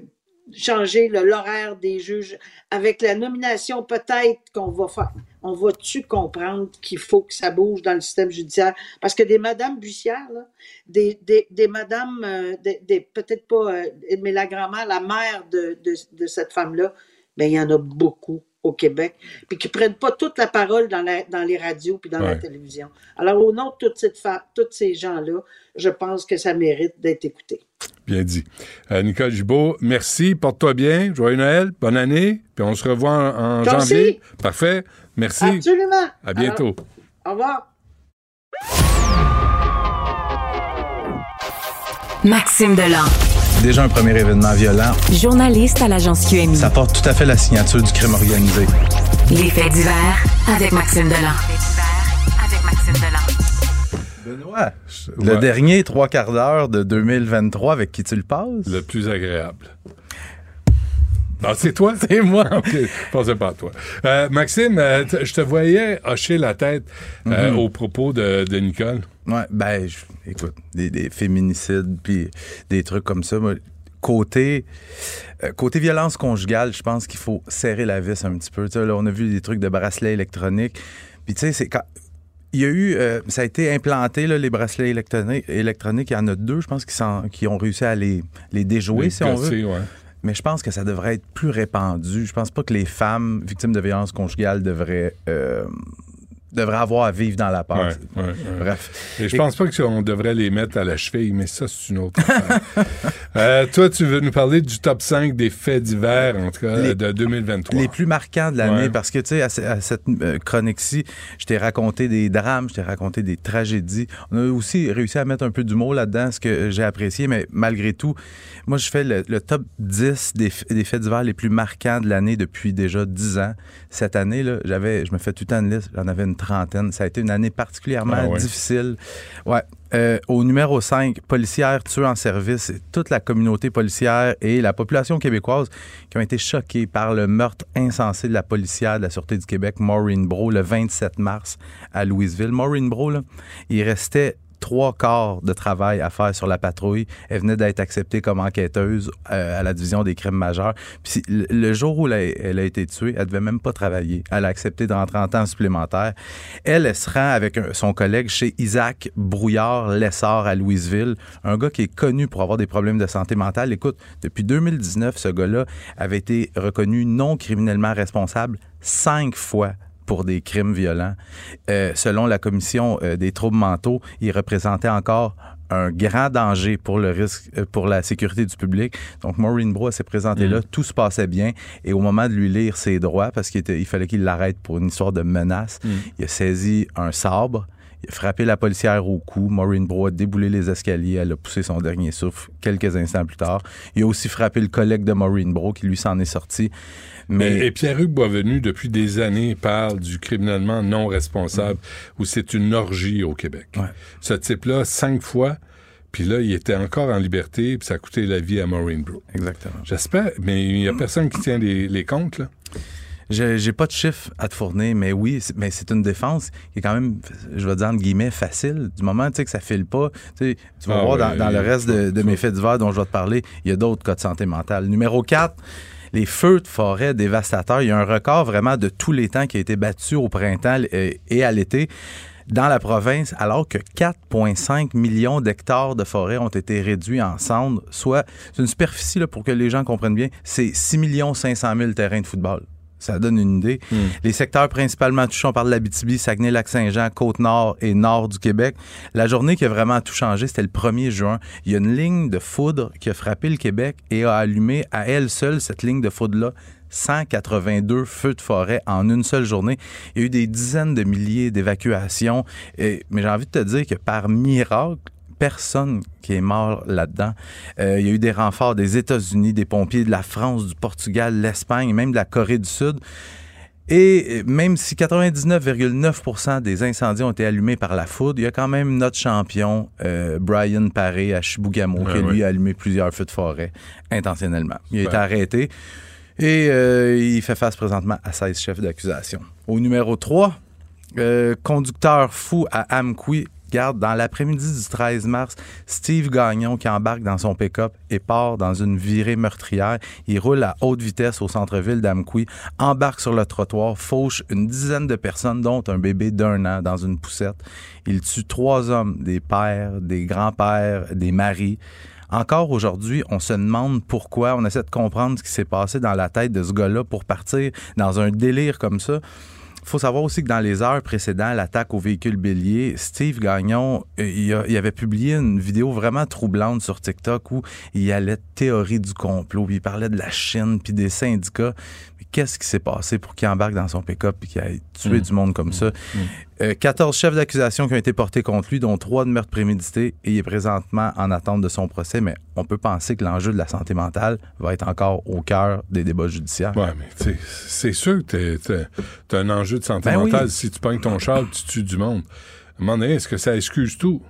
S14: changé l'horaire des juges, avec la nomination peut-être qu'on va faire, on va-tu comprendre qu'il faut que ça bouge dans le système judiciaire? Parce que des madames Bussière, là, des, des, des madames, euh, des- peut-être pas, euh, mais la grand-mère, la mère de, de, de cette femme-là, ben, il y en a beaucoup au Québec, puis qui prennent pas toute la parole dans, la, dans les radios puis dans la télévision. Alors, au nom de toute cette fa- tous ces gens-là, je pense que ça mérite d'être écouté.
S3: Bien dit. Euh, Nicole Gibault, merci. Porte-toi bien. Joyeux Noël. Bonne année. Puis on se revoit en, janvier. Parfait. Merci.
S14: Absolument.
S3: À bientôt.
S14: Alors, au revoir.
S1: Maxime Delan,
S16: Déjà un premier événement violent.
S1: journaliste à l'agence QMI.
S16: Ça porte tout à fait la signature du crime organisé.
S1: Les faits divers avec Maxime Delan. Avec Maxime Delan.
S16: Benoît, le
S3: Ouais.
S16: dernier trois quarts d'heure de 2023 avec qui tu le passes?
S3: Le plus agréable. Ah, c'est toi?
S16: C'est moi.
S3: OK, je pensais pas à toi. Euh, Maxime, euh, je te voyais hocher la tête euh,
S16: Mhm.
S3: au propos de, de Nicole.
S16: Ouais, ben, je- écoute, des, des féminicides, puis des trucs comme ça. moi, côté, euh, côté violence conjugale, je pense qu'il faut serrer la vis un petit peu. Là, on a vu des trucs de bracelets électroniques. Puis, tu sais, c'est quand. Il y a eu, euh, ça a été implanté, là, les bracelets électroniques. électroniques. Il y en a deux, je pense, qui, ont réussi à les, les déjouer,
S3: Les
S16: si on veut.
S3: ouais.
S16: Mais je pense que ça devrait être plus répandu. Je pense pas que les femmes victimes de violences conjugales devraient, euh, devraient avoir à vivre dans la peur.
S3: Ouais, ouais, ouais.
S16: Bref.
S3: Et je pense pas qu'on devrait les mettre à la cheville, mais ça, c'est une autre affaire. Euh, toi, tu veux nous parler du top 5 des faits divers, en tout cas,
S16: Les-
S3: de 2023.
S16: Les plus marquants de l'année,
S3: Ouais.
S16: parce que, tu sais, à, ce- à cette euh, chronique-ci, je t'ai raconté des drames, je t'ai raconté des tragédies. On a aussi réussi à mettre un peu d'humour là-dedans, ce que j'ai apprécié, mais malgré tout, moi, je fais le, le top 10 des, des faits divers les plus marquants de l'année depuis déjà 10 ans. Cette année, là, j'avais, je me fais tout le temps une liste, j'en avais une trentaine. Ça a été une année particulièrement
S3: Ah ouais.
S16: difficile. Ouais. Euh, au numéro 5, policière tuée en service, toute la communauté policière et la population québécoise qui ont été choqués par le meurtre insensé de la policière de la Sûreté du Québec, Maureen Bro, le 27 mars à Louisville. Maureen Bro, là, il restait trois quarts de travail à faire sur la patrouille. Elle venait d'être acceptée comme enquêteuse euh, à la division des crimes majeurs. Puis le, jour où elle a, été tuée, elle devait même pas travailler. Elle a accepté de rentrer en temps supplémentaire. Elle, elle se rend avec son collègue chez Isaac Brouillard Lessard à Louisville, un gars qui est connu pour avoir des problèmes de santé mentale. Écoute, depuis 2019, ce gars-là avait été reconnu non criminellement responsable cinq fois pour des crimes violents. Euh, selon la commission euh, des troubles mentaux, il représentait encore un grand danger pour le risque, euh, pour la sécurité du public. Donc, Maureen Bro s'est présentée
S3: Mm.
S16: là, tout se passait bien. Et au moment de lui lire ses droits, parce qu'il il fallait qu'il l'arrête pour une histoire de menace,
S3: Mm.
S16: il a saisi un sabre, frappé la policière au cou. Maureen Bro a déboulé les escaliers, elle a poussé son dernier souffle quelques instants plus tard. Il a aussi frappé le collègue de Maureen Bro qui lui s'en est sorti. Mais
S3: Et, et Pierre-Hugues Boisvenu, depuis des années, parle du criminellement non responsable, où c'est une orgie au Québec. Ce type-là, cinq fois, puis là, il était encore en liberté, puis ça a coûté la vie à Maureen Bro.
S16: Exactement.
S3: J'espère, mais il n'y a personne qui tient les, les comptes, là.
S16: J'ai j'ai pas de chiffres à te fournir, mais oui, mais c'est une défense qui est quand même, je vais dire entre guillemets, facile. Du moment tu sais, que ça file pas, tu sais, tu vas
S3: Ah
S16: voir
S3: ouais,
S16: dans, dans le reste de, de mes faits divers dont je vais te parler, il y a d'autres cas de santé mentale. Numéro 4, les feux de forêt dévastateurs. Il y a un record vraiment de tous les temps qui a été battu au printemps euh, et à l'été dans la province, alors que 4,5 millions d'hectares de forêt ont été réduits en cendres, soit, c'est une superficie, là, pour que les gens comprennent bien, c'est 6 500 000 terrains de football. Ça donne une idée. Les secteurs principalement touchés, on parle de l'Abitibi, Saguenay-Lac-Saint-Jean, Côte-Nord et Nord du Québec. La journée qui a vraiment tout changé, c'était le 1er juin. Il y a une ligne de foudre qui a frappé le Québec et a allumé à elle seule, cette ligne de foudre-là, 182 feux de forêt en une seule journée. Il y a eu des dizaines de milliers d'évacuations. Et- Mais j'ai envie de te dire que par miracle, personne qui est mort là-dedans. Euh, il y a eu des renforts des États-Unis, des pompiers de la France, du Portugal, l'Espagne, même de la Corée du Sud. Et euh, même si 99,9% des incendies ont été allumés par la foudre, il y a quand même notre champion, euh, Brian Paré, à Chibougamau,
S3: Ouais,
S16: qui lui a allumé plusieurs feux de forêt intentionnellement. Il a
S3: Ouais.
S16: été arrêté et euh, il fait face présentement à 16 chefs d'accusation. Au numéro 3, euh, conducteur fou à Amqui. Dans l'après-midi du 13 mars, Steve Gagnon qui embarque dans son pick-up et part dans une virée meurtrière. Il roule à haute vitesse au centre-ville d'Amqui, embarque sur le trottoir, fauche une dizaine de personnes, dont un bébé d'un an dans une poussette. Il tue trois hommes, des pères, des grands-pères, des maris. Encore aujourd'hui, on se demande pourquoi, on essaie de comprendre ce qui s'est passé dans la tête de ce gars-là pour partir dans un délire comme ça. Il faut savoir aussi que dans les heures précédant l'attaque au véhicule bélier, Steve Gagnon, euh, il, a- il avait publié une vidéo vraiment troublante sur TikTok où il allait théorie du complot, puis il parlait de la Chine, puis des syndicats. Mais qu'est-ce qui s'est passé pour qu'il embarque dans son pick-up et qu'il ait tué
S3: Mm.
S16: du monde comme ça? Euh, 14 chefs d'accusation qui ont été portés contre lui, dont 3 de meurtre prémédité, et il est présentement en attente de son procès, mais on peut penser que l'enjeu de la santé mentale va être encore au cœur des débats judiciaires.
S3: Ouais, mais c'est sûr que tu as un enjeu de santé
S16: Ben oui.
S3: mentale. Si tu pognes ton char, tu tues du monde. À un moment donné, est-ce que ça excuse tout?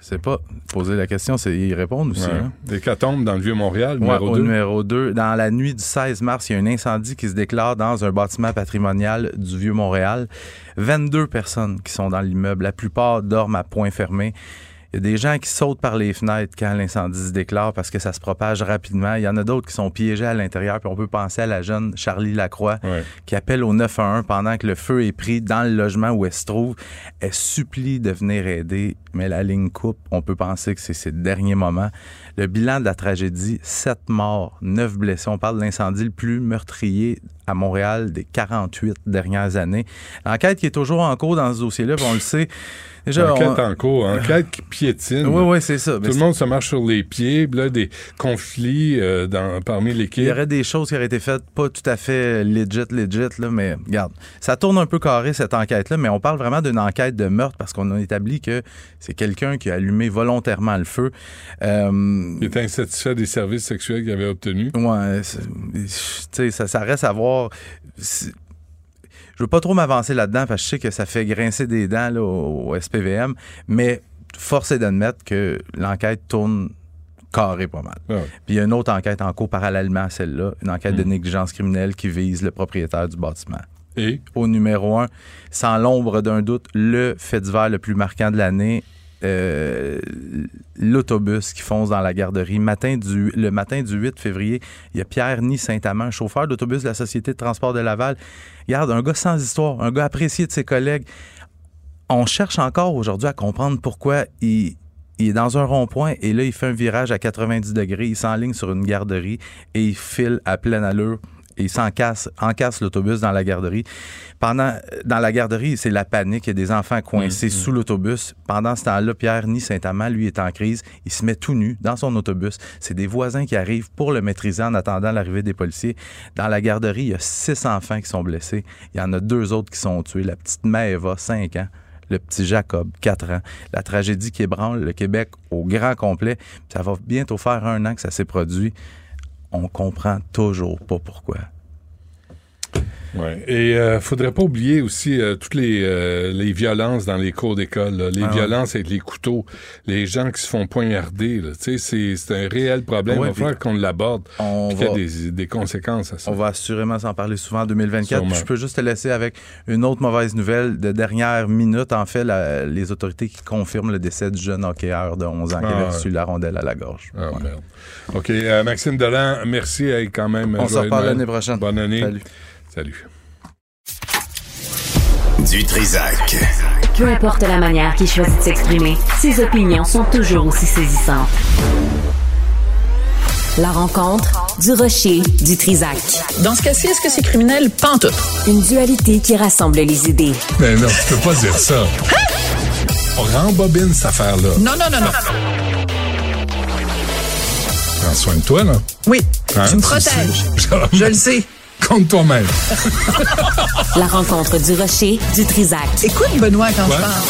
S16: C'est pas poser la question, c'est y répondre aussi.
S3: Ouais.
S16: hein.
S3: Des catombes dans le Vieux-Montréal,
S16: Ouais,
S3: numéro
S16: au
S3: 2.
S16: numéro 2. Dans la nuit du 16 mars, il y a un incendie qui se déclare dans un bâtiment patrimonial du Vieux-Montréal. 22 personnes qui sont dans l'immeuble. La plupart dorment à point fermé. Il y a des gens qui sautent par les fenêtres quand l'incendie se déclare parce que ça se propage rapidement. Il y en a d'autres qui sont piégés à l'intérieur. Puis on peut penser à la jeune Charlie Lacroix qui appelle au 911 pendant que le feu est pris dans le logement où elle se trouve. Elle supplie de venir aider, mais la ligne coupe. On peut penser que c'est ses derniers moments. Le bilan de la tragédie, 7 morts, 9 blessés. On parle de l'incendie le plus meurtrier à Montréal des 48 dernières années. L'enquête qui est toujours en cours dans ce dossier-là, on le sait. Déjà,
S3: enquête
S16: on-
S3: en cours, enquête qui piétine.
S16: Oui, oui, c'est ça.
S3: Tout
S16: Mais
S3: le monde se marche sur les pieds. Là, des conflits euh, dans, parmi l'équipe.
S16: Il y aurait des choses qui auraient été faites pas tout à fait legit, legit, là, mais regarde, ça tourne un peu carré cette enquête-là, mais on parle vraiment d'une enquête de meurtre parce qu'on a établi que c'est quelqu'un qui a allumé volontairement le feu. Euh,
S3: Il était insatisfait des services sexuels qu'il avait obtenus.
S16: Ouais, c'est- tu sais, ça, ça reste à voir. Je veux pas trop m'avancer là-dedans parce que je sais que ça fait grincer des dents là, au, au SPVM, mais force est d'admettre que l'enquête tourne carré pas mal.
S3: Ah
S16: Puis il y a une autre enquête en cours parallèlement à celle-là, une enquête de négligence criminelle qui vise le propriétaire du bâtiment.
S3: Et?
S16: Au numéro un, sans l'ombre d'un doute, le fait divers le plus marquant de l'année, euh, l'autobus qui fonce dans la garderie. Matin du, le matin du 8 février, il y a Pierre Ni Saint-Amand, chauffeur d'autobus de la Société de transport de Laval. Regarde, un gars sans histoire, un gars apprécié de ses collègues. On cherche encore aujourd'hui à comprendre pourquoi il, est dans un rond-point et là, il fait un virage à 90 degrés, il s'enligne sur une garderie et il file à pleine allure et ils s'encassent, encassent l'autobus dans la garderie. Pendant, dans la garderie, c'est la panique. Il y a des enfants coincés sous l'autobus. Pendant ce temps-là, Pierre Ni Saint-Amand, lui, est en crise. Il se met tout nu dans son autobus. C'est des voisins qui arrivent pour le maîtriser en attendant l'arrivée des policiers. Dans la garderie, il y a six enfants qui sont blessés. Il y en a deux autres qui sont tués. La petite Maëva, 5 ans. Le petit Jacob, 4 ans. La tragédie qui ébranle le Québec au grand complet. Ça va bientôt faire un an que ça s'est produit. On comprend toujours pas pourquoi.
S3: Ouais. Et euh, faudrait pas oublier aussi euh, toutes les, euh, les violences dans les cours d'école, les
S16: Ah ouais.
S3: violences avec les couteaux, les gens qui se font poignarder. C'est un réel problème.
S16: Ouais,
S3: Il va falloir qu'on l'aborde. qu'il y a des, des conséquences à ça.
S16: On va assurément s'en parler souvent en 2024.
S3: Sûrement.
S16: Puis je peux juste te laisser avec une autre mauvaise nouvelle de dernière minute. En fait, la- les autorités qui confirment le décès du jeune hockeyeur de 11 ans qui
S3: Ah,
S16: avait
S3: ouais.
S16: reçu la rondelle à la gorge.
S3: Ah, merde. OK. euh, Maxime Delan, merci quand même.
S16: On se reparle l'année prochaine.
S3: Bonne année.
S16: Salut.
S3: Salut.
S2: Du Trisac.
S1: Peu importe la manière qu'il choisit de s'exprimer, ses opinions sont toujours aussi saisissantes. La rencontre du rocher du Trisac.
S15: Dans ce cas-ci, est-ce que c'est criminel? Tout.
S1: Une dualité qui rassemble les idées.
S3: Mais non, tu peux pas dire ça. On rembobine cette affaire-là.
S15: Non, non, non, non.
S3: Prends soin de toi, là.
S15: Oui,
S3: Hein,
S15: tu me protèges. Je le sais.
S3: Compte toi-même.
S1: La rencontre du rocher du Trisac.
S15: Écoute, Benoît, quand
S3: Ouais.
S15: je parle.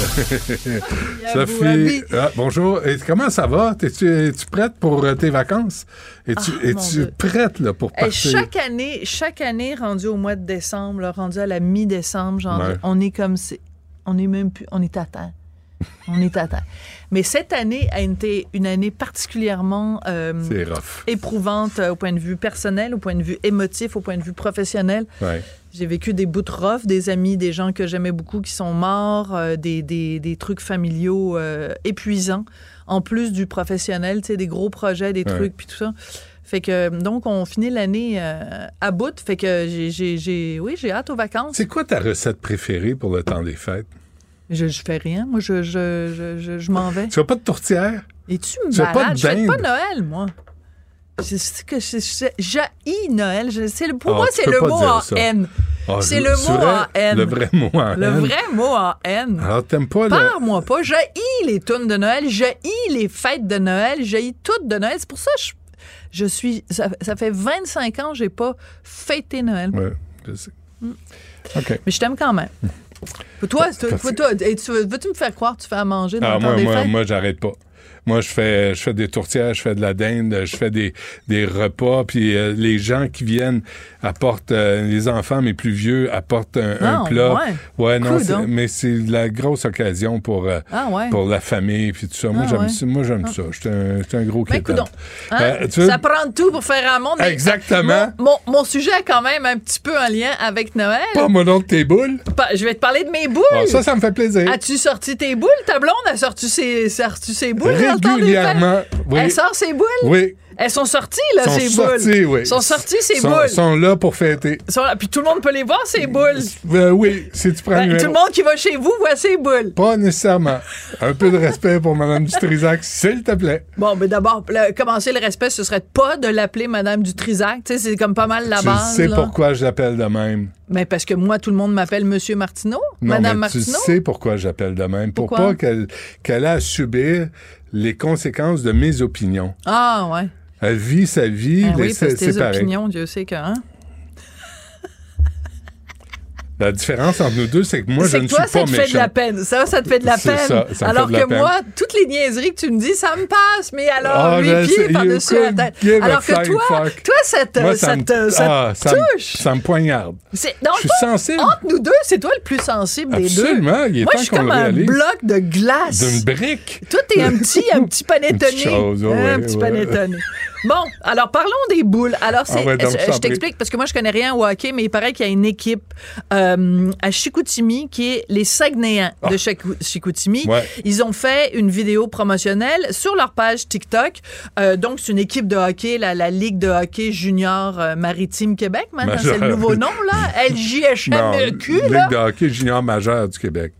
S3: Sophie, ah, bonjour. Et comment ça va? Es-tu es-tu prête pour euh, tes vacances? Es-tu
S17: Ah,
S3: es-tu
S17: Dieu.
S3: prête là, pour partir?
S17: chaque année, chaque année, rendu au mois de décembre, là, rendu à la mi-décembre, genre,
S3: Ouais.
S17: on est comme si, on est même plus, on est à terre. On est à terre. Mais cette année a été une année particulièrement euh, éprouvante euh, au point de vue personnel, au point de vue émotif, au point de vue professionnel.
S3: Ouais.
S17: J'ai vécu des bouts de rough, des amis, des gens que j'aimais beaucoup qui sont morts, euh, des, des, des trucs familiaux épuisants, en plus du professionnel, tu sais, des gros projets, des
S3: Ouais.
S17: trucs, puis tout ça. Fait que, donc, on finit l'année euh, à bout. Fait que j'ai, j'ai, j'ai- oui, j'ai hâte aux vacances.
S3: C'est quoi ta recette préférée pour le temps des fêtes?
S17: Je, je fais rien. Moi, je, je, je, je, je m'en vais.
S3: Tu as pas de tourtière?
S17: Et tu me
S3: Tu as pas de
S17: balades. Je fais pas? Noël, moi. Je sais que je, je, j'haïs Noël. Je- c'est le- pour
S3: Ah,
S17: moi, c'est le
S3: pas
S17: mot en
S3: ça.
S17: haine.
S3: Ah,
S17: c'est le
S3: c'est
S17: mot
S3: vrai?
S17: en haine.
S3: Le vrai mot en
S17: Le
S3: haine.
S17: vrai mot en haine.
S3: Alors, t'aimes pas le...
S17: Parle-moi pas. J'haïs les tunes de Noël. J'haïs les fêtes de Noël. J'haïs toutes de Noël. C'est pour ça que je, je suis. Ça, ça fait 25 ans que j'ai pas fêté Noël.
S3: Ouais, je sais.
S17: Mm.
S3: OK.
S17: Mais je t'aime quand même. Toi, toi, toi, toi, et tu veux- veux-tu me faire croire que tu fais à manger dans
S3: Ah,
S17: le temps
S3: moi,
S17: des
S3: moi,
S17: fêtes?
S3: moi j'arrête pas. Moi, je fais, je fais des tourtières, je fais de la dinde, je fais des, des repas, puis euh, les gens qui viennent apportent, euh, les enfants, mes plus vieux, apportent un, un
S17: Ah,
S3: plat.
S17: ouais.
S3: non, c'est-
S17: donc.
S3: mais c'est la grosse occasion pour, euh,
S17: Ah, ouais.
S3: pour la famille, puis tout ça. Moi,
S17: Ah,
S3: j'aime
S17: ouais.
S3: ça. Moi, j'aime
S17: Ah.
S3: ça. J'étais un, gros
S17: Ben. Hein?
S3: Tu veux-
S17: Ça prend tout pour faire un monde. mais-
S3: Exactement.
S17: Mon, mon- mon sujet a quand même un petit peu un lien avec Noël.
S3: Pas-moi donc tes boules?
S17: Pa- Je vais te parler de mes boules.
S3: Ça, ça me fait plaisir.
S17: As-tu sorti tes boules? Ta blonde a sorti ses, sorti ses boules
S3: Régulièrement, oui.
S17: Elle sort ses boules?
S3: Oui.
S17: Elles sont sorties, là,
S3: sont
S17: ces
S3: sortis,
S17: boules.
S3: oui.
S17: sont sorties, ces
S3: sont,
S17: boules.
S3: sont là pour fêter.
S17: Sont là. Puis tout le monde peut les voir, ces boules.
S3: Euh, oui, si tu prends
S17: Ben, tout le monde qui va chez vous voit ces boules.
S3: Pas nécessairement. Un peu de respect pour Mme Dutrisac, s'il te plaît.
S17: Bon, mais d'abord, le- commencer le respect, ce serait pas de l'appeler Madame du Trisac. Tu sais, c'est comme pas mal la
S3: tu
S17: base.
S3: sais
S17: là.
S3: pourquoi je l'appelle de même.
S17: Ben, parce que moi, tout le monde m'appelle Monsieur Martineau.
S3: Non,
S17: Madame
S3: mais tu
S17: Martineau.
S3: sais pourquoi je l'appelle de même. Pour
S17: Pourquoi?
S3: pas qu'elle qu'elle ait à subir les conséquences de mes opinions.
S17: Ah, ouais.
S3: Elle vit sa vie, mais
S17: oui, parce tes
S3: pareil.
S17: opinions, Dieu sait que. Hein?
S3: La différence entre nous deux, c'est que moi, je ne
S17: que toi,
S3: suis
S17: ça
S3: pas
S17: te fait de
S3: méchant.
S17: la peine. Ça, ça te fait de la peine.
S3: ça, ça me
S17: alors que
S3: peine.
S17: moi, toutes les niaiseries que tu me dis, ça me passe. Mais alors,
S3: Ah,
S17: huit
S3: je
S17: pieds par-dessus la tête. Alors que toi,
S3: fuck.
S17: toi, ça te,
S3: Moi,
S17: ça
S3: me-
S17: te, ça
S3: ah,
S17: te
S3: ça me-
S17: touche.
S3: ça me poignarde.
S17: C'est- dans
S3: Je
S17: le
S3: suis sensible.
S17: Entre nous deux, c'est toi le plus sensible des deux.
S3: Absolument, il est
S17: Moi,
S3: temps
S17: je suis comme un bloc de glace.
S3: D'une brique.
S17: Toi, t'es un petit, un petit
S3: chose, ouais,
S17: un petit
S3: ouais.
S17: Bon, alors parlons des boules. Alors, c'est,
S3: Ah ouais, donc,
S17: je,
S3: je
S17: je t'explique parce que moi, je connais rien au hockey, mais il paraît qu'il y a une équipe euh, à Chicoutimi qui est les Saguenayens de Chicou- Chicoutimi.
S3: Ouais.
S17: Ils ont fait une vidéo promotionnelle sur leur page TikTok. Euh, donc, c'est une équipe de hockey, la, la Ligue de hockey junior euh, maritime Québec, maintenant. C'est le nouveau nom, là. LJHMQ,
S3: Ligue
S17: là.
S3: de hockey junior majeur du Québec.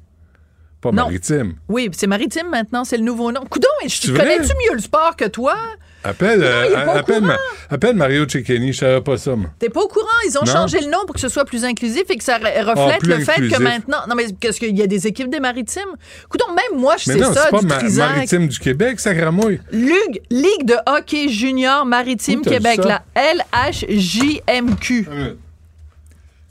S3: Pas
S17: Non.
S3: maritime.
S17: Oui, c'est maritime maintenant, c'est le nouveau nom. Coudon,
S3: vrai?
S17: connais-tu mieux le sport que toi?
S3: Appelle, euh, appelle,
S17: courant.
S3: Ma- appelle Mario Cecchini, je savais pas ça.
S17: T'es pas au courant? Ils ont
S3: Non.
S17: changé le nom pour que ce soit plus inclusif et que ça reflète
S3: Ah, plus
S17: le fait
S3: inclusif.
S17: que maintenant. Non, mais qu'est-ce qu'il y a des équipes des maritimes? Écoute, même moi, je sais
S3: non,
S17: ça
S3: c'est pas
S17: du
S3: Ma-
S17: Trisac.
S3: Maritime du Québec, ça gramouille.
S17: Ligue, Ligue de hockey junior maritime Québec, la LHJMQ.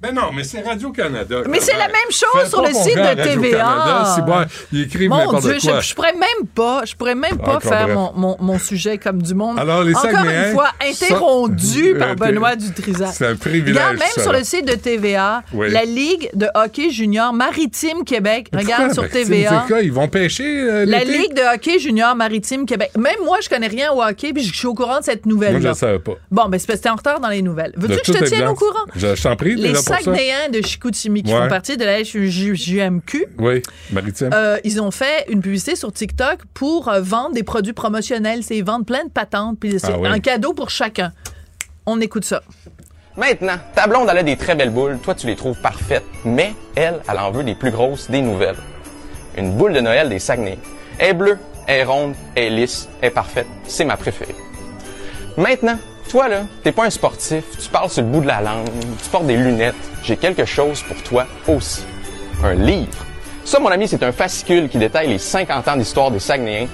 S3: Mais non, mais c'est Radio-Canada.
S17: Mais c'est la même chose
S3: Fais
S17: sur
S3: pas
S17: le site de TVA.
S3: C'est bon, ils écrivent
S17: Mon Dieu,
S3: quoi.
S17: je, je pourrais même pas, je pourrais même pas
S3: Encore
S17: faire mon, mon, mon sujet comme du monde.
S3: Alors, les
S17: Encore une fois, interrompu
S3: sont-
S17: par
S3: Euh,
S17: Benoît Dutrisac.
S3: c'est un privilège,
S17: Regarde, même
S3: ça,
S17: sur le site de TVA,
S3: Oui.
S17: la Ligue de hockey junior maritime Québec.
S3: Mais
S17: Regarde sur
S3: Maritime
S17: TVA.
S3: Zeka, Ils vont pêcher euh,
S17: La? Ligue de hockey junior maritime Québec. Même moi, je connais rien au hockey, puis je suis au courant de cette
S3: Moi, je
S17: nouvelle-là.
S3: ne savais pas.
S17: Bon, ben c'est parce que en retard dans les nouvelles. Veux-tu que je te tienne au courant?
S3: Je, je t'en prie,
S17: Saguenayens de Chicoutimi qui
S3: Ouais.
S17: font partie de la JMQ,
S3: Oui, Maritime.
S17: euh, ils ont fait une publicité sur TikTok pour euh, vendre des produits promotionnels. C'est ils vendent plein de patentes, puis c'est
S18: Ah oui.
S17: un cadeau pour chacun. On écoute ça.
S18: Maintenant, ta blonde, elle a des très belles boules. Toi, tu les trouves parfaites. Mais elle, elle en veut des plus grosses, des nouvelles. Une boule de Noël des Saguenay. Elle est bleue, elle est ronde, elle est lisse, elle est parfaite. C'est ma préférée. Maintenant, toi, là, t'es pas un sportif. Tu parles sur le bout de la langue. Tu portes des lunettes. J'ai quelque chose pour toi aussi. Un livre. Ça, mon ami, c'est un fascicule qui détaille les 50 ans d'histoire des Saguenayens.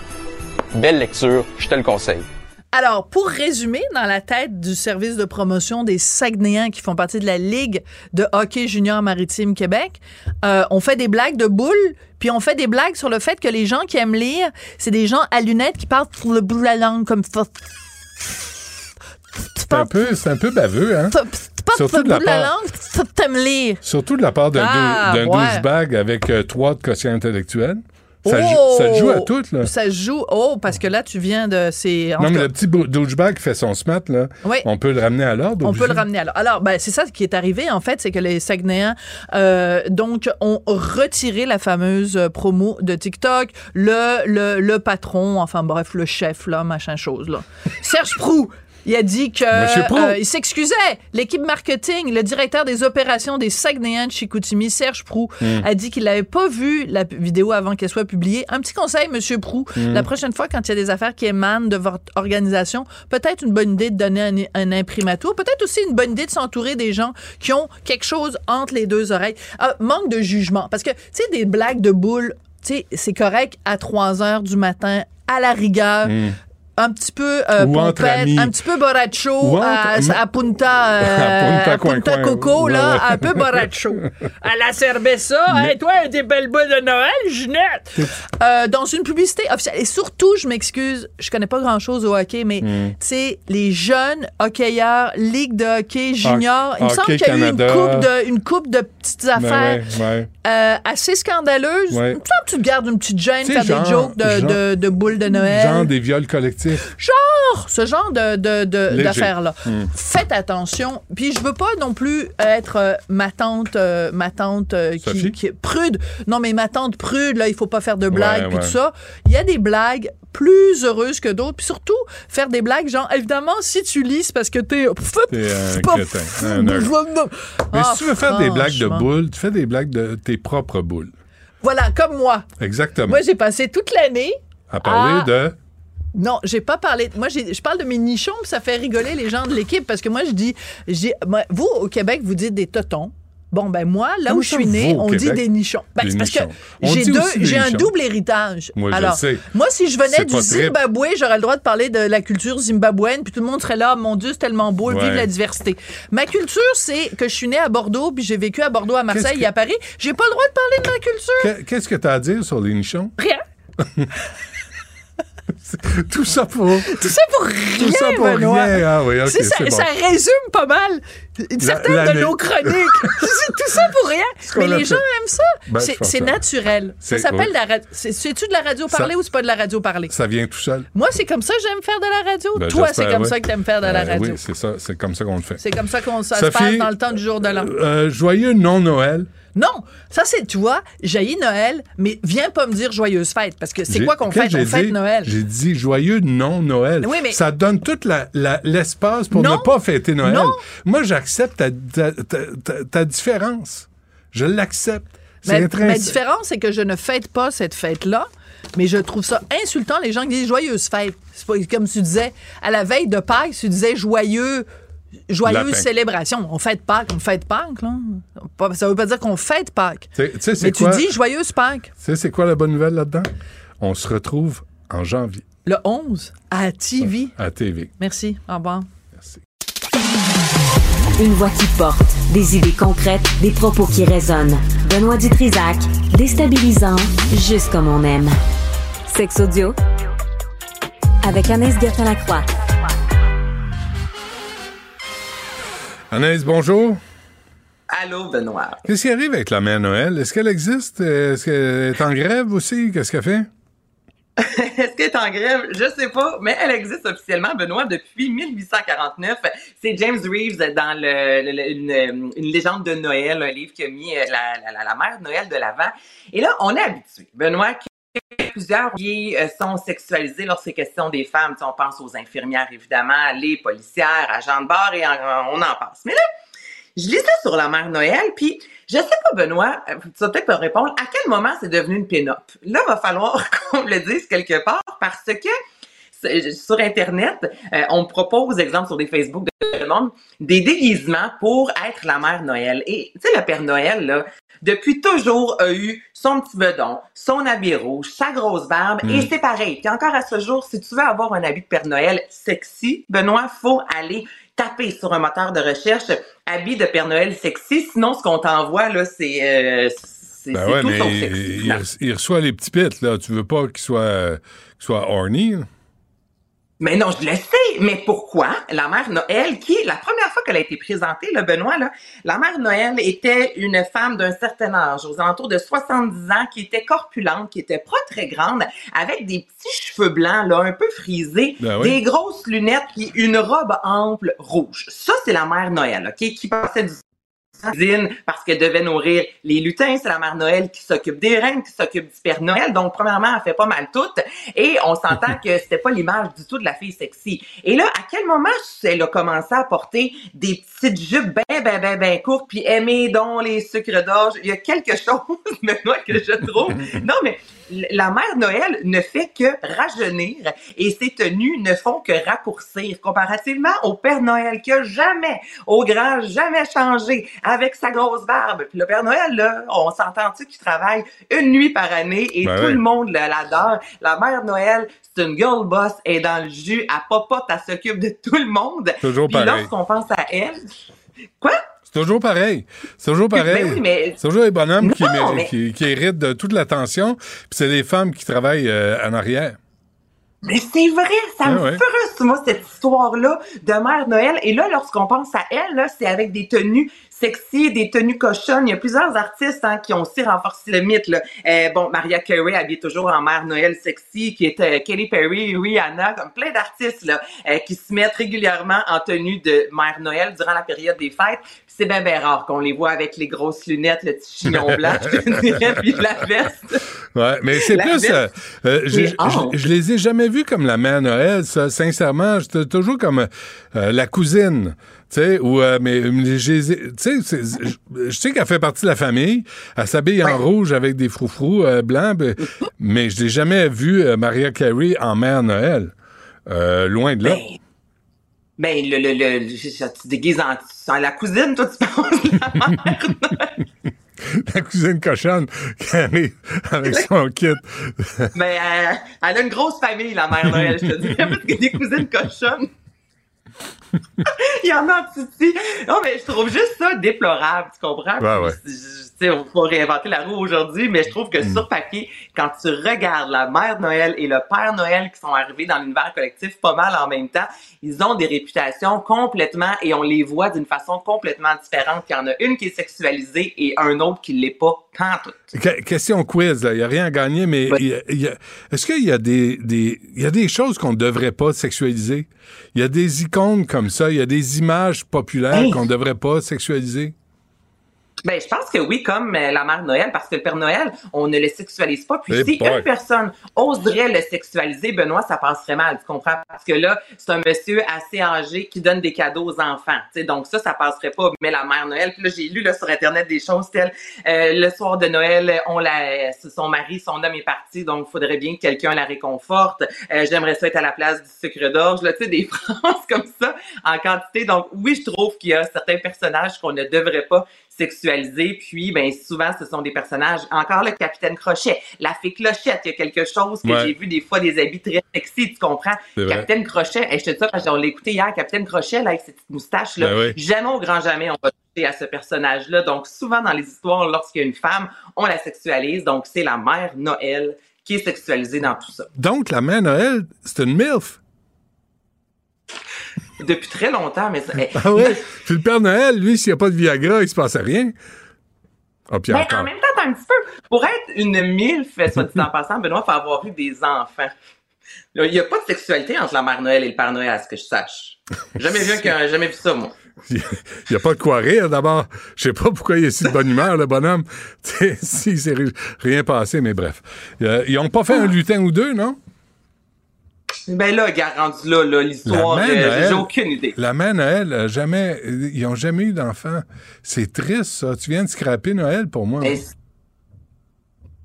S18: Belle lecture, je te le conseille.
S17: Alors, pour résumer, dans la tête du service de promotion des Saguenayens qui font partie de la Ligue de hockey junior maritime Québec, euh, on fait des blagues de boules, puis on fait des blagues sur le fait que les gens qui aiment lire, c'est des gens à lunettes qui parlent sur le bout de la langue comme ça.
S3: C'est un, peu, c'est un peu baveux, hein? Surtout de la
S17: bout de la
S3: part,
S17: langue, lire.
S3: surtout de la part d'un
S17: Ah,
S3: douchebag avec euh, trois de quotient intellectuel. Ça,
S17: Oh!
S3: joue, ça joue à toutes, là.
S17: Ça joue. Oh, parce que là, tu viens de.
S3: Non,
S17: tout
S3: mais
S17: cas,
S3: le petit douchebag qui fait son smat, là,
S17: Oui.
S3: on peut le ramener à l'ordre.
S17: On peut le ramener alors. Alors, ben, c'est ça qui est arrivé, en fait, c'est que les Saguenayens, euh, donc, ont retiré la fameuse euh, promo de TikTok. Le, le, le patron, enfin, bref, le chef, là, machin chose, là. Serge Prou. Il a dit que euh, il s'excusait. L'équipe marketing, le directeur des opérations des Saguenayens de Chicoutimi, Serge Prou,
S3: Hmm.
S17: a dit qu'il n'avait pas vu la vidéo avant qu'elle soit publiée. Un petit conseil, Monsieur Prou,
S3: Hmm.
S17: la prochaine fois quand il y a des affaires qui émanent de votre organisation, peut-être une bonne idée de donner un, un imprimatur, peut-être aussi une bonne idée de s'entourer des gens qui ont quelque chose entre les deux oreilles. Ah, manque de jugement, parce que tu sais des blagues de boules, tu sais c'est correct à 3 heures du matin à la rigueur.
S3: Hmm.
S17: Un petit peu euh, pompette,
S3: amis.
S17: un petit peu à,
S3: entre-
S17: à Punta, euh,
S3: À Punta
S17: à Punta
S3: Coin.
S17: Coco, là, un peu borracho. à la cerveza,
S3: Mais-
S17: hey, toi, des belles boules de Noël, Ginette! Euh, dans une publicité officielle. Et surtout, je m'excuse, je connais pas grand-chose au hockey, mais
S3: Hmm.
S17: tu sais, les jeunes hockeyeurs, Ligue de hockey junior, il me semble qu'il y a eu une coupe, de, une coupe de petites
S3: Ben
S17: affaires
S3: ouais, ouais.
S17: euh, assez scandaleuses.
S3: Ouais.
S17: Il me semble que tu te gardes une petite gêne, faire
S3: genre-
S17: des jokes de,
S3: genre-
S17: de, de boules de Noël.
S3: Genre des viols collectifs.
S17: Genre, ce genre de, de, d'affaires-là.
S3: Hmm.
S17: Faites attention. Puis je veux pas non plus être euh, ma tante, euh, ma tante euh, qui, prude. Non, mais ma tante prude, là, il faut pas faire de blagues,
S3: Ouais,
S17: puis
S3: ouais.
S17: tout ça. Il y a des blagues plus heureuses que d'autres. Puis surtout, faire des blagues, genre, évidemment, si tu lis, c'est parce que t'es...
S3: T'es un
S17: pas-
S3: crétin, un. Mais
S17: Ah,
S3: si tu veux faire des blagues de boules, tu fais des blagues de tes propres boules.
S17: Voilà, comme moi.
S3: Exactement.
S17: Moi, j'ai passé toute l'année
S3: à parler de.
S17: Non, j'ai pas parlé. Moi, je parle de mes nichons, puis ça fait rigoler les gens de l'équipe parce que moi, je dis, moi, vous au Québec, vous dites des totons. Bon, ben moi, là
S3: Comment
S17: où je suis
S3: au
S17: on dit des nichons. Ben, c'est parce que j'ai deux, j'ai un double héritage.
S3: Moi, je
S17: Alors,
S3: sais.
S17: moi, si je venais du
S3: très-
S17: Zimbabwe, j'aurais le droit de parler de la culture zimbabwéenne, puis tout le monde serait là, mon Dieu, c'est tellement beau,
S3: Ouais.
S17: vive la diversité. Ma culture, c'est que je suis née à Bordeaux, puis j'ai vécu à Bordeaux, à Marseille
S3: que-
S17: et à Paris. J'ai pas le droit de parler de ma culture.
S3: Qu'est- Qu'est-ce que tu as à dire sur les nichons?
S17: Rien.
S3: Tout ça pour.
S17: Tout ça pour rien,
S3: Tout ça pour
S17: Benoît.
S3: rien. Ah oui,
S17: ça,
S3: c'est bon.
S17: ça résume pas mal certaines de nos chroniques. c'est tout ça pour rien. Mais les gens aiment ça.
S3: Ben,
S17: c'est naturel. Ça s'appelle
S3: oui.
S17: la radio. C'est-tu de la radio
S3: Ça-
S17: parlée ou c'est pas de la radio parlée?
S3: Ça vient tout seul.
S17: Moi, c'est comme ça que j'aime faire de la radio.
S3: Ben,
S17: Toi, c'est comme
S3: oui.
S17: ça que t'aimes faire de la
S3: Euh,
S17: radio.
S3: Oui, c'est ça. C'est comme ça qu'on le fait.
S17: C'est comme ça qu'on se passe dans le temps du jour de l'an.
S3: Euh, joyeux non-Noël.
S17: Non, ça c'est, tu vois, jaillit Noël, mais viens pas me dire joyeuse fête, parce que c'est quoi qu'on fête? On fête
S3: dit-
S17: Noël.
S3: J'ai dit joyeux non-Noël.
S17: Oui, mais-
S3: Ça donne tout l'espace pour
S17: Non.
S3: ne pas fêter Noël.
S17: Non.
S3: Moi, j'accepte ta, ta- ta- ta- ta différence. Je l'accepte.
S17: Ma, ma différence, c'est que je ne fête pas cette fête-là, mais je trouve ça insultant les gens qui disent joyeuse fête. C'est comme tu disais, à la veille de Pâques, tu disais joyeux. Joyeuse
S3: Lapin.
S17: célébration. On fête Pâques, on fête Pâques, là. Ça veut pas dire qu'on fête Pâques. Mais tu dis joyeuse Pâques.
S3: Tu sais, c'est quoi la bonne nouvelle là-dedans? On se retrouve en janvier
S17: Le 11, à TV.
S3: à TV.
S17: Merci. Au revoir.
S1: Une voix qui porte, des idées concrètes, des propos qui résonnent. Benoît Dutrisac, déstabilisant, juste comme on aime. Sex audio avec Anaïs Gertin-Lacroix.
S3: Anaïs, bonjour.
S19: Allô, Benoît.
S3: Qu'est-ce qui arrive avec la mère Noël? Est-ce qu'elle existe? Est-ce qu'elle est en grève aussi? Qu'est-ce qu'elle fait?
S19: Est-ce qu'elle est en grève? Je sais pas, mais elle existe officiellement, Benoît, depuis 1849. C'est James Reeves dans le, le- le- une, une légende de Noël, un livre qui a mis euh, la, la, la, la mère de Noël de l'avant. Et là, on est habitué, Benoît, plusieurs qui euh, sont sexualisés lorsqu'il est question des femmes. On pense aux infirmières, évidemment, les policières, agents de bar, et on en passe. Mais là, je lisais sur la mère Noël, puis je sais pas, Benoît, euh, tu vas peut-être me répondre, à quel moment c'est devenu une pin-up? Là, va falloir qu'on le dise quelque part, parce que c'est- sur Internet, euh, on propose, exemple, sur des Facebook de le monde, des déguisements pour être la mère Noël. Et, tu sais, le Père Noël, là, depuis toujours a eu son petit bedon, son habit rouge, sa grosse barbe,
S20: Mm.
S19: et c'est pareil. Puis encore à ce jour, si tu veux avoir un habit de Père Noël sexy, Benoît, faut aller taper sur un moteur de recherche habit de Père Noël sexy. Sinon, ce qu'on t'envoie, là, c'est euh,
S3: Ben ouais,
S19: tout
S3: mais il,
S19: sexy.
S3: il-
S19: finalement.
S3: il reçoit les petits pits, là. Tu veux pas qu'il soit, soit horny, là?
S19: Mais non, je le sais. Mais pourquoi? La mère Noël, qui, la première fois qu'elle a été présentée, le Benoît, là, la mère Noël était une femme d'un certain âge, aux alentours de 70 ans, qui était corpulente, qui était pas très grande, avec des petits cheveux blancs, là, un peu frisés,
S20: Ben oui.
S19: des grosses lunettes, puis une robe ample rouge. Ça, c'est la mère Noël, OK, qui passait du cuisine parce qu'elle devait nourrir les lutins. C'est la mère Noël qui s'occupe des reines, qui s'occupe du Père Noël. Donc, premièrement, elle fait pas mal tout. Et on s'entend que c'était pas l'image du tout de la fille sexy. Et là, à quel moment elle a commencé à porter des petites jupes ben, ben, ben, ben courtes puis aimer donc les sucres d'orge? Il y a quelque chose, maintenant que je trouve. Non, mais la mère Noël ne fait que rajeunir et ses tenues ne font que raccourcir comparativement au Père Noël qui a jamais, au grand, jamais changé avec sa grosse barbe. Puis le Père Noël, là, on s'entend-tu qu'il travaille une nuit par année et
S3: Ben
S19: tout le monde l'adore. La mère Noël, c'est une girl boss, elle est dans le jus, elle popote, elle s'occupe de tout le monde.
S3: Toujours
S19: Puis lorsqu'on pense à elle, quoi?
S3: C'est toujours pareil. C'est toujours pareil.
S19: Ben oui, mais-
S3: C'est toujours les bonhommes qui,
S19: Non,
S3: mé-
S19: mais-
S3: qui, qui héritent de toute l'attention, puis c'est les femmes qui travaillent euh, en arrière.
S19: Mais c'est vrai, ça
S3: Ah
S19: me
S3: ouais.
S19: frustre, moi, cette histoire-là de Mère Noël. Et là, lorsqu'on pense à elle, là, c'est avec des tenues sexy, des tenues cochonnes. Il y a plusieurs artistes hein, qui ont aussi renforcé le mythe. Là. Euh, bon, Maria Carey habillée toujours en Mère Noël sexy, qui est euh, Katy Perry, Rihanna, comme plein d'artistes là, euh, qui se mettent régulièrement en tenue de Mère Noël durant la période des fêtes. C'est bien, bien rare qu'on les voit avec les grosses lunettes, le petit chignon blanc, je te dirais, puis la veste.
S3: Ouais, mais c'est plus. euh, je, les ai jamais vus comme la mère Noël, ça, sincèrement. J'étais toujours comme la cousine. Tu sais, ou, euh, mais mais j'ai- tu sais, c'est- je sais qu'elle fait partie de la famille. Elle s'habille en rouge avec des froufrous euh, blancs, ben, mais je l'ai jamais vu euh, Maria Carey en mère Noël. Euh, loin de là.
S19: Ben, le, le, le, tu déguises en, en la cousine, toi, tu penses la mère
S3: la cousine cochonne qui arrive avec son kit.
S19: Mais euh, elle a une grosse famille, la mère Noël, je te dis. Parce que des cousines cochonnes. Il y en a en Titi. Non, mais je trouve juste ça déplorable, tu comprends?
S3: Ouais, ouais.
S19: Je- je- Tu sais, on va réinventer la roue aujourd'hui, mais je trouve que sur papier, quand tu regardes la mère Noël et le père Noël qui sont arrivés dans l'univers collectif pas mal en même temps, ils ont des réputations complètement et on les voit d'une façon complètement différente. Il y en a une qui est sexualisée et un autre qui l'est pas pantoute.
S3: Que- question quiz. Il n'y a rien à gagner, mais est-ce qu'il y a des, y a des choses qu'on ne devrait pas sexualiser? Il y a des icônes comme ça, il y a des images populaires
S19: Hey.
S3: qu'on ne devrait pas sexualiser?
S19: Ben, je pense que oui, comme euh, la mère Noël, parce que le Père Noël, on ne le sexualise pas. Puis
S3: Eh
S19: si
S3: boy.
S19: une personne oserait le sexualiser, Benoît, ça passerait mal, tu comprends? Parce que là, c'est un monsieur assez âgé qui donne des cadeaux aux enfants. Tu sais, donc ça, ça passerait pas. Mais la mère Noël, puis là, j'ai lu là, sur Internet des choses telles euh, le soir de Noël, on la, son mari, son homme est parti, donc il faudrait bien que quelqu'un la réconforte. Euh, J'aimerais ça être à la place du sucre d'orge, tu sais, des phrases comme ça en quantité. Donc oui, je trouve qu'il y a certains personnages qu'on ne devrait pas sexualiser. Puis, ben souvent, ce sont des personnages. Encore le capitaine Crochet, la fée Clochette, il y a quelque chose que
S3: Ouais.
S19: j'ai vu des fois des habits très sexy, tu comprends? Capitaine Crochet, et je te dis ça parce qu'on l'a écouté hier, Capitaine Crochet, là, avec ses petites moustaches, là,
S3: Ben oui.
S19: jamais au grand jamais on va toucher à ce personnage-là. Donc, souvent dans les histoires, lorsqu'il y a une femme, on la sexualise. Donc, c'est la mère Noël qui est sexualisée dans tout ça.
S3: Donc, la mère Noël, c'est une MILF.
S19: Depuis très longtemps, mais ça,
S3: Ah oui? Puis le Père Noël, lui, s'il n'y a pas de Viagra, il se passe rien. Ah, puis
S19: Ben, en même temps, un petit peu. Pour être une MILF, soit dit en passant, Benoît, il faut avoir eu des enfants. Il n'y a pas de sexualité entre la mère Noël et le Père Noël, à ce que je sache. Jamais vu, qu'un- jamais vu ça, moi.
S3: Il n'y a pas de quoi rire, d'abord. Je sais pas pourquoi il est si de bonne humeur, le bonhomme. Tu sais, si c'est ri- rien passé, mais bref. Euh, ils n'ont pas fait un lutin ou deux, non?
S19: Ben là, rendu là, là l'histoire, euh, j'ai aucune idée.
S3: La mère Noël, a jamais, ils n'ont jamais eu d'enfant. C'est triste, ça. Tu viens de scraper Noël pour moi.
S19: Mais,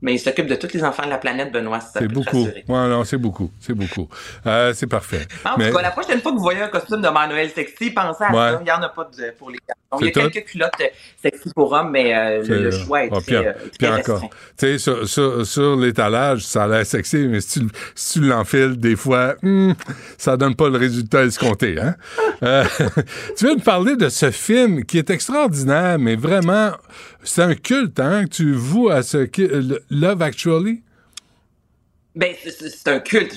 S19: mais il s'occupe de tous les enfants de la planète, Benoît, si
S3: C'est beaucoup. Ouais, non, c'est beaucoup. C'est beaucoup. Euh, c'est parfait.
S19: En
S3: Mais-
S19: tout cas, la prochaine fois que vous voyez un costume de Noël sexy, pensez à
S3: Ouais.
S19: ça. Il n'y en a pas de- pour les garçons. Il y a
S3: tout?
S19: quelques culottes euh, sexy pour hommes, mais euh, le, le
S3: C'est-
S19: choix est
S3: ah,
S19: très, euh,
S3: encore. Tu sais, sur, sur, sur l'étalage, ça a l'air sexy, mais si tu, si tu l'enfiles, des fois, hmm, ça donne pas le résultat escompté. Hein? Euh, tu viens de parler de ce film qui est extraordinaire, mais vraiment, c'est un culte hein, que tu voues à ce le- Love Actually?
S19: Ben, c'est- un culte.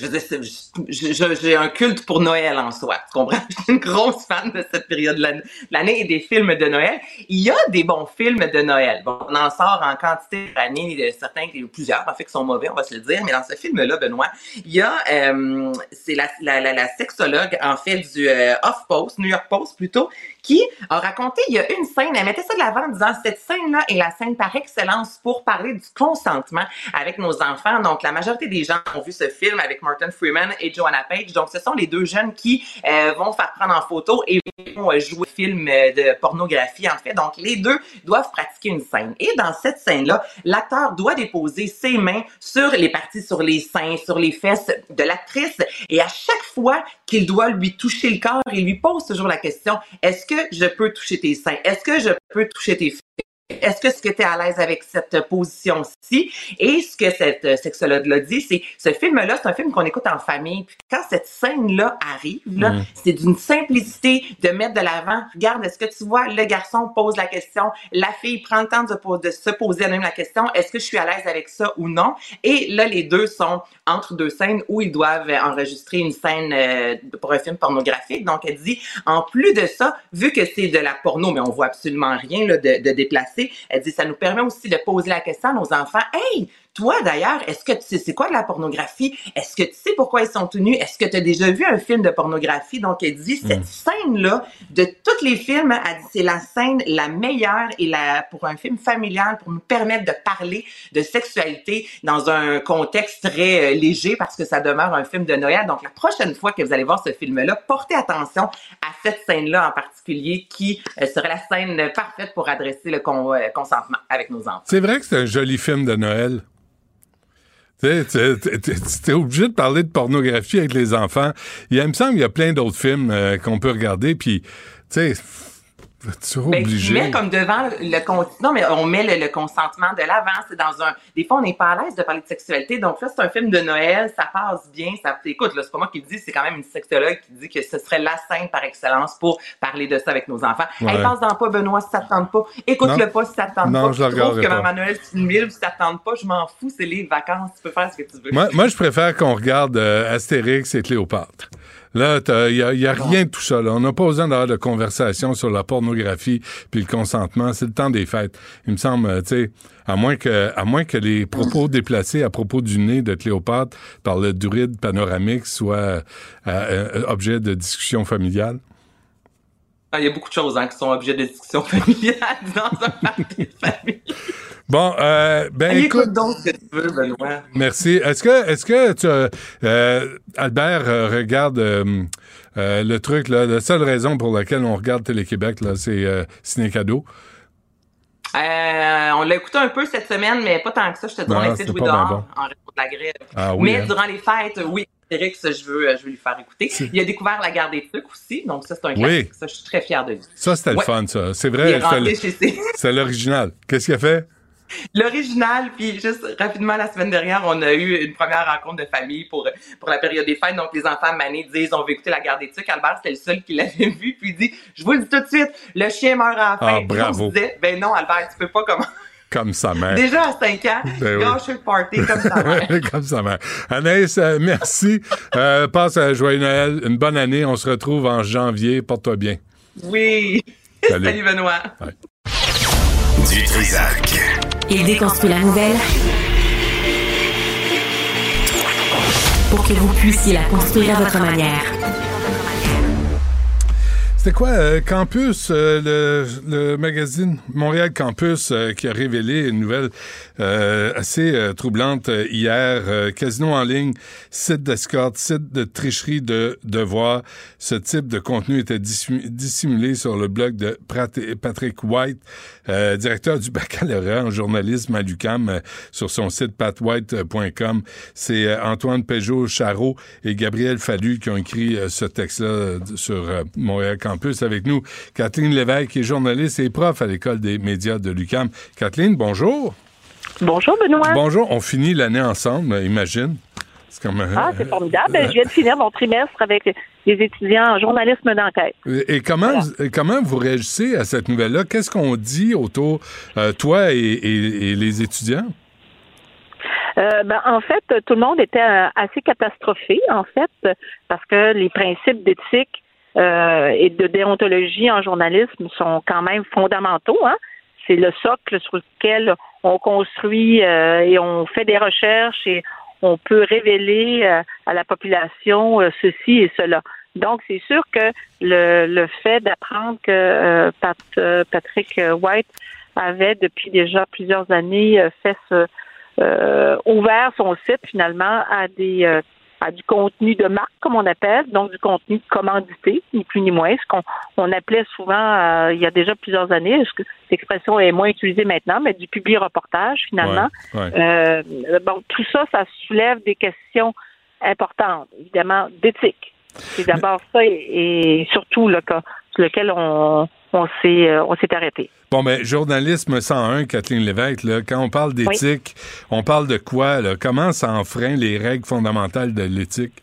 S19: J'ai un culte pour Noël en soi. Tu comprends? Je suis une grosse fan de cette période de l'année- et des films de Noël. Il y a des bons films de Noël. Bon, on en sort en quantité année, de certains, plusieurs, en fait, qui sont mauvais, on va se le dire. Mais dans ce film-là, Benoît, il y a, euh, c'est la, la, la, sexologue, en fait, du euh, Off-Post, New York Post plutôt, qui a raconté, il y a une scène, elle mettait ça de l'avant en disant, cette scène-là est la scène par excellence pour parler du consentement avec nos enfants. Donc, la majorité des gens ont vu ce film avec Martin Freeman et Joanna Page. Donc, ce sont les deux jeunes qui euh, vont faire prendre en photo et vont euh, jouer film euh, de pornographie, en fait. Donc, les deux doivent pratiquer une scène. Et dans cette scène-là, l'acteur doit déposer ses mains sur les parties, sur les seins, sur les fesses de l'actrice. Et à chaque fois qu'il doit lui toucher le corps, il lui pose toujours la question, est-ce que je peux toucher tes seins? Est-ce que je peux toucher tes fesses? Est-ce que tu es à l'aise avec cette position-ci? Et ce que cette euh, sexologue-là dit, c'est ce film-là, c'est un film qu'on écoute en famille. Puis quand cette scène-là arrive, là,
S3: Mm.
S19: c'est d'une simplicité de mettre de l'avant. Regarde, est-ce que tu vois, le garçon pose la question, la fille prend le temps de, de se poser elle-même la question, est-ce que je suis à l'aise avec ça ou non? Et là, les deux sont entre deux scènes où ils doivent enregistrer une scène euh, pour un film pornographique. Donc, elle dit, en plus de ça, vu que c'est de la porno, mais on voit absolument rien là, de, de déplacé, elle dit, ça nous permet aussi de poser la question à nos enfants, hey, toi d'ailleurs, est-ce que tu sais c'est quoi de la pornographie? Est-ce que tu sais pourquoi ils sont tenus? Est-ce que tu as déjà vu un film de pornographie? Donc, elle dit, cette
S3: Mm.
S19: scène-là, de tous les films, elle dit, c'est la scène la meilleure et la, pour un film familial, pour nous permettre de parler de sexualité dans un contexte très euh, léger parce que ça demeure un film de Noël. Donc, la prochaine fois que vous allez voir ce film-là, portez attention à cette scène-là en particulier qui euh, serait la scène parfaite pour adresser le con- euh, consentement avec nos enfants.
S3: C'est vrai que c'est un joli film de Noël. Tu sais, tu- tu- tu- tu es obligé de parler de pornographie avec les enfants. Il, me semble qu'il y a plein d'autres films euh, qu'on peut regarder, puis, tu sais,
S19: Ben,
S3: obligé.
S19: tu mets comme devant le non mais on met le, le consentement de l'avant c'est dans un des fois on n'est pas à l'aise de parler de sexualité donc là c'est un film de Noël ça passe bien ça écoute là c'est pas moi qui le dis c'est quand même une sexologue qui dit que ce serait la scène par excellence pour parler de ça avec nos enfants
S3: Ouais.
S19: hey, passe dans pas Benoît si ça te tente pas écoute-le pas si ça te tente
S3: Non,
S19: pas
S3: je
S19: Puis trouve que. Maman Noël c'est une mille si ça te tente pas je m'en fous c'est les vacances tu peux faire ce que tu veux
S3: Moi, moi, je préfère qu'on regarde euh, Astérix et Cléopâtre. Là, il n'y a, y a rien de tout ça. Là. On n'a pas besoin d'avoir de conversation sur la pornographie puis le consentement. C'est le temps des fêtes. Il me semble, euh, tu sais, à moins que, à moins que les propos déplacés à propos du nez de Cléopâtre par le druide panoramique soient euh, euh, objet de discussion familiale.
S19: Ah, Il y a beaucoup de choses hein, qui sont objets de discussion familiale dans un party de famille.
S3: Bon, euh, ben
S19: Écoute
S3: écoute,
S19: donc ce que tu veux, Benoît.
S3: merci. Est-ce que, est-ce que tu, as- euh, Albert euh, regarde euh, euh, le truc là La seule raison pour laquelle on regarde Télé-Québec là, c'est euh, Ciné Cadeau?
S19: Euh, on l'a écouté un peu cette semaine, mais pas tant que ça. Je te dis, on a essayé de jouer dehors en raison de la grève.
S3: Ah oui,
S19: mais
S3: hein?
S19: durant les fêtes, oui, Eric, ça, je veux, je veux lui faire écouter. Il a découvert la guerre des trucs aussi, donc ça, c'est un
S3: Oui.
S19: classique. Ça, je suis très fière de lui.
S3: Ça, c'était le fun, ça. C'est vrai.
S19: est
S3: C'est l'original. Qu'est-ce qu'il a fait?
S19: L'original, puis juste rapidement, la semaine dernière, on a eu une première rencontre de famille pour, pour la période des fêtes. Donc, les enfants manés disent, on veut écouter la garde des trucs. Albert, c'était le seul qui l'avait vu, puis il dit, je vous le dis tout de suite, le chien meurt à la fin.
S3: Ah,
S19: Puis on
S3: bravo.
S19: se disait, ben non, Albert, tu peux pas comment.
S3: Comme sa mère.
S19: Déjà à 5 ans,
S3: Ben oui.
S19: gâcher le party comme ça.
S3: Comme sa mère. Anaïs, euh, merci. Euh, passe un joyeux Noël, une bonne année. On se retrouve en janvier. Porte-toi bien.
S19: Oui.
S3: Salut.
S19: Salut Benoît.
S2: Du Trisac.
S1: Il déconstruit la nouvelle pour que vous puissiez la construire à votre manière.
S3: C'était quoi, euh, Campus, euh, le, magazine Montréal Campus euh, qui a révélé une nouvelle euh, assez euh, troublante hier. Casino en ligne, site d'escorte, site de tricherie de devoir. Ce type de contenu était dissimulé, sur le blog de Patrick White, directeur du baccalauréat en journalisme à l'UQAM, euh, sur son site patwhite.com. C'est Antoine Peugeot-Charot et Gabriel Fallu qui ont écrit ce texte-là sur Montréal Campus avec nous. Kathleen Lévesque qui est journaliste et prof à l'École des médias de l'UQAM. Kathleen, bonjour.
S20: Bonjour, Benoît.
S3: Bonjour, on finit l'année ensemble, imagine. Comme, euh,
S20: Ah, c'est formidable. Ben, je viens de finir mon trimestre avec les étudiants en journalisme d'enquête.
S3: Et comment, vous- comment vous réagissez à cette nouvelle-là? Qu'est-ce qu'on dit autour, euh, toi et, et- et les étudiants?
S20: Euh, ben, en fait, tout le monde était euh, assez catastrophé, en fait, parce que les principes d'éthique euh, et de déontologie en journalisme sont quand même fondamentaux. Hein? C'est le socle sur lequel on construit euh, et on fait des recherches et on peut révéler euh, à la population euh, ceci et cela. Donc, c'est sûr que le, le fait d'apprendre que euh, Pat- euh, Patrick White avait depuis déjà plusieurs années fait ce, ouvert son site finalement à des à du contenu de marque comme on appelle, donc du contenu commandité, ni plus ni moins, ce qu'on on appelait souvent euh, il y a déjà plusieurs années, que cette expression est moins utilisée maintenant, mais du public reportage finalement.
S3: Ouais, ouais.
S20: Euh, bon, tout ça, ça soulève des questions importantes, évidemment, d'éthique. C'est d'abord ça et, et surtout le cas sur lequel on, on s'est euh, on s'est arrêté.
S3: Bon, ben, journalisme 101, Kathleen Lévesque, là, quand on parle d'éthique, on parle de quoi? Là? Comment ça enfreint les règles fondamentales de l'éthique?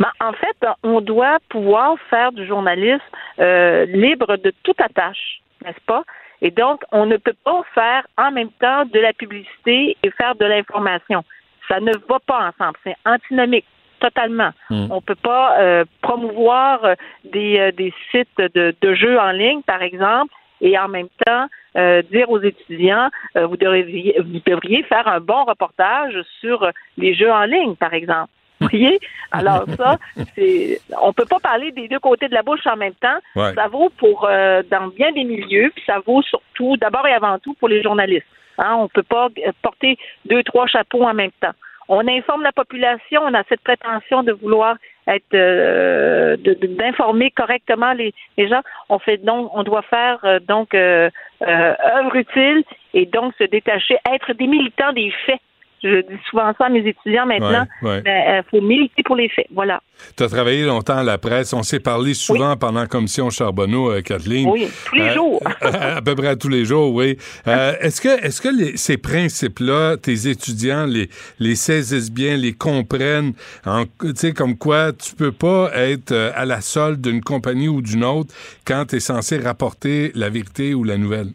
S20: Ben, en fait, on doit pouvoir faire du journalisme euh, libre de toute attache, n'est-ce pas? Et donc, on ne peut pas faire en même temps de la publicité et faire de l'information. Ça ne va pas ensemble. C'est antinomique, totalement.
S21: Mm.
S20: On peut pas euh, promouvoir euh, des, euh, des sites de, de jeux en ligne, par exemple, et en même temps euh, dire aux étudiants, vous, devriez, vous devriez faire un bon reportage sur les jeux en ligne, par exemple. Vous voyez? Alors ça, c'est on peut pas parler des deux côtés de la bouche en même temps.
S21: Ouais.
S20: Ça vaut pour dans bien des milieux, puis ça vaut surtout, d'abord et avant tout, pour les journalistes. Hein, on peut pas porter deux, trois chapeaux en même temps. On informe la population, on a cette prétention de vouloir être euh, d'informer correctement les, les gens. On fait donc, on doit faire euh, donc euh, euh, œuvre utile et donc se détacher, être des militants des faits. Je dis souvent ça à mes étudiants maintenant.
S3: Ouais, ouais.
S20: Mais, euh, faut militer pour les faits. Voilà.
S3: Tu as travaillé longtemps à la presse. On s'est parlé souvent pendant la commission Charbonneau, euh, Kathleen.
S20: Oui, tous les
S3: Euh,
S20: jours.
S3: à peu près tous les jours, oui. Euh, est-ce que, est-ce que les- ces principes-là, tes étudiants les, les saisissent bien, les comprennent, en- tu sais, comme quoi tu peux pas être à la solde d'une compagnie ou d'une autre quand tu es censé rapporter la vérité ou la nouvelle?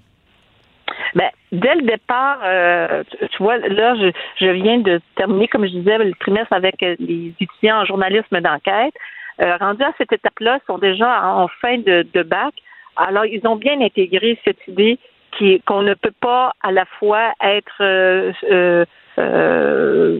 S20: Ben, dès le départ, euh, tu, vois, là, je, viens de terminer, comme je disais, le trimestre avec euh, les étudiants en journalisme d'enquête. Euh, rendus à cette étape-là, sont déjà en, fin de, bac. Alors, ils ont bien intégré cette idée qu'on ne peut pas à la fois être euh, euh,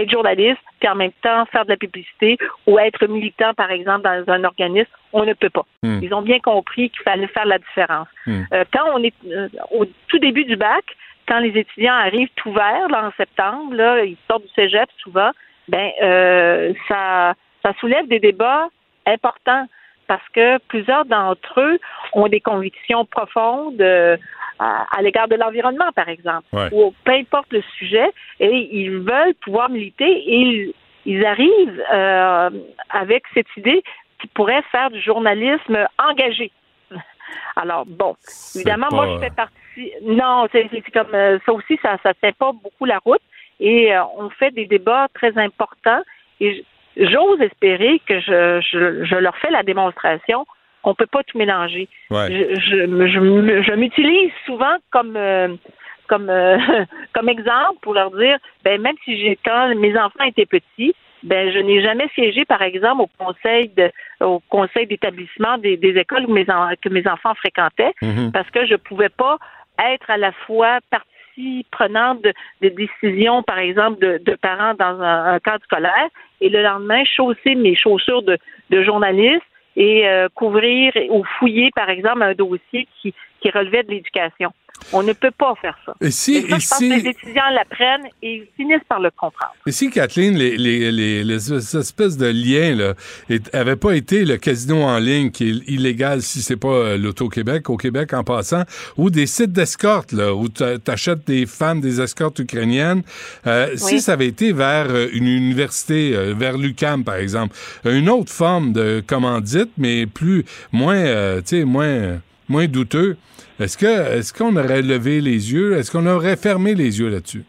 S20: être journaliste, puis en même temps faire de la publicité ou être militant, par exemple, dans un organisme. On ne peut pas.
S21: Hmm.
S20: Ils ont bien compris qu'il fallait faire la différence.
S21: Hmm.
S20: Euh, quand on est euh, au tout début du bac, quand les étudiants arrivent tout verts en septembre, là, ils sortent du cégep souvent, ben euh, ça, ça soulève des débats importants parce que plusieurs d'entre eux ont des convictions profondes euh, à, à l'égard de l'environnement, par exemple,
S21: Ouais.
S20: ou peu importe le sujet, et ils veulent pouvoir militer et ils, ils arrivent euh, avec cette idée qu'ils pourraient faire du journalisme engagé. Alors, bon, évidemment, moi, je fais partie. Non, c'est comme euh, ça aussi, ça ne tient pas beaucoup la route. Et euh, on fait des débats très importants. Et j'ose espérer que je, je, je leur fais la démonstration qu'on peut pas tout mélanger.
S21: Ouais.
S20: Je, je, m'utilise souvent comme euh, comme euh, comme exemple pour leur dire, ben même si j'ai quand mes enfants étaient petits, ben je n'ai jamais siégé, par exemple, au conseil de au conseil d'établissement des, des écoles où mes en- que mes enfants fréquentaient,
S21: Mhm.
S20: parce que je pouvais pas être à la fois partie prenante de, décisions, par exemple, de, de parents dans un, cadre scolaire, et le lendemain, chausser mes chaussures de, de journaliste et euh, couvrir ou fouiller, par exemple, un dossier qui, qui relevait de l'éducation. On ne peut pas faire ça.
S3: Et si-
S20: Et ça,
S3: et
S20: je pense
S3: si-
S20: que les étudiants l'apprennent et ils finissent par le comprendre.
S3: Et si, Kathleen, les, les, les, les espèces de liens n'avaient pas été le casino en ligne qui est illégal si c'est pas euh, l'Auto-Québec, au Québec en passant, ou des sites d'escorte là, où tu achètes des femmes, des escortes ukrainiennes, euh, si ça avait été vers euh, une université, euh, vers l'UCAM par exemple, une autre forme de commandite, mais plus, moins, euh, tu sais, moins, moins douteux, est-ce que est-ce qu'on aurait levé les yeux? Est-ce qu'on aurait fermé les yeux là-dessus?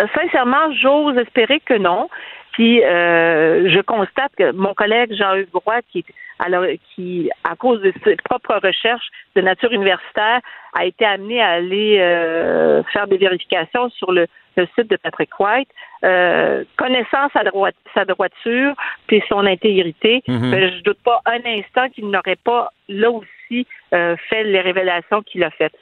S20: Euh, sincèrement, j'ose espérer que non. Puis euh, je constate que mon collègue Jean-Hugues Roy, qui, alors, qui, à cause de ses propres recherches de nature universitaire, a été amené à aller euh, faire des vérifications sur le, le site de Patrick White, euh, connaissant sa, droite, sa droiture puis son intégrité,
S21: Mhm.
S20: ben, je doute pas un instant qu'il n'aurait pas là aussi euh, fait les révélations qu'il a faites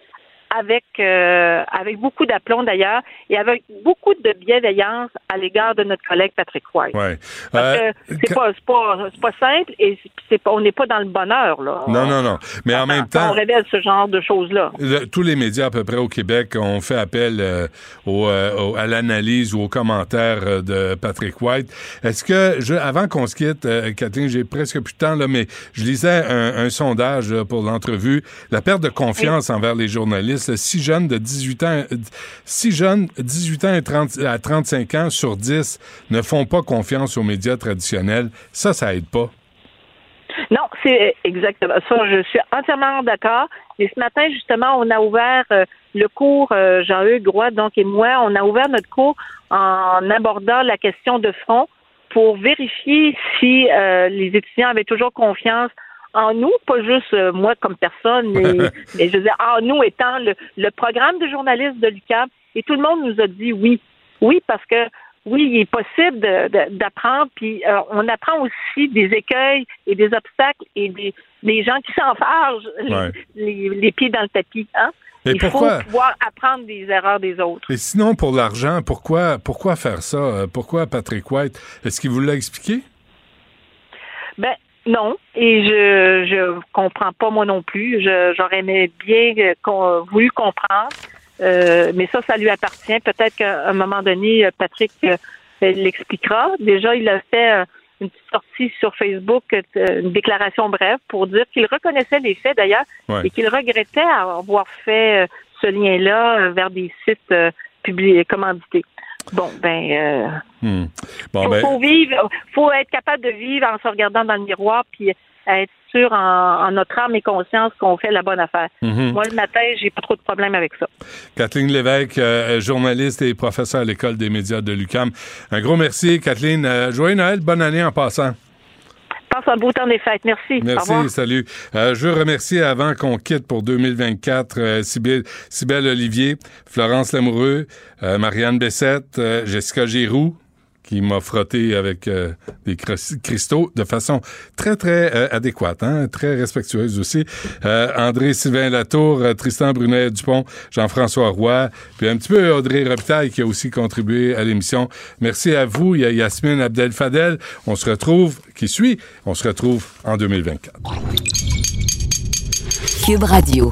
S20: avec euh, avec beaucoup d'aplomb d'ailleurs et avec beaucoup de bienveillance à l'égard de notre collègue Patrick White.
S3: Ouais.
S20: Parce
S3: Euh,
S20: que c'est pas c'est pas c'est pas simple et c'est pas on n'est pas dans le bonheur là.
S3: Non, non, non. Mais en même
S20: Quand
S3: temps,
S20: on révèle ce genre de choses là.
S3: le- tous les médias à peu près au Québec ont fait appel euh, au, euh, à l'analyse ou aux commentaires euh, de Patrick White. Est-ce que, je, avant qu'on se quitte, euh, Catherine, j'ai presque plus de temps, là, mais je lisais un, un sondage pour l'entrevue. La perte de confiance envers les journalistes, six jeunes de 18 ans, euh, six jeunes 18 ans et 30 à 35 ans sur 10 ne font pas confiance aux médias traditionnels. Ça, ça aide pas.
S20: Non, c'est exactement ça. Je suis entièrement d'accord. Et ce matin, justement, on a ouvert euh, le cours, euh, Jean-Hugues Roy, donc, et moi, on a ouvert notre cours en abordant la question de front pour vérifier si euh, les étudiants avaient toujours confiance en nous, pas juste euh, moi comme personne, mais, mais je veux dire, en nous étant le, le programme de journalistes de l'UQAM. Et tout le monde nous a dit oui. Oui, parce que oui, il est possible d'apprendre, puis euh, on apprend aussi des écueils et des obstacles et des, des gens qui s'enfargent les,
S3: Ouais.
S20: les- les pieds dans le tapis. Hein?
S3: Mais
S20: il
S3: pourquoi?
S20: faut pouvoir apprendre des erreurs des autres.
S3: Et sinon, pour l'argent, pourquoi, pourquoi faire ça? Euh, Pourquoi Patrick White? Est-ce qu'il vous l'a expliqué?
S20: Ben non, et je je comprends pas moi non plus. Je- J'aurais aimé bien qu'on- voulu comprendre, Euh, mais ça, ça lui appartient. Peut-être qu'à un moment donné, euh, Patrick euh, l'expliquera. Déjà, il a fait une petite sortie sur Facebook, une déclaration brève pour dire qu'il reconnaissait les faits d'ailleurs
S21: Ouais.
S20: et qu'il regrettait avoir fait ce lien-là vers des sites publiés, commandités. Bon, ben, euh,
S3: Hmm. Bon,
S20: faut,
S3: ben,
S20: faut vivre, faut être capable de vivre en se regardant dans le miroir, puis être sûr en, en notre âme et conscience qu'on fait la bonne affaire.
S3: Mhm.
S20: Moi, le matin, j'ai pas trop de problème avec ça.
S3: Kathleen Lévesque, euh, journaliste et professeure à l'École des médias de l'UCAM. Un gros merci, Kathleen. Euh, joyeux Noël, bonne année en passant.
S20: Passe un beau temps des fêtes. Merci. Au.
S3: Merci, salut. Euh, je veux remercier avant qu'on quitte pour 2024 euh, Cybèle Olivier, Florence Lamoureux, euh, Marianne Bessette, euh, Jessica Giroux, qui m'a frotté avec euh, des cris- cristaux de façon très, très euh, adéquate, hein, très respectueuse aussi. Euh, André-Sylvain Latour, euh, Tristan Brunet-Dupont, Jean-François Roy, puis un petit peu Audrey Robitaille qui a aussi contribué à l'émission. Merci à vous. Il y a Yasmine Abdel-Fadel. On se retrouve, qui suit, on se retrouve en 2024.
S1: Cube Radio.